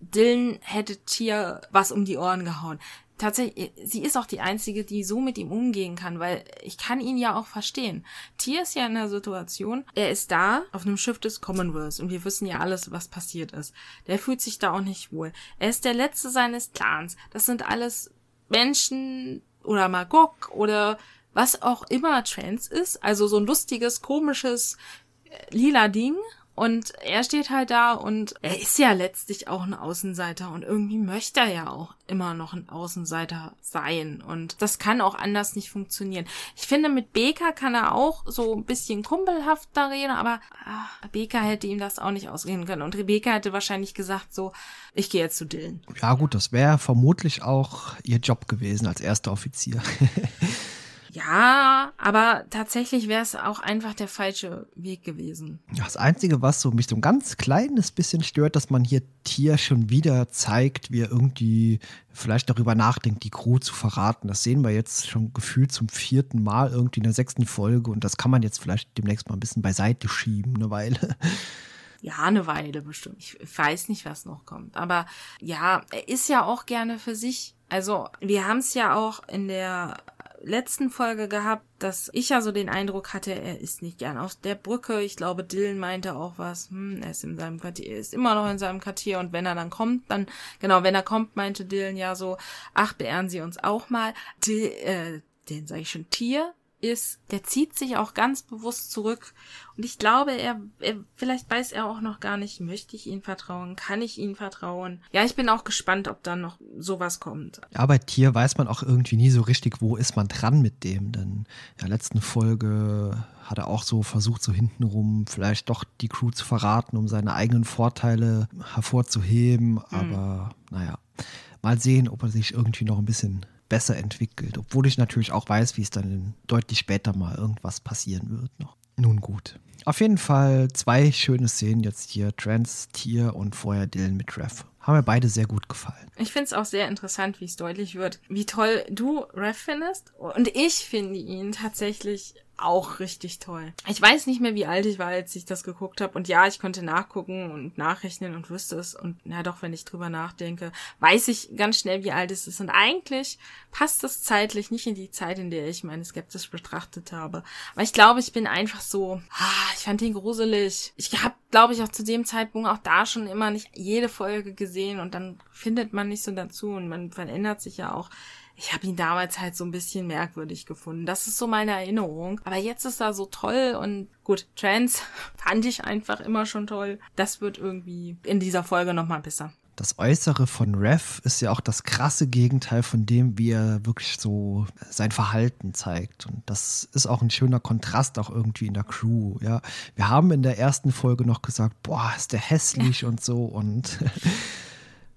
Dylan hätte Tier was um die Ohren gehauen tatsächlich, sie ist auch die Einzige, die so mit ihm umgehen kann, weil ich kann ihn ja auch verstehen. Tier ist ja in der Situation, er ist da auf einem Schiff des Commonwealth und wir wissen ja alles, was passiert ist. Der fühlt sich da auch nicht wohl. Er ist der Letzte seines Clans. Das sind alles Menschen oder Magog oder was auch immer Trans ist, also so ein lustiges, komisches, äh, lila Ding und er steht halt da und er ist ja letztlich auch ein Außenseiter und irgendwie möchte er ja auch immer noch ein Außenseiter sein. Und das kann auch anders nicht funktionieren. Ich finde, mit Beka kann er auch so ein bisschen kumpelhaft da reden, aber ach, Beka hätte ihm das auch nicht ausreden können. Und Rebecca hätte wahrscheinlich gesagt so, ich gehe jetzt zu Dylan. Ja gut, das wäre vermutlich auch ihr Job gewesen als erster Offizier. Ja, aber tatsächlich wäre es auch einfach der falsche Weg gewesen. Das Einzige, was so mich so ein ganz kleines bisschen stört, dass man hier Tier schon wieder zeigt, wie er irgendwie vielleicht darüber nachdenkt, die Crew zu verraten. Das sehen wir jetzt schon gefühlt zum vierten Mal irgendwie in der sechsten Folge und das kann man jetzt vielleicht demnächst mal ein bisschen beiseite schieben, eine Weile. Ja, eine Weile bestimmt. Ich weiß nicht, was noch kommt. Aber ja, er ist ja auch gerne für sich. Also, wir haben es ja auch in der letzten Folge gehabt, dass ich ja so den Eindruck hatte, er ist nicht gern auf der Brücke. Ich glaube, Dylan meinte auch was, hm, er ist in seinem Quartier, er ist immer noch in seinem Quartier und wenn er dann kommt, dann, genau, wenn er kommt, meinte Dylan ja so, ach, beehren Sie uns auch mal. Die, äh, den sage ich schon, Tier ist, der zieht sich auch ganz bewusst zurück. Und ich glaube, er, er, vielleicht weiß er auch noch gar nicht, möchte ich ihm vertrauen, kann ich ihm vertrauen. Ja, ich bin auch gespannt, ob dann noch sowas kommt. Ja, bei Tier weiß man auch irgendwie nie so richtig, wo ist man dran mit dem. Denn in der letzten Folge hat er auch so versucht, so hintenrum vielleicht doch die Crew zu verraten, um seine eigenen Vorteile hervorzuheben. Mhm. Aber naja, mal sehen, ob er sich irgendwie noch ein bisschen besser entwickelt. Obwohl ich natürlich auch weiß, wie es dann deutlich später mal irgendwas passieren wird noch. Nun gut. Auf jeden Fall zwei schöne Szenen jetzt hier. Trans, Tier und vorher Dylan mit Rev. Haben mir beide sehr gut gefallen. Ich finde es auch sehr interessant, wie es deutlich wird, wie toll du Rev findest. Und ich finde ihn tatsächlich auch richtig toll. Ich weiß nicht mehr, wie alt ich war, als ich das geguckt habe. Und ja, ich konnte nachgucken und nachrechnen und wüsste es. Und na doch, wenn ich drüber nachdenke, weiß ich ganz schnell, wie alt es ist. Und eigentlich passt das zeitlich nicht in die Zeit, in der ich meine skeptisch betrachtet habe. Aber ich glaube, ich bin einfach so, ah, ich fand ihn gruselig. Ich habe, glaube ich, auch zu dem Zeitpunkt auch da schon immer nicht jede Folge gesehen und dann findet man nicht so dazu und man verändert sich ja auch ich habe ihn damals halt so ein bisschen merkwürdig gefunden. Das ist so meine Erinnerung. Aber jetzt ist er so toll und gut, Trans fand ich einfach immer schon toll. Das wird irgendwie in dieser Folge nochmal besser. Das Äußere von Rev ist ja auch das krasse Gegenteil von dem, wie er wirklich so sein Verhalten zeigt. Und das ist auch ein schöner Kontrast auch irgendwie in der Crew. Ja, wir haben in der ersten Folge noch gesagt, boah, ist der hässlich ja. und so und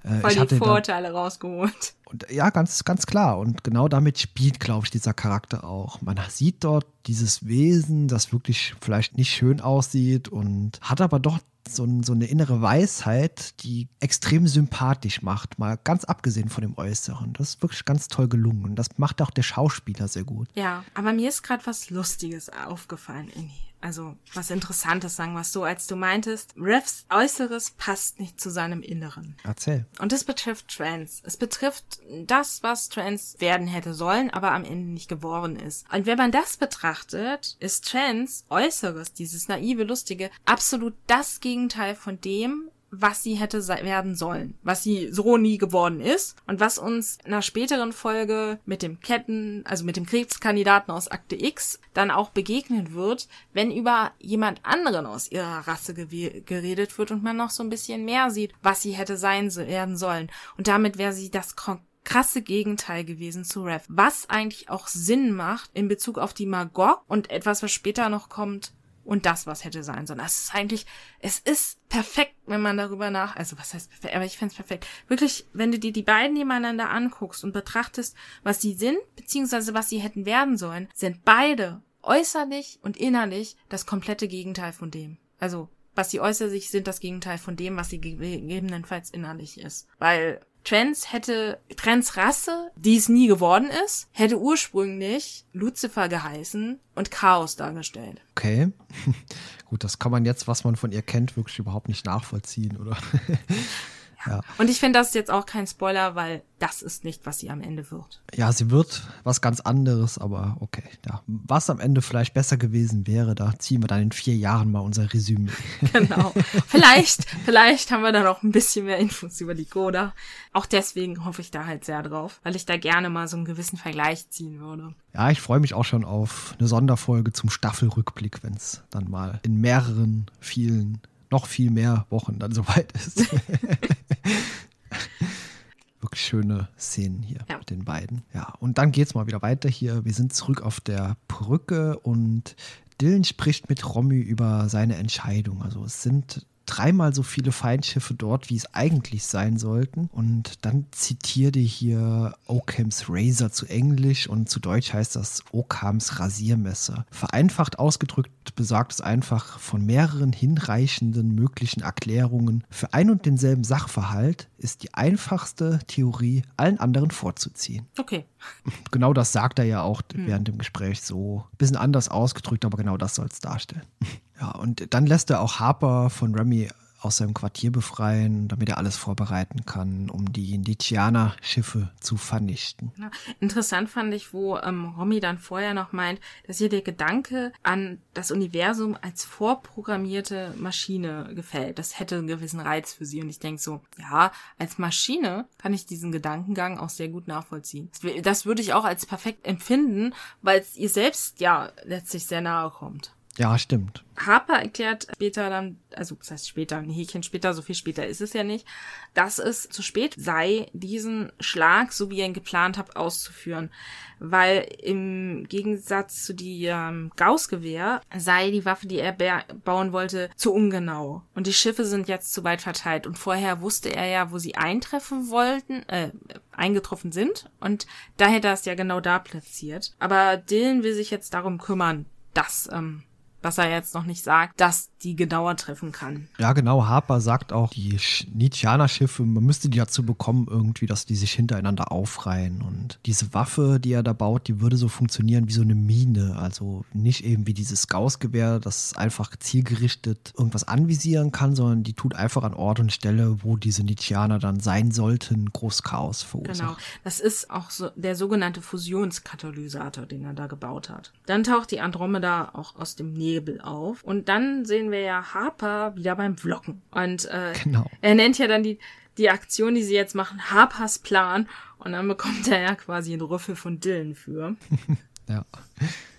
Äh, Voll die Vorurteile da, rausgeholt. Und, ja, ganz, ganz klar. Und genau damit spielt, glaube ich, dieser Charakter auch. Man sieht dort dieses Wesen, das wirklich vielleicht nicht schön aussieht und hat aber doch so, so eine innere Weisheit, die extrem sympathisch macht, mal ganz abgesehen von dem Äußeren. Das ist wirklich ganz toll gelungen. Und das macht auch der Schauspieler sehr gut. Ja, aber mir ist gerade was Lustiges aufgefallen, irgendwie. Also was Interessantes, sagen wir es so, als du meintest, Revs Äußeres passt nicht zu seinem Inneren. Erzähl. Und das betrifft Trans. Es betrifft das, was Trans werden hätte sollen, aber am Ende nicht geworden ist. Und wenn man das betrachtet, ist Trans Äußeres, dieses naive, lustige, absolut das Gegenteil von dem, was sie hätte werden sollen, was sie so nie geworden ist und was uns in einer späteren Folge mit dem Ketten, also mit dem Kriegskandidaten aus Akte X dann auch begegnen wird, wenn über jemand anderen aus ihrer Rasse geredet wird und man noch so ein bisschen mehr sieht, was sie hätte sein werden sollen. Und damit wäre sie das krasse Gegenteil gewesen zu Rev. Was eigentlich auch Sinn macht in Bezug auf die Magog und etwas, was später noch kommt, und das, was hätte sein sollen. Das ist eigentlich, es ist perfekt, wenn man darüber nach, also was heißt perfekt, aber ich fände perfekt. Wirklich, wenn du dir die beiden nebeneinander anguckst und betrachtest, was sie sind, beziehungsweise was sie hätten werden sollen, sind beide äußerlich und innerlich das komplette Gegenteil von dem. Also, was sie äußerlich sind, das Gegenteil von dem, was sie gegebenenfalls innerlich ist. Weil Trans hätte, Trans Rasse, die es nie geworden ist, hätte ursprünglich Lucifer geheißen und Chaos dargestellt. Okay. Gut, das kann man jetzt, was man von ihr kennt, wirklich überhaupt nicht nachvollziehen, oder? ja. Und ich finde, das ist jetzt auch kein Spoiler, weil das ist nicht, was sie am Ende wird. Ja, sie wird was ganz anderes, aber okay. Ja. Was am Ende vielleicht besser gewesen wäre, da ziehen wir dann in vier Jahren mal unser Resümee. Genau. Vielleicht, vielleicht haben wir dann auch ein bisschen mehr Infos über die Coda. Auch deswegen hoffe ich da halt sehr drauf, weil ich da gerne mal so einen gewissen Vergleich ziehen würde. Ja, ich freue mich auch schon auf eine Sonderfolge zum Staffelrückblick, wenn es dann mal in mehreren, vielen, noch viel mehr Wochen dann soweit ist. Wirklich schöne Szenen hier ja. mit den beiden. Ja, und dann geht es mal wieder weiter hier. Wir sind zurück auf der Brücke und Dylan spricht mit Romy über seine Entscheidung. Also es sind dreimal so viele Feindschiffe dort, wie es eigentlich sein sollten. Und dann zitiere ich hier Occams Razor zu Englisch und zu Deutsch heißt das Occams Rasiermesser. Vereinfacht ausgedrückt besagt es einfach von mehreren hinreichenden möglichen Erklärungen für ein und denselben Sachverhalt ist die einfachste Theorie allen anderen vorzuziehen. Okay. Genau das sagt er ja auch hm. während dem Gespräch so. Bisschen anders ausgedrückt, aber genau das soll es darstellen. Ja, und dann lässt er auch Harper von Remy aus seinem Quartier befreien, damit er alles vorbereiten kann, um die Indianer-Schiffe zu vernichten. Ja, interessant fand ich, wo ähm, Romy dann vorher noch meint, dass ihr der Gedanke an das Universum als vorprogrammierte Maschine gefällt. Das hätte einen gewissen Reiz für sie. Und ich denke so, ja, als Maschine kann ich diesen Gedankengang auch sehr gut nachvollziehen. Das würde ich auch als perfekt empfinden, weil es ihr selbst ja letztlich sehr nahe kommt. Ja, stimmt. Harper erklärt später dann, also das heißt später, ein Häkchen später, so viel später ist es ja nicht, dass es zu spät sei, diesen Schlag, so wie ihr ihn geplant habt, auszuführen. Weil im Gegensatz zu dem Gauss-Gewehr sei die Waffe, die er bauen wollte, zu ungenau. Und die Schiffe sind jetzt zu weit verteilt. Und vorher wusste er ja, wo sie eintreffen wollten, äh, eingetroffen sind. Und da hätte er es ja genau da platziert. Aber Dylan will sich jetzt darum kümmern, dass ähm, was er jetzt noch nicht sagt, dass die genauer treffen kann. Ja, genau. Harper sagt auch, die Nietzscheaner-Schiffe, man müsste die dazu bekommen, irgendwie, dass die sich hintereinander aufreihen. Und diese Waffe, die er da baut, die würde so funktionieren wie so eine Mine. Also nicht eben wie dieses Gauss-Gewehr, das einfach zielgerichtet irgendwas anvisieren kann, sondern die tut einfach an Ort und Stelle, wo diese Nietzscheaner dann sein sollten, Großchaos verursachen. Genau. Das ist auch so der sogenannte Fusionskatalysator, den er da gebaut hat. Dann taucht die Andromeda auch aus dem Nebel Nebel auf. Und dann sehen wir ja Harper wieder beim Vloggen. Und äh, genau. er nennt ja dann die, die Aktion, die sie jetzt machen, Harpers Plan. Und dann bekommt er ja quasi einen Rüffel von Dylan für. ja.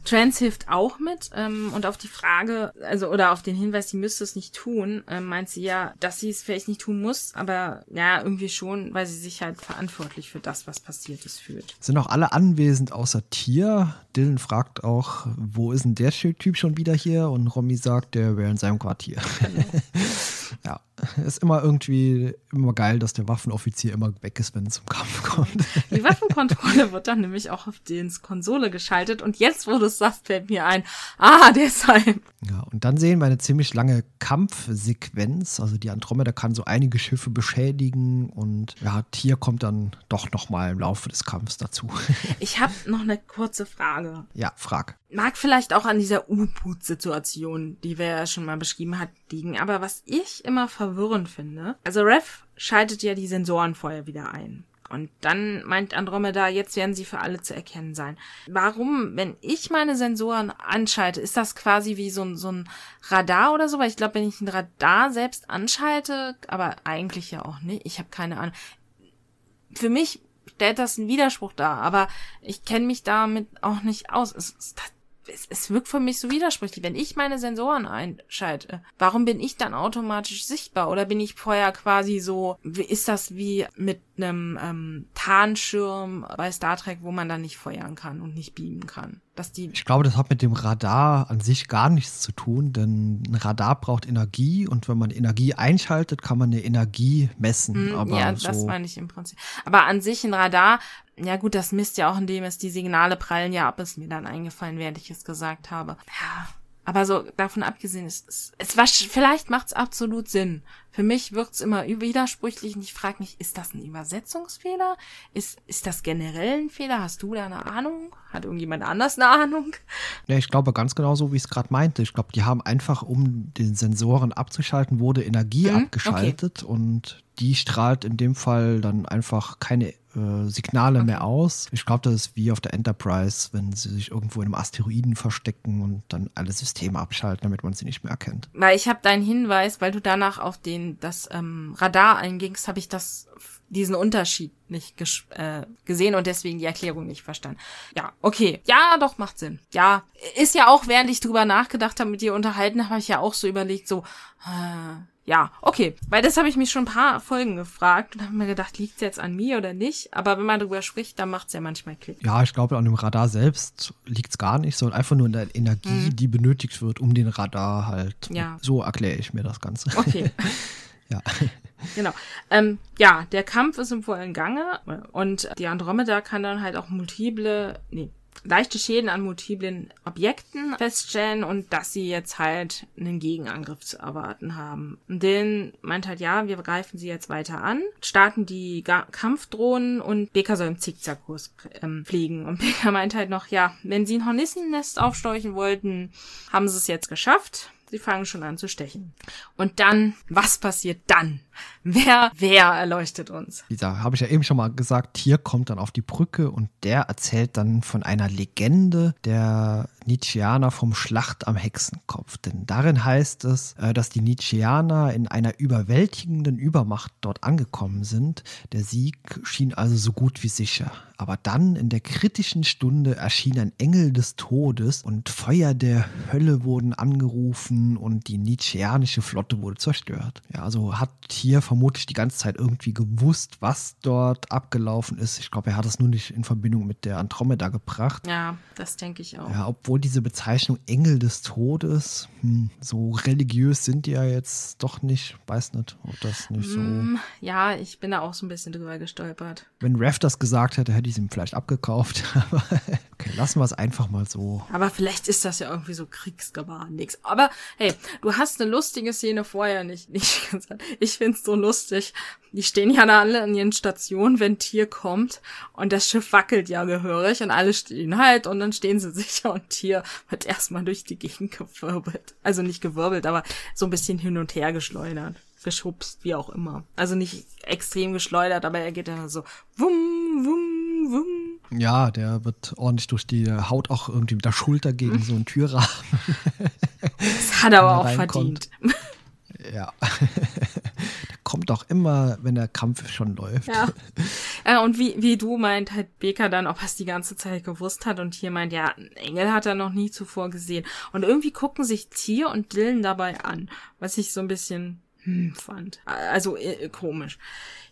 Trans hilft auch mit ähm, und auf die Frage, also oder auf den Hinweis, sie müsste es nicht tun, ähm, meint sie ja, dass sie es vielleicht nicht tun muss, aber ja, irgendwie schon, weil sie sich halt verantwortlich für das, was passiert ist, fühlt. Sind auch alle anwesend außer Tier. Dylan fragt auch, wo ist denn der Typ schon wieder hier? Und Romy sagt, der wäre in seinem Quartier. Genau. ja, ist immer irgendwie immer geil, dass der Waffenoffizier immer weg ist, wenn es zum Kampf kommt. Die Waffenkontrolle wird dann nämlich auch auf Dylans Konsole geschaltet und jetzt, wo du es sagst, fällt mir ein, ah, deshalb. Ja, und dann sehen wir eine ziemlich lange Kampfsequenz. Also die Andromeda kann so einige Schiffe beschädigen und ja, Tier kommt dann doch nochmal im Laufe des Kampfs dazu. Ich habe noch eine kurze Frage. Ja, frag. Mag vielleicht auch an dieser U-Boot-Situation, die wir ja schon mal beschrieben hat, liegen. Aber was ich immer verwirrend finde, also Rev schaltet ja die Sensoren vorher wieder ein. Und dann meint Andromeda, jetzt werden sie für alle zu erkennen sein. Warum, wenn ich meine Sensoren anschalte, ist das quasi wie so ein, so ein Radar oder so? Weil ich glaube, wenn ich ein Radar selbst anschalte, aber eigentlich ja auch nicht, ich habe keine Ahnung. Für mich stellt das einen Widerspruch dar, aber ich kenne mich damit auch nicht aus. Es, es, es, es wirkt für mich so widersprüchlich. Wenn ich meine Sensoren einschalte, warum bin ich dann automatisch sichtbar? Oder bin ich vorher quasi so, ist das wie mit einem ähm, Tarnschirm bei Star Trek, wo man dann nicht feuern kann und nicht beamen kann? Dass die ich glaube, das hat mit dem Radar an sich gar nichts zu tun, denn ein Radar braucht Energie und wenn man Energie einschaltet, kann man eine Energie messen. Mm, aber ja, so das meine ich im Prinzip. Aber an sich ein Radar, ja gut, das misst ja auch, indem es die Signale prallen ja ab, ist mir dann eingefallen, während ich es gesagt habe. Ja, aber so davon abgesehen, ist es, es war, vielleicht macht es absolut Sinn Für mich wirkt's immer widersprüchlich und ich frage mich, ist das ein Übersetzungsfehler? Ist, ist das generell ein Fehler? Hast du da eine Ahnung? Hat irgendjemand anders eine Ahnung? Ja, ich glaube ganz genau so, wie ich es gerade meinte. Ich glaube, die haben einfach, um den Sensoren abzuschalten, wurde Energie Mhm, abgeschaltet und die strahlt in dem Fall dann einfach keine äh, Signale mehr aus. Ich glaube, das ist wie auf der Enterprise, wenn sie sich irgendwo in einem Asteroiden verstecken und dann alle Systeme abschalten, damit man sie nicht mehr erkennt. Weil ich habe deinen Hinweis, weil du danach auf den das ähm, Radar eingingst, habe ich das diesen Unterschied nicht äh, gesehen und deswegen die Erklärung nicht verstanden. Ja, okay. Ja, doch, macht Sinn. Ja, ist ja auch, während ich drüber nachgedacht habe, mit dir unterhalten, habe ich ja auch so überlegt, so, äh, ja, okay. Weil das habe ich mich schon ein paar Folgen gefragt und habe mir gedacht, liegt's jetzt an mir oder nicht? Aber wenn man drüber spricht, dann macht's ja manchmal Klick. Ja, ich glaube, an dem Radar selbst liegt es gar nicht, sondern einfach nur in der Energie, die benötigt wird, um den Radar halt. Mhm. Ja. So erkläre ich mir das Ganze. Okay. Ja. Genau. Ähm, ja, der Kampf ist im vollen Gange und die Andromeda kann dann halt auch multiple, nee, leichte Schäden an multiplen Objekten feststellen und dass sie jetzt halt einen Gegenangriff zu erwarten haben. Den meint halt, ja, wir greifen sie jetzt weiter an, starten die Ga Kampfdrohnen und Becker soll im Zickzackkurs ähm, fliegen. Und Becker meint halt noch, ja, wenn sie ein Hornissennest aufsteuchen wollten, haben sie es jetzt geschafft. Sie fangen schon an zu stechen. Und dann, was passiert dann? Wer, wer erleuchtet uns? Gesagt, habe ich ja eben schon mal gesagt, Tier kommt dann auf die Brücke und der erzählt dann von einer Legende der Nietzscheaner vom Schlacht am Hexenkopf. Denn darin heißt es, äh, dass die Nietzscheaner in einer überwältigenden Übermacht dort angekommen sind. Der Sieg schien also so gut wie sicher. Aber dann in der kritischen Stunde erschien ein Engel des Todes und Feuer der Hölle wurden angerufen und die Nietzscheanische Flotte wurde zerstört. Ja, also hat hier vermutlich die ganze Zeit irgendwie gewusst, was dort abgelaufen ist. Ich glaube, er hat es nur nicht in Verbindung mit der Andromeda gebracht. Ja, das denke ich auch. Ja, obwohl diese Bezeichnung Engel des Todes, hm, so religiös sind die ja jetzt doch nicht. Weiß nicht, ob das nicht so. Mm, ja, ich bin da auch so ein bisschen drüber gestolpert. Wenn Rev das gesagt hätte, hätte ich es ihm vielleicht abgekauft. Aber okay, lassen wir es einfach mal so. Aber vielleicht ist das ja irgendwie so Kriegsgebaren, nix. Aber hey, du hast eine lustige Szene vorher nicht, nicht gesagt. Ich find's so lustig. Die stehen ja da alle an ihren Stationen, wenn Tier kommt und das Schiff wackelt ja gehörig und alle stehen halt und dann stehen sie sicher und Tier wird erstmal durch die Gegend gewirbelt. Also nicht gewirbelt, aber so ein bisschen hin und her geschleudert. Geschubst, wie auch immer. Also nicht extrem geschleudert, aber er geht dann so wum, wum, wum. Ja, der wird ordentlich durch die Haut auch irgendwie mit der Schulter gegen so einen Türrahmen. Das hat er aber er auch verdient. Ja. der kommt auch immer, wenn der Kampf schon läuft. Ja. Äh, und wie, wie du meint halt Becker dann, ob er es die ganze Zeit gewusst hat und hier meint, ja, einen Engel hat er noch nie zuvor gesehen. Und irgendwie gucken sich Tier und Dylan dabei an, was ich so ein bisschen hm, fand. Also äh, komisch.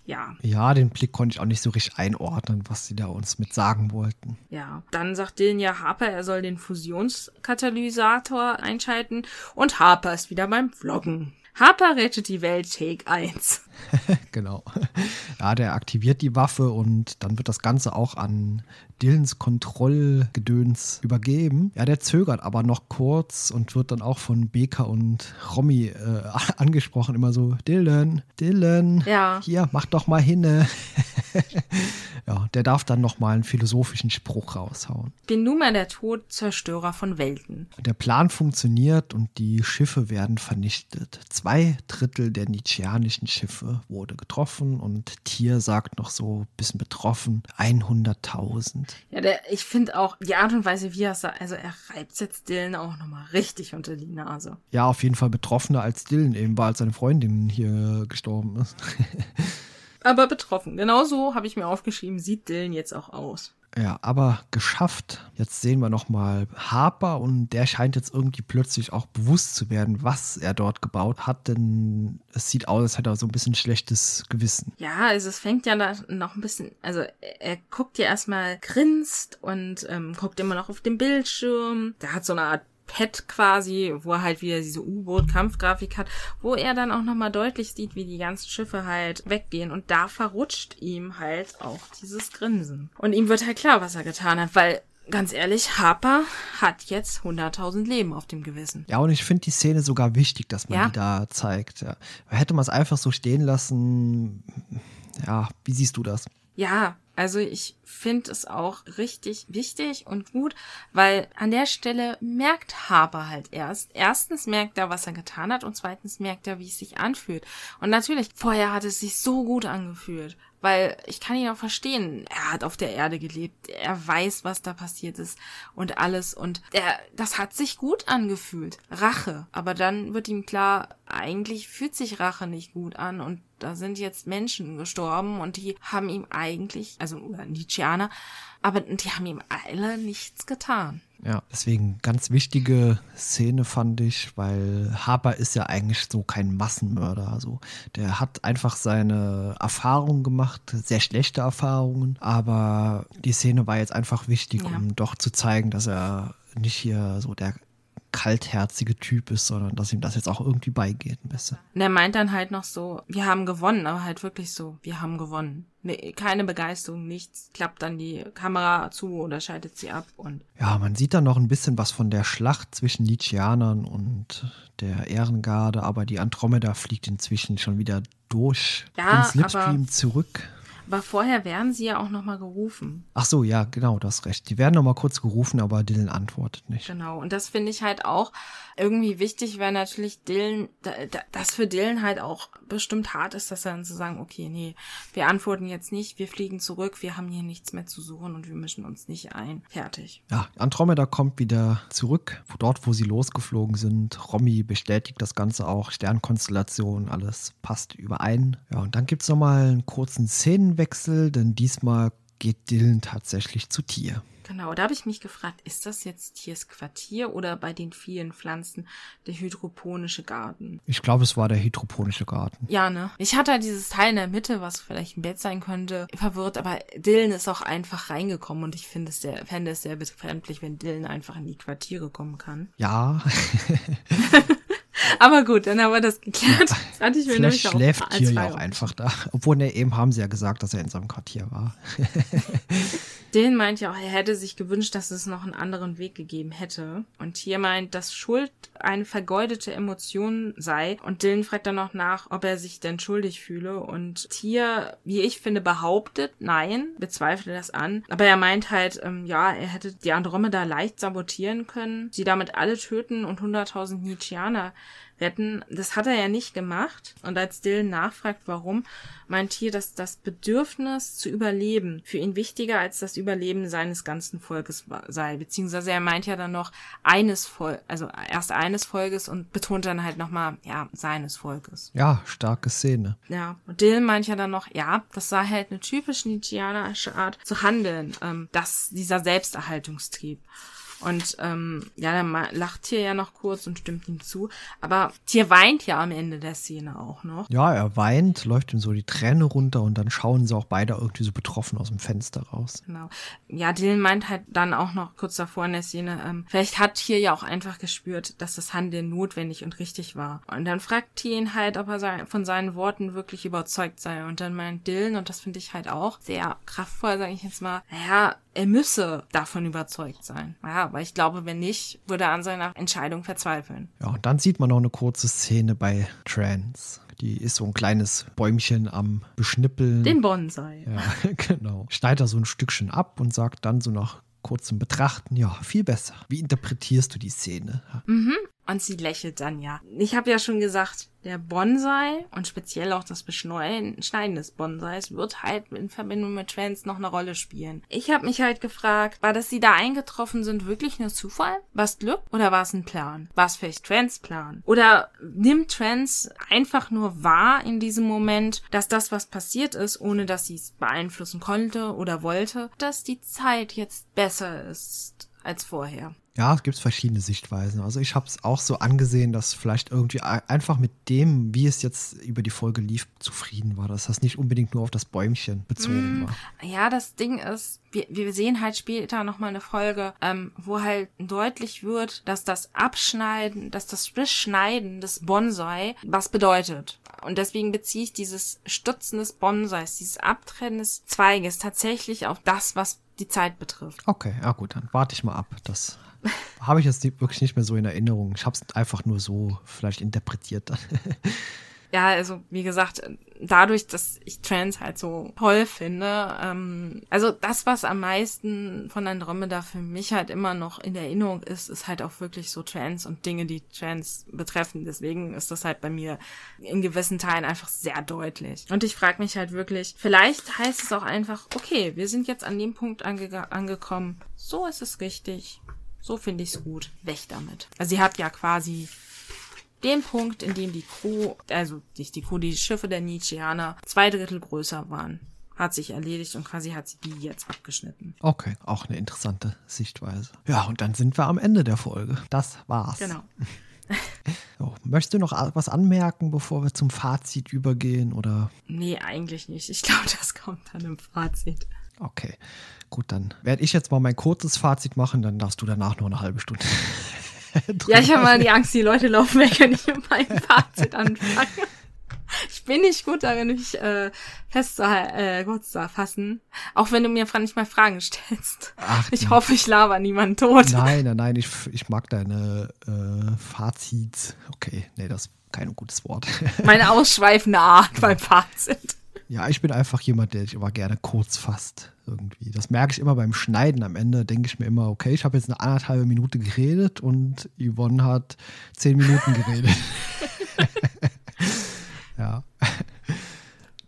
Ja, Ja, den Blick konnte ich auch nicht so richtig einordnen, was sie da uns mit sagen wollten. ja. Dann sagt Dylan ja Harper, er soll den Fusionskatalysator einschalten und Harper ist wieder beim Vloggen. Harper rettet die Welt, Take 1. Genau. Ja, der aktiviert die Waffe und dann wird das Ganze auch an Dylans Kontrollgedöns übergeben. Ja, der zögert aber noch kurz und wird dann auch von Beka und Romy äh, angesprochen. Immer so, Dylan, Dylan, Ja. hier, mach doch mal hinne. ja, der darf dann noch mal einen philosophischen Spruch raushauen. Bin nun mal der Tod Zerstörer von Welten. Der Plan funktioniert und die Schiffe werden vernichtet. Zwei Drittel der Nietzscheanischen Schiffe wurde getroffen und Tier sagt noch so ein bisschen betroffen 100.000. Ja, der, ich finde auch die Art und Weise, wie er sagt, also er reibt jetzt Dylan auch nochmal richtig unter die Nase. Ja, auf jeden Fall betroffener als Dylan eben war, als seine Freundin hier gestorben ist. Aber betroffen. Genauso habe ich mir aufgeschrieben, sieht Dylan jetzt auch aus. Ja, aber geschafft. Jetzt sehen wir noch mal Harper und der scheint jetzt irgendwie plötzlich auch bewusst zu werden, was er dort gebaut hat, denn es sieht aus, als hätte er so ein bisschen schlechtes Gewissen. Ja, also es fängt ja noch ein bisschen, also er, er guckt ja erstmal, grinst und ähm, guckt immer noch auf den Bildschirm. Der hat so eine Art Pad quasi, wo er halt wieder diese U-Boot-Kampfgrafik hat, wo er dann auch nochmal deutlich sieht, wie die ganzen Schiffe halt weggehen und da verrutscht ihm halt auch dieses Grinsen. Und ihm wird halt klar, was er getan hat, weil ganz ehrlich, Harper hat jetzt 100.000 Leben auf dem Gewissen. Ja, und ich finde die Szene sogar wichtig, dass man Ja. die da zeigt. Ja. Hätte man es einfach so stehen lassen, ja, wie siehst du das? Ja, also ich finde es auch richtig wichtig und gut, weil an der Stelle merkt Harper halt erst. Erstens merkt er, was er getan hat und zweitens merkt er, wie es sich anfühlt. Und natürlich, vorher hat es sich so gut angefühlt, weil ich kann ihn auch verstehen. Er hat auf der Erde gelebt, er weiß, was da passiert ist und alles und er, das hat sich gut angefühlt. Rache. Aber dann wird ihm klar, eigentlich fühlt sich Rache nicht gut an und da sind jetzt Menschen gestorben und die haben ihm eigentlich, also Nietzscheaner, aber die haben ihm alle nichts getan. Ja, deswegen ganz wichtige Szene fand ich, weil Harper ist ja eigentlich so kein Massenmörder. Also der hat einfach seine Erfahrungen gemacht, sehr schlechte Erfahrungen, aber die Szene war jetzt einfach wichtig, Ja. um doch zu zeigen, dass er nicht hier so der kaltherzige Typ ist, sondern dass ihm das jetzt auch irgendwie beigeht ein bisschen. Und er meint dann halt noch so, wir haben gewonnen, aber halt wirklich so, wir haben gewonnen. Nee, keine Begeisterung, nichts. Klappt dann die Kamera zu oder schaltet sie ab und Ja, man sieht dann noch ein bisschen was von der Schlacht zwischen Nietzscheanern und der Ehrengarde, aber die Andromeda fliegt inzwischen schon wieder durch Ja, den Slipstream zurück. Aber vorher werden sie ja auch nochmal gerufen. Ach so, ja, genau, du hast recht. Die werden noch mal kurz gerufen, aber Dylan antwortet nicht. Genau. Und das finde ich halt auch irgendwie wichtig, weil natürlich Dylan, da, da, das für Dylan halt auch bestimmt hart ist, dass er dann zu sagen, okay, nee, wir antworten jetzt nicht, wir fliegen zurück, wir haben hier nichts mehr zu suchen und wir mischen uns nicht ein. Fertig. Ja, Andromeda kommt wieder zurück, dort, wo sie losgeflogen sind. Romy bestätigt das Ganze auch, Sternkonstellation, alles passt überein. Ja, und dann gibt es nochmal einen kurzen Szenenwechsel, denn diesmal geht Dylan tatsächlich zu Tier. Genau, da habe ich mich gefragt, ist das jetzt Tiers Quartier oder bei den vielen Pflanzen der hydroponische Garten? Ich glaube, es war der hydroponische Garten. Ja, ne? Ich hatte halt dieses Teil in der Mitte, was vielleicht ein Bett sein könnte, verwirrt, aber Dylan ist auch einfach reingekommen und ich finde es sehr, fände es sehr befremdlich, wenn Dylan einfach in die Quartiere kommen kann. Ja, Aber gut, dann haben wir das geklärt. Das hatte ich mir vielleicht auch schläft Tier ja auch einfach da. Obwohl, ne, eben haben sie ja gesagt, dass er in seinem Quartier war. Dylan meint ja auch, er hätte sich gewünscht, dass es noch einen anderen Weg gegeben hätte. Und hier meint, dass Schuld eine vergeudete Emotion sei. Und Dylan fragt dann noch nach, ob er sich denn schuldig fühle. Und Tier, wie ich finde, behauptet, nein, bezweifle das an. Aber er meint halt, ähm, ja, er hätte die Andromeda leicht sabotieren können, sie damit alle töten und 100.000 Nietzscheaner retten. Das hat er ja nicht gemacht. Und als Dylan nachfragt, warum, meint hier, dass das Bedürfnis zu überleben für ihn wichtiger als das Überleben seines ganzen Volkes sei. Beziehungsweise er meint ja dann noch eines Volk, also erst eines Volkes und betont dann halt nochmal, ja, seines Volkes. Ja, starke Szene. Ja, und Dylan meint ja dann noch, ja, das sei halt eine typisch Nietzscheanische Art zu handeln, ähm, das, dieser Selbsterhaltungstrieb. Und ähm, ja, dann lacht Tier ja noch kurz und stimmt ihm zu. Aber Tier weint ja am Ende der Szene auch noch. Ja, er weint, läuft ihm so die Träne runter und dann schauen sie auch beide irgendwie so betroffen aus dem Fenster raus. Genau. Ja, Dylan meint halt dann auch noch kurz davor in der Szene, ähm, vielleicht hat Tier ja auch einfach gespürt, dass das Handeln notwendig und richtig war. Und dann fragt Tier ihn halt, ob er von seinen Worten wirklich überzeugt sei. Und dann meint Dylan, und das finde ich halt auch sehr kraftvoll, sage ich jetzt mal, naja, er müsse davon überzeugt sein. Ja, weil ich glaube, wenn nicht, würde er an seiner Entscheidung verzweifeln. Ja, und dann sieht man noch eine kurze Szene bei Trans. Die ist so ein kleines Bäumchen am Beschnippeln. Den Bonsai. ja, genau. Schneidet da so ein Stückchen ab und sagt dann so nach kurzem Betrachten, ja, viel besser. Wie interpretierst du die Szene? Mhm. Und sie lächelt dann ja. Ich habe ja schon gesagt, der Bonsai und speziell auch das Beschneiden Schneiden des Bonsais wird halt in Verbindung mit Trans noch eine Rolle spielen. Ich habe mich halt gefragt, war das sie da eingetroffen sind wirklich nur Zufall? War es Glück oder war es ein Plan? War es vielleicht Trans Plan? Oder nimmt Trans einfach nur wahr in diesem Moment, dass das, was passiert ist, ohne dass sie es beeinflussen konnte oder wollte, dass die Zeit jetzt besser ist als vorher? Ja, es gibt verschiedene Sichtweisen. Also ich habe es auch so angesehen, dass vielleicht irgendwie einfach mit dem, wie es jetzt über die Folge lief, zufrieden war. Dass das nicht unbedingt nur auf das Bäumchen bezogen war. Ja, das Ding ist, wir, wir sehen halt später nochmal eine Folge, ähm, wo halt deutlich wird, dass das Abschneiden, dass das Beschneiden des Bonsai was bedeutet. Und deswegen beziehe ich dieses Stutzen des Bonsais, dieses Abtrennen des Zweiges tatsächlich auf das, was die Zeit betrifft. Okay, ja gut, dann warte ich mal ab. Das habe ich jetzt wirklich nicht mehr so in Erinnerung. Ich habe es einfach nur so vielleicht interpretiert. ja, also wie gesagt, dadurch, dass ich Trans halt so toll finde, ähm, also das, was am meisten von Andromeda für mich halt immer noch in Erinnerung ist, ist halt auch wirklich so Trans und Dinge, die Trans betreffen. Deswegen ist das halt bei mir in gewissen Teilen einfach sehr deutlich. Und ich frage mich halt wirklich, vielleicht heißt es auch einfach, okay, wir sind jetzt an dem Punkt ange angekommen, so ist es richtig. So finde ich es gut. Weg damit. Also sie hat ja quasi den Punkt, in dem die Crew, also nicht die Crew, die Schiffe der Nietzscheaner zwei Drittel größer waren, hat sich erledigt und quasi hat sie die jetzt abgeschnitten. Okay, auch eine interessante Sichtweise. Ja, und dann sind wir am Ende der Folge. Das war's. Genau. So, möchtest du noch was anmerken, bevor wir zum Fazit übergehen? Oder? Nee, eigentlich nicht. Ich glaube, das kommt dann im Fazit. Okay, gut, dann werde ich jetzt mal mein kurzes Fazit machen, dann darfst du danach noch eine halbe Stunde ja, ich habe mal die Angst, die Leute laufen weg, wenn ich mit meinem Fazit anfange. Ich bin nicht gut darin, mich äh, festzuhalten, äh, kurz zu erfassen. Auch wenn du mir nicht mal Fragen stellst. Ach, ich hoffe, ich laber niemanden tot. Nein, nein, nein, ich, ich mag deine äh, Fazit. Okay, nee, das ist kein gutes Wort. Meine ausschweifende Art beim Fazit. Ja, ich bin einfach jemand, der sich immer gerne kurz fasst. Irgendwie. Das merke ich immer beim Schneiden. Am Ende denke ich mir immer, okay, ich habe jetzt eine anderthalbe Minute geredet und Yvonne hat zehn Minuten geredet. ja.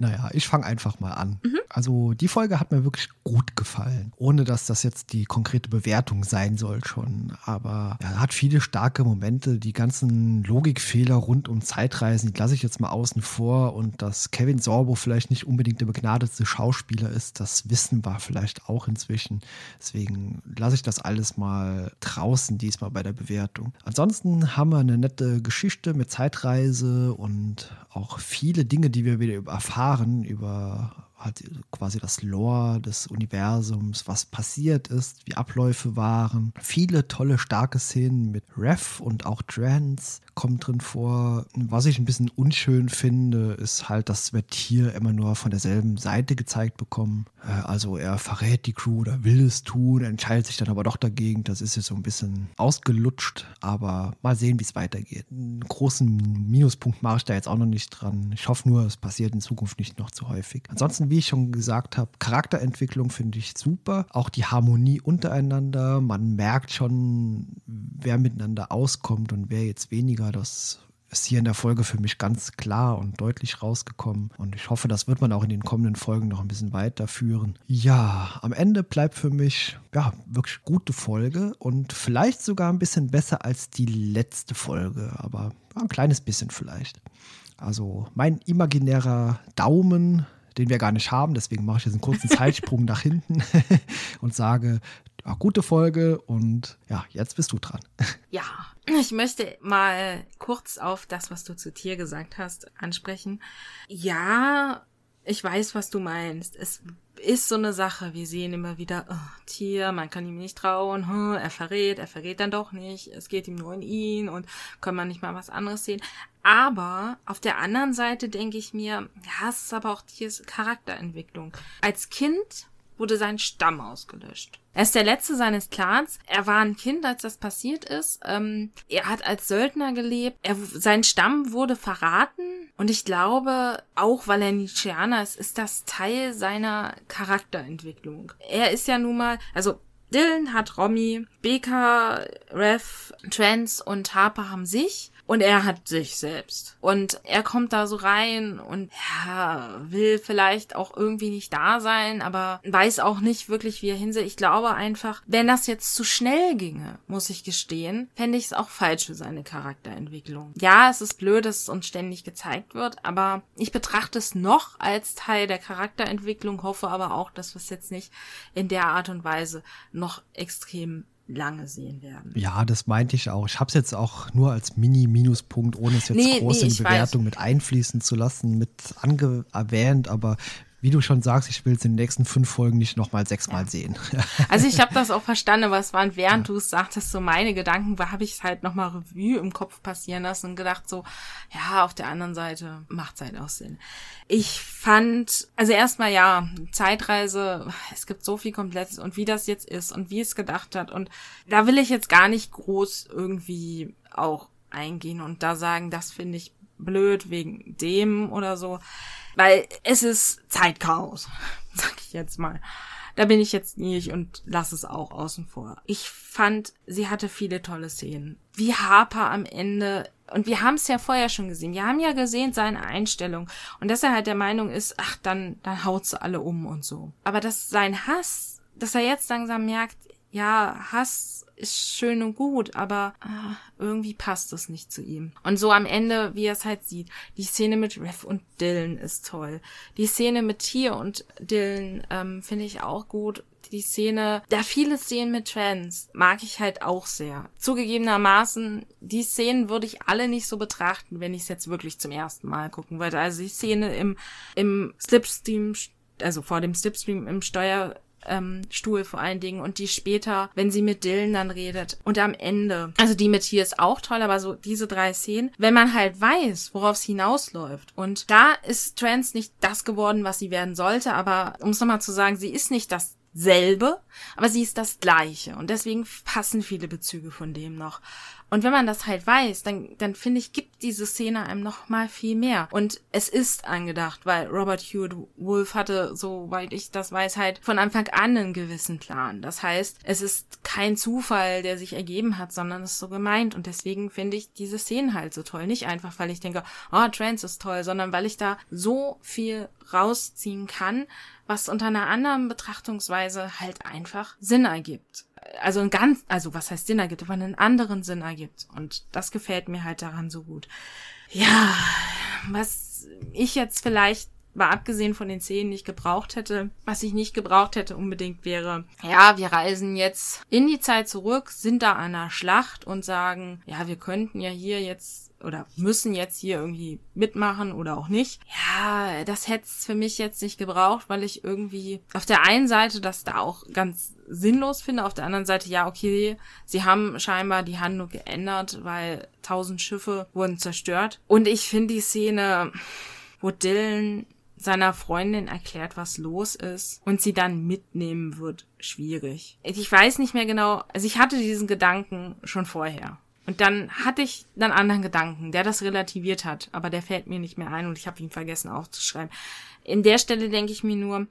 Naja, ich fange einfach mal an. Mhm. Also die Folge hat mir wirklich gut gefallen, ohne dass das jetzt die konkrete Bewertung sein soll schon. Aber er hat viele starke Momente. Die ganzen Logikfehler rund um Zeitreisen, die lasse ich jetzt mal außen vor. Und dass Kevin Sorbo vielleicht nicht unbedingt der begnadete Schauspieler ist, das wissen wir vielleicht auch inzwischen. Deswegen lasse ich das alles mal draußen diesmal bei der Bewertung. Ansonsten haben wir eine nette Geschichte mit Zeitreise und auch viele Dinge, die wir wieder erfahren über halt quasi das Lore des Universums, was passiert ist, wie Abläufe waren. Viele tolle, starke Szenen mit Rev und auch Trans kommen drin vor. Was ich ein bisschen unschön finde, ist halt, dass wir hier immer nur von derselben Seite gezeigt bekommen. Äh, also er verrät die Crew oder will es tun, entscheidet sich dann aber doch dagegen. Das ist jetzt so ein bisschen ausgelutscht, aber mal sehen, wie es weitergeht. Einen großen Minuspunkt mache ich da jetzt auch noch nicht dran. Ich hoffe nur, es passiert in Zukunft nicht noch zu häufig. Ansonsten, wie ich schon gesagt habe, Charakterentwicklung finde ich super. Auch die Harmonie untereinander. Man merkt schon, wer miteinander auskommt und wer jetzt weniger. Das ist hier in der Folge für mich ganz klar und deutlich rausgekommen. Und ich hoffe, das wird man auch in den kommenden Folgen noch ein bisschen weiterführen. Ja, am Ende bleibt für mich ja wirklich gute Folge und vielleicht sogar ein bisschen besser als die letzte Folge, aber ein kleines bisschen vielleicht. Also mein imaginärer Daumen den wir gar nicht haben. Deswegen mache ich jetzt einen kurzen Zeitsprung nach hinten und sage, ja, gute Folge und ja, jetzt bist du dran. Ja, ich möchte mal kurz auf das, was du zu Tier gesagt hast, ansprechen. Ja, ich weiß, was du meinst. Es ist so eine Sache. Wir sehen immer wieder, oh, Tier, man kann ihm nicht trauen, hm, er verrät, er verrät dann doch nicht, es geht ihm nur in ihn und kann man nicht mal was anderes sehen. Aber auf der anderen Seite denke ich mir, ja, es ist aber auch Tiers Charakterentwicklung. Als Kind wurde sein Stamm ausgelöscht. Er ist der letzte seines Clans. Er war ein Kind, als das passiert ist. Ähm, er hat als Söldner gelebt. Er, sein Stamm wurde verraten. Und ich glaube, auch weil er Nietzscheaner ist, ist das Teil seiner Charakterentwicklung. Er ist ja nun mal, also Dylan hat Romy, Baker, Rev, Trance und Harper haben sich. Und er hat sich selbst. Und er kommt da so rein und ja, will vielleicht auch irgendwie nicht da sein, aber weiß auch nicht wirklich, wie er hinseht. Ich glaube einfach, wenn das jetzt zu schnell ginge, muss ich gestehen, fände ich es auch falsch für seine Charakterentwicklung. Ja, es ist blöd, dass es uns ständig gezeigt wird, aber ich betrachte es noch als Teil der Charakterentwicklung, hoffe aber auch, dass wir es jetzt nicht in der Art und Weise noch extrem lange sehen werden. Ja, das meinte ich auch. Ich habe es jetzt auch nur als Mini-Minuspunkt, ohne es jetzt nee, groß nee, in die Bewertung weiß. mit einfließen zu lassen, mit erwähnt, aber wie du schon sagst, ich will es in den nächsten fünf Folgen nicht nochmal sechsmal ja. sehen. Also ich habe das auch verstanden, aber es waren, während ja. du es sagtest, so meine Gedanken, war, habe ich es halt nochmal Revue im Kopf passieren lassen und gedacht so, ja, auf der anderen Seite macht es halt auch Sinn. Ich fand, also erstmal ja, Zeitreise, es gibt so viel Komplettes und wie das jetzt ist und wie es gedacht hat und da will ich jetzt gar nicht groß irgendwie auch eingehen und da sagen, das finde ich blöd wegen dem oder so. Weil es ist Zeitchaos, sag ich jetzt mal. Da bin ich jetzt nicht und lass es auch außen vor. Ich fand, sie hatte viele tolle Szenen. Wie Harper am Ende und wir haben es ja vorher schon gesehen. Wir haben ja gesehen seine Einstellung und dass er halt der Meinung ist, ach, dann, dann haut sie alle um und so. Aber dass sein Hass, dass er jetzt langsam merkt, ja, Hass ist schön und gut, aber äh, irgendwie passt es nicht zu ihm. Und so am Ende, wie er es halt sieht, die Szene mit Rev und Dylan ist toll. Die Szene mit Tier und Dylan ähm, finde ich auch gut. Die Szene, da viele Szenen mit Trans mag ich halt auch sehr. Zugegebenermaßen, die Szenen würde ich alle nicht so betrachten, wenn ich es jetzt wirklich zum ersten Mal gucken würde. Also die Szene im, im Slipstream also vor dem Slipstream im Steuer, ähm, Stuhl vor allen Dingen und die später, wenn sie mit Dylan dann redet und am Ende. Also die mit hier ist auch toll, aber so diese drei Szenen, wenn man halt weiß, worauf es hinausläuft. Und da ist Trans nicht das geworden, was sie werden sollte, aber um es nochmal zu sagen, sie ist nicht das selbe, aber sie ist das gleiche und deswegen passen viele Bezüge von dem noch. Und wenn man das halt weiß, dann, dann finde ich, gibt diese Szene einem noch mal viel mehr. Und es ist angedacht, weil Robert Hewitt Wolf hatte, soweit ich das weiß, halt von Anfang an einen gewissen Plan. Das heißt, es ist kein Zufall, der sich ergeben hat, sondern es ist so gemeint. Und deswegen finde ich diese Szenen halt so toll. Nicht einfach, weil ich denke, oh, Trans ist toll, sondern weil ich da so viel rausziehen kann, was unter einer anderen Betrachtungsweise halt einfach Sinn ergibt. Also ein ganz, also was heißt Sinn ergibt, aber einen anderen Sinn ergibt. Und das gefällt mir halt daran so gut. Ja, was ich jetzt vielleicht mal abgesehen von den Szenen nicht gebraucht hätte, was ich nicht gebraucht hätte unbedingt wäre, ja, wir reisen jetzt in die Zeit zurück, sind da an einer Schlacht und sagen, ja, wir könnten ja hier jetzt oder müssen jetzt hier irgendwie mitmachen oder auch nicht. Ja, das hätte es für mich jetzt nicht gebraucht, weil ich irgendwie auf der einen Seite das da auch ganz sinnlos finde, auf der anderen Seite ja, okay, sie haben scheinbar die Handlung geändert, weil tausend Schiffe wurden zerstört. Und ich finde die Szene, wo Dylan seiner Freundin erklärt, was los ist und sie dann mitnehmen wird, schwierig. Ich weiß nicht mehr genau, also ich hatte diesen Gedanken schon vorher. Und dann hatte ich dann anderen Gedanken, der das relativiert hat, aber der fällt mir nicht mehr ein und ich habe ihn vergessen aufzuschreiben. In der Stelle denke ich mir nur,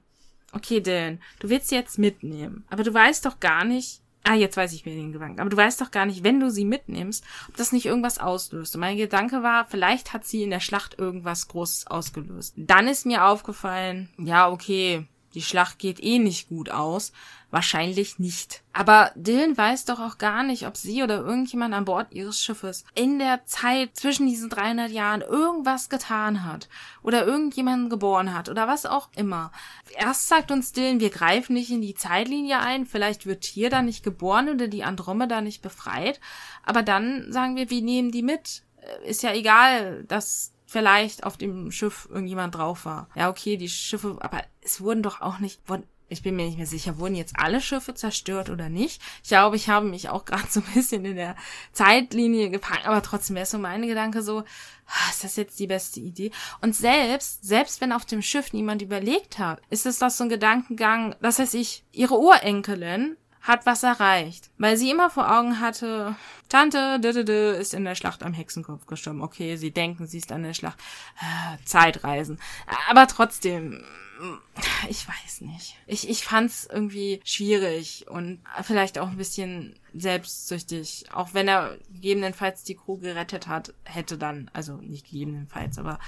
okay, Dylan, du willst sie jetzt mitnehmen, aber du weißt doch gar nicht, ah, jetzt weiß ich mir den Gedanken, aber du weißt doch gar nicht, wenn du sie mitnimmst, ob das nicht irgendwas auslöst. Und mein Gedanke war, vielleicht hat sie in der Schlacht irgendwas Großes ausgelöst. Dann ist mir aufgefallen, ja, okay, die Schlacht geht eh nicht gut aus. Wahrscheinlich nicht. Aber Dylan weiß doch auch gar nicht, ob sie oder irgendjemand an Bord ihres Schiffes in der Zeit zwischen diesen 300 Jahren irgendwas getan hat oder irgendjemanden geboren hat oder was auch immer. Erst sagt uns Dylan, wir greifen nicht in die Zeitlinie ein, vielleicht wird hier da nicht geboren oder die Andromeda nicht befreit, aber dann sagen wir, wir nehmen die mit. Äh, ist ja egal, dass vielleicht auf dem Schiff irgendjemand drauf war. Ja, okay, die Schiffe, aber es wurden doch auch nicht, wurden, ich bin mir nicht mehr sicher, wurden jetzt alle Schiffe zerstört oder nicht. Ich glaube, ich habe mich auch gerade so ein bisschen in der Zeitlinie gepackt, aber trotzdem wäre so mein Gedanke so, ah, ist das jetzt die beste Idee? Und selbst, selbst wenn auf dem Schiff niemand überlegt hat, ist es doch so ein Gedankengang, das heißt ich, ihre Urenkelin hat was erreicht, weil sie immer vor Augen hatte, Tante ist in der Schlacht am Hexenkopf gestorben. Okay, sie denken, sie ist an der Schlacht. Äh, Zeitreisen. Aber trotzdem, ich weiß nicht. Ich, ich fand's irgendwie schwierig und vielleicht auch ein bisschen selbstsüchtig. Auch wenn er gegebenenfalls die Crew gerettet hat, hätte dann, also nicht gegebenenfalls, aber,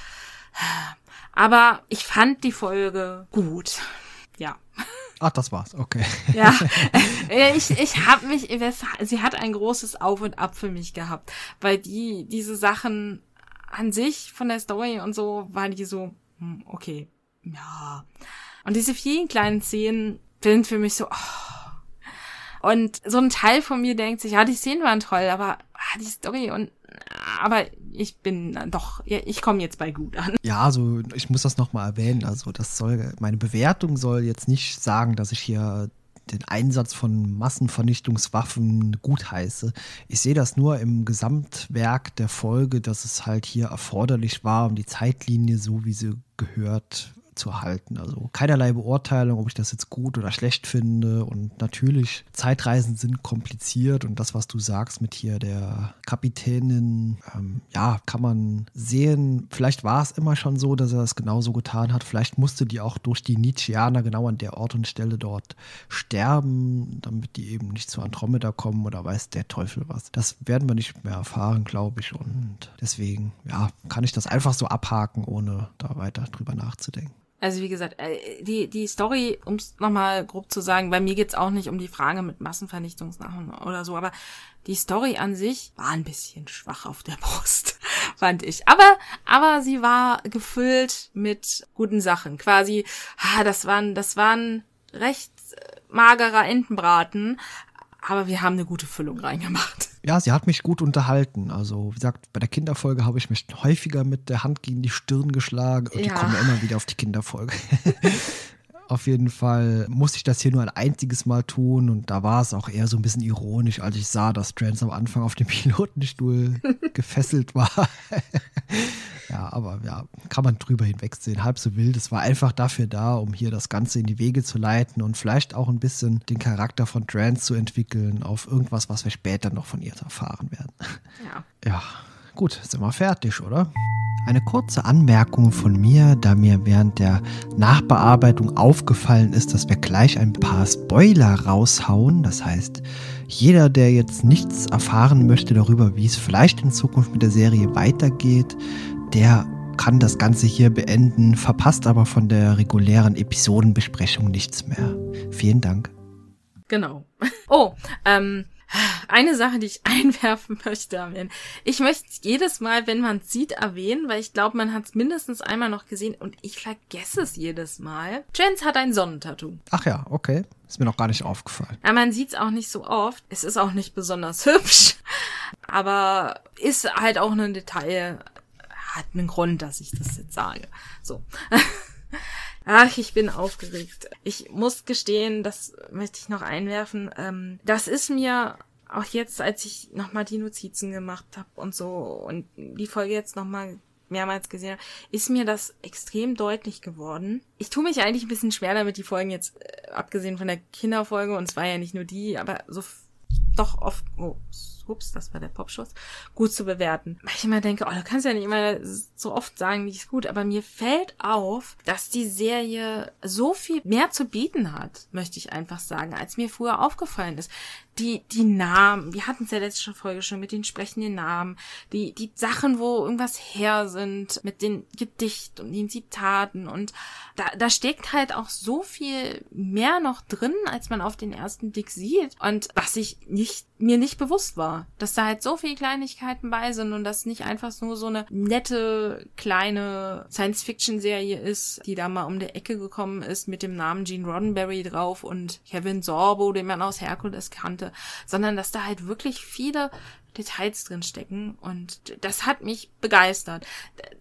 aber ich fand die Folge gut. Ja. Ach, das war's, okay. Ja, ich, ich habe mich, sie hat ein großes Auf und Ab für mich gehabt, weil die, diese Sachen an sich von der Story und so, waren die so, hm, okay, ja. Und diese vielen kleinen Szenen sind für mich so, oh. Und so ein Teil von mir denkt sich, ja, die Szenen waren toll, aber ah, die Story und, aber ich bin doch, ich komme jetzt bei gut an. Ja, also ich muss das nochmal erwähnen. Also das soll, meine Bewertung soll jetzt nicht sagen, dass ich hier den Einsatz von Massenvernichtungswaffen gutheiße. Ich sehe das nur im Gesamtwerk der Folge, dass es halt hier erforderlich war, um die Zeitlinie so wie sie gehört zu halten. Also keinerlei Beurteilung, ob ich das jetzt gut oder schlecht finde. Und natürlich, Zeitreisen sind kompliziert und das, was du sagst mit hier der Kapitänin, ähm, ja, kann man sehen. Vielleicht war es immer schon so, dass er das genauso getan hat. Vielleicht musste die auch durch die Nietzscheaner genau an der Ort und Stelle dort sterben, damit die eben nicht zu Andromeda kommen oder weiß der Teufel was. Das werden wir nicht mehr erfahren, glaube ich. Und deswegen, ja, kann ich das einfach so abhaken, ohne da weiter drüber nachzudenken. Also wie gesagt, äh, die, die Story, um es nochmal grob zu sagen, bei mir geht's auch nicht um die Frage mit Massenvernichtungswaffen oder so, aber die Story an sich war ein bisschen schwach auf der Brust, fand ich. Aber, aber sie war gefüllt mit guten Sachen. Quasi, ah, das waren, das waren recht magerer Entenbraten, aber wir haben eine gute Füllung reingemacht. Ja, sie hat mich gut unterhalten. Also, wie gesagt, bei der Kinderfolge habe ich mich häufiger mit der Hand gegen die Stirn geschlagen und ja. die kommen immer wieder auf die Kinderfolge. Auf jeden Fall musste ich das hier nur ein einziges Mal tun und da war es auch eher so ein bisschen ironisch, als ich sah, dass Trans am Anfang auf dem Pilotenstuhl gefesselt war. ja, aber ja, kann man drüber hinwegsehen. Halb so wild. Es war einfach dafür da, um hier das Ganze in die Wege zu leiten und vielleicht auch ein bisschen den Charakter von Trans zu entwickeln auf irgendwas, was wir später noch von ihr erfahren werden. Ja. Ja, gut, sind wir fertig, oder? Eine kurze Anmerkung von mir, da mir während der Nachbearbeitung aufgefallen ist, dass wir gleich ein paar Spoiler raushauen. Das heißt, jeder, der jetzt nichts erfahren möchte darüber, wie es vielleicht in Zukunft mit der Serie weitergeht, der kann das Ganze hier beenden, verpasst aber von der regulären Episodenbesprechung nichts mehr. Vielen Dank. Genau. Oh, ähm, eine Sache, die ich einwerfen möchte, Amen. Ich möchte jedes Mal, wenn man es sieht, erwähnen, weil ich glaube, man hat es mindestens einmal noch gesehen und ich vergesse es jedes Mal. Jens hat ein Sonnentattoo. Ach ja, okay. Ist mir noch gar nicht aufgefallen. Ja, man sieht es auch nicht so oft. Es ist auch nicht besonders hübsch. Aber ist halt auch ein Detail. Hat einen Grund, dass ich das jetzt sage. So. Ach, ich bin aufgeregt. Ich muss gestehen, das möchte ich noch einwerfen. Ähm, das ist mir auch jetzt, als ich nochmal die Notizen gemacht habe und so und die Folge jetzt nochmal mehrmals gesehen habe, ist mir das extrem deutlich geworden. Ich tue mich eigentlich ein bisschen schwer damit, die Folgen jetzt, äh, abgesehen von der Kinderfolge, und es war ja nicht nur die, aber so doch oft, oh, ups, das war der Popschuss, gut zu bewerten. Weil ich immer denke, oh, du kannst ja nicht immer so oft sagen, wie ist gut, aber mir fällt auf, dass die Serie so viel mehr zu bieten hat, möchte ich einfach sagen, als mir früher aufgefallen ist. Die, die Namen, wir hatten es ja letzte Folge schon mit den sprechenden Namen, die, die Sachen, wo irgendwas her sind, mit den Gedicht und den Zitaten und da, da steckt halt auch so viel mehr noch drin, als man auf den ersten Blick sieht und was ich nicht, mir nicht bewusst war, dass da halt so viele Kleinigkeiten bei sind und das nicht einfach nur so eine nette, kleine Science-Fiction-Serie ist, die da mal um die Ecke gekommen ist mit dem Namen Gene Roddenberry drauf und Kevin Sorbo, den man aus Hercules kannte sondern dass da halt wirklich viele Details drin stecken und das hat mich begeistert.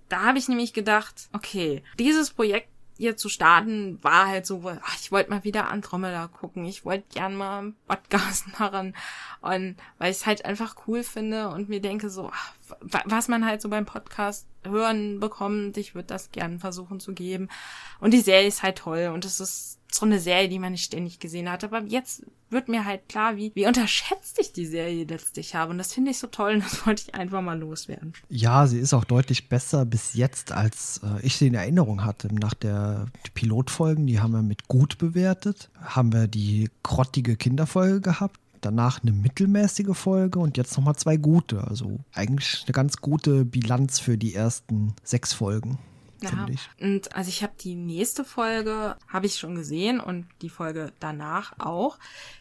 Da habe ich nämlich gedacht, okay, dieses Projekt hier zu starten war halt so, ach, ich wollte mal wieder Andromeda gucken, ich wollte gern mal einen Podcast machen. Und weil ich es halt einfach cool finde und mir denke so, ach, was man halt so beim Podcast hören bekommt, ich würde das gern versuchen zu geben. Und die Serie ist halt toll und es ist so eine Serie, die man nicht ständig gesehen hat. Aber jetzt wird mir halt klar, wie, wie unterschätzt ich die Serie letztlich habe. Und das finde ich so toll und das wollte ich einfach mal loswerden. Ja, sie ist auch deutlich besser bis jetzt, als äh, ich sie in Erinnerung hatte. Nach der Pilotfolgen, die haben wir mit gut bewertet, haben wir die grottige Kinderfolge gehabt danach eine mittelmäßige Folge und jetzt nochmal zwei gute. Also eigentlich eine ganz gute Bilanz für die ersten sechs Folgen ja. ich. Und also ich habe die nächste Folge, habe ich schon gesehen und die Folge danach auch.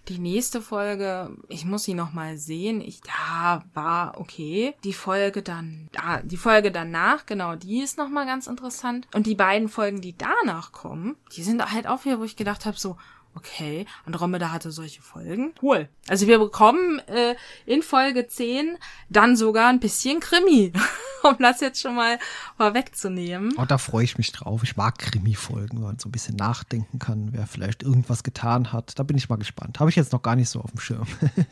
Die nächste Folge, ich muss sie nochmal sehen. Ich, ja, war okay. Die Folge dann, ah, die Folge danach, genau, die ist nochmal ganz interessant. Und die beiden Folgen, die danach kommen, die sind halt auch wieder, wo ich gedacht habe, so, Okay, Andromeda hatte solche Folgen. Cool. Also wir bekommen äh, in Folge 10 dann sogar ein bisschen Krimi, um das jetzt schon mal vorwegzunehmen. Oh, da freue ich mich drauf. Ich mag Krimi-Folgen, wo man so ein bisschen nachdenken kann, wer vielleicht irgendwas getan hat. Da bin ich mal gespannt. Habe ich jetzt noch gar nicht so auf dem Schirm.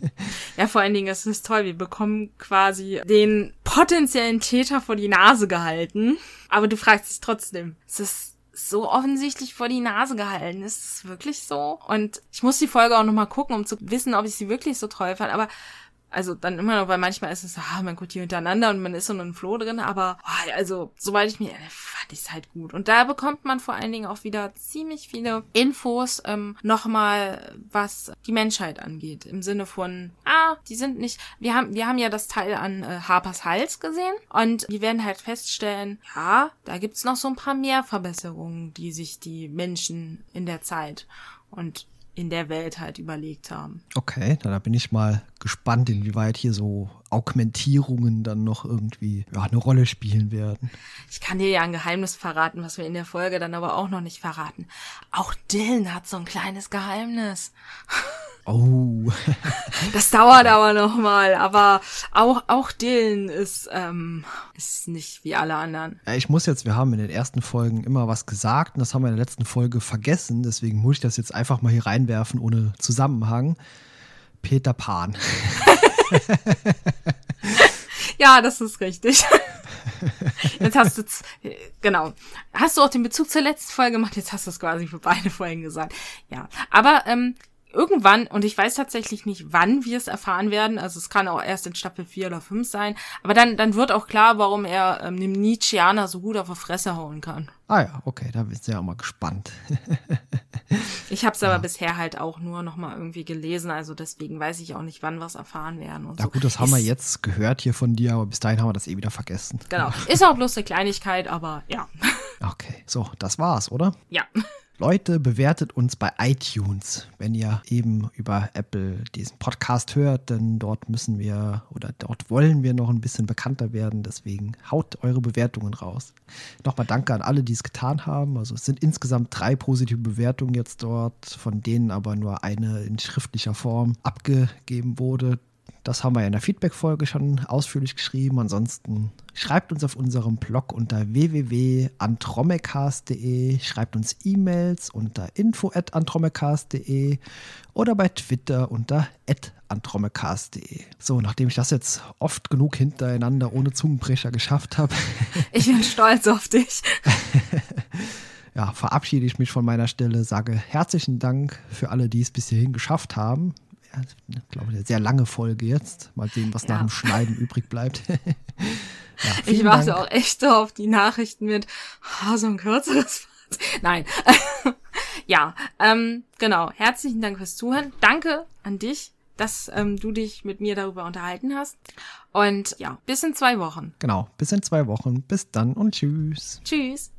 ja, vor allen Dingen, es ist toll. Wir bekommen quasi den potenziellen Täter vor die Nase gehalten. Aber du fragst dich trotzdem, ist es so offensichtlich vor die Nase gehalten. Ist es wirklich so? Und ich muss die Folge auch nochmal gucken, um zu wissen, ob ich sie wirklich so toll fand. Aber also dann immer noch, weil manchmal ist es, ah, man guckt hier hintereinander und man ist so in einem Floh drin, aber oh, also, soweit ich mir, äh, fand ich es halt gut. Und da bekommt man vor allen Dingen auch wieder ziemlich viele Infos ähm, nochmal, was die Menschheit angeht. Im Sinne von, ah, die sind nicht, wir haben, wir haben ja das Teil an äh, Harpers Hals gesehen und die werden halt feststellen, ja, da gibt's noch so ein paar mehr Verbesserungen, die sich die Menschen in der Zeit und in der Welt halt überlegt haben. Okay, da bin ich mal gespannt, inwieweit hier so Augmentierungen dann noch irgendwie ja, eine Rolle spielen werden. Ich kann dir ja ein Geheimnis verraten, was wir in der Folge dann aber auch noch nicht verraten. Auch Dylan hat so ein kleines Geheimnis. Oh. das dauert aber noch mal, aber auch auch Dylan ist ähm, ist nicht wie alle anderen. Ich muss jetzt, wir haben in den ersten Folgen immer was gesagt und das haben wir in der letzten Folge vergessen, deswegen muss ich das jetzt einfach mal hier reinwerfen ohne Zusammenhang. Peter Pan. ja, das ist richtig. Jetzt hast du, genau. Hast du auch den Bezug zur letzten Folge gemacht? Jetzt hast du es quasi für beide Folgen gesagt. Ja, aber ähm, irgendwann, und ich weiß tatsächlich nicht, wann wir es erfahren werden, also es kann auch erst in Staffel 4 oder 5 sein, aber dann, dann wird auch klar, warum er ähm, dem Nietzscheaner so gut auf die Fresse hauen kann. Ah ja, okay, da bist du ja auch mal gespannt. ich habe es aber ja. bisher halt auch nur noch mal irgendwie gelesen, also deswegen weiß ich auch nicht, wann wir es erfahren werden. Und ja so. gut, das haben wir jetzt gehört hier von dir, aber bis dahin haben wir das eh wieder vergessen. Genau, ist auch bloß eine Kleinigkeit, aber ja. Okay, so, das war's, oder? Ja. Leute, bewertet uns bei iTunes, wenn ihr eben über Apple diesen Podcast hört, denn dort müssen wir oder dort wollen wir noch ein bisschen bekannter werden. Deswegen haut eure Bewertungen raus. Nochmal danke an alle, die es getan haben. Also es sind insgesamt drei positive Bewertungen jetzt dort, von denen aber nur eine in schriftlicher Form abgegeben wurde. Das haben wir ja in der Feedback-Folge schon ausführlich geschrieben. Ansonsten schreibt uns auf unserem Blog unter www.antromecast.de, schreibt uns E-Mails unter info.antromecast.de oder bei Twitter unter antromecast.de. So, nachdem ich das jetzt oft genug hintereinander ohne Zungenbrecher geschafft habe. Ich bin stolz auf dich. ja, verabschiede ich mich von meiner Stelle, sage herzlichen Dank für alle, die es bis hierhin geschafft haben ich glaube, eine sehr lange Folge jetzt. Mal sehen, was ja. nach dem Schneiden übrig bleibt. ja, ich warte Dank. auch echt so auf die Nachrichten mit oh, so ein kürzeres Nein. ja, ähm, genau. Herzlichen Dank fürs Zuhören. Danke an dich, dass ähm, du dich mit mir darüber unterhalten hast. Und ja, bis in zwei Wochen. Genau, bis in zwei Wochen. Bis dann und tschüss. Tschüss.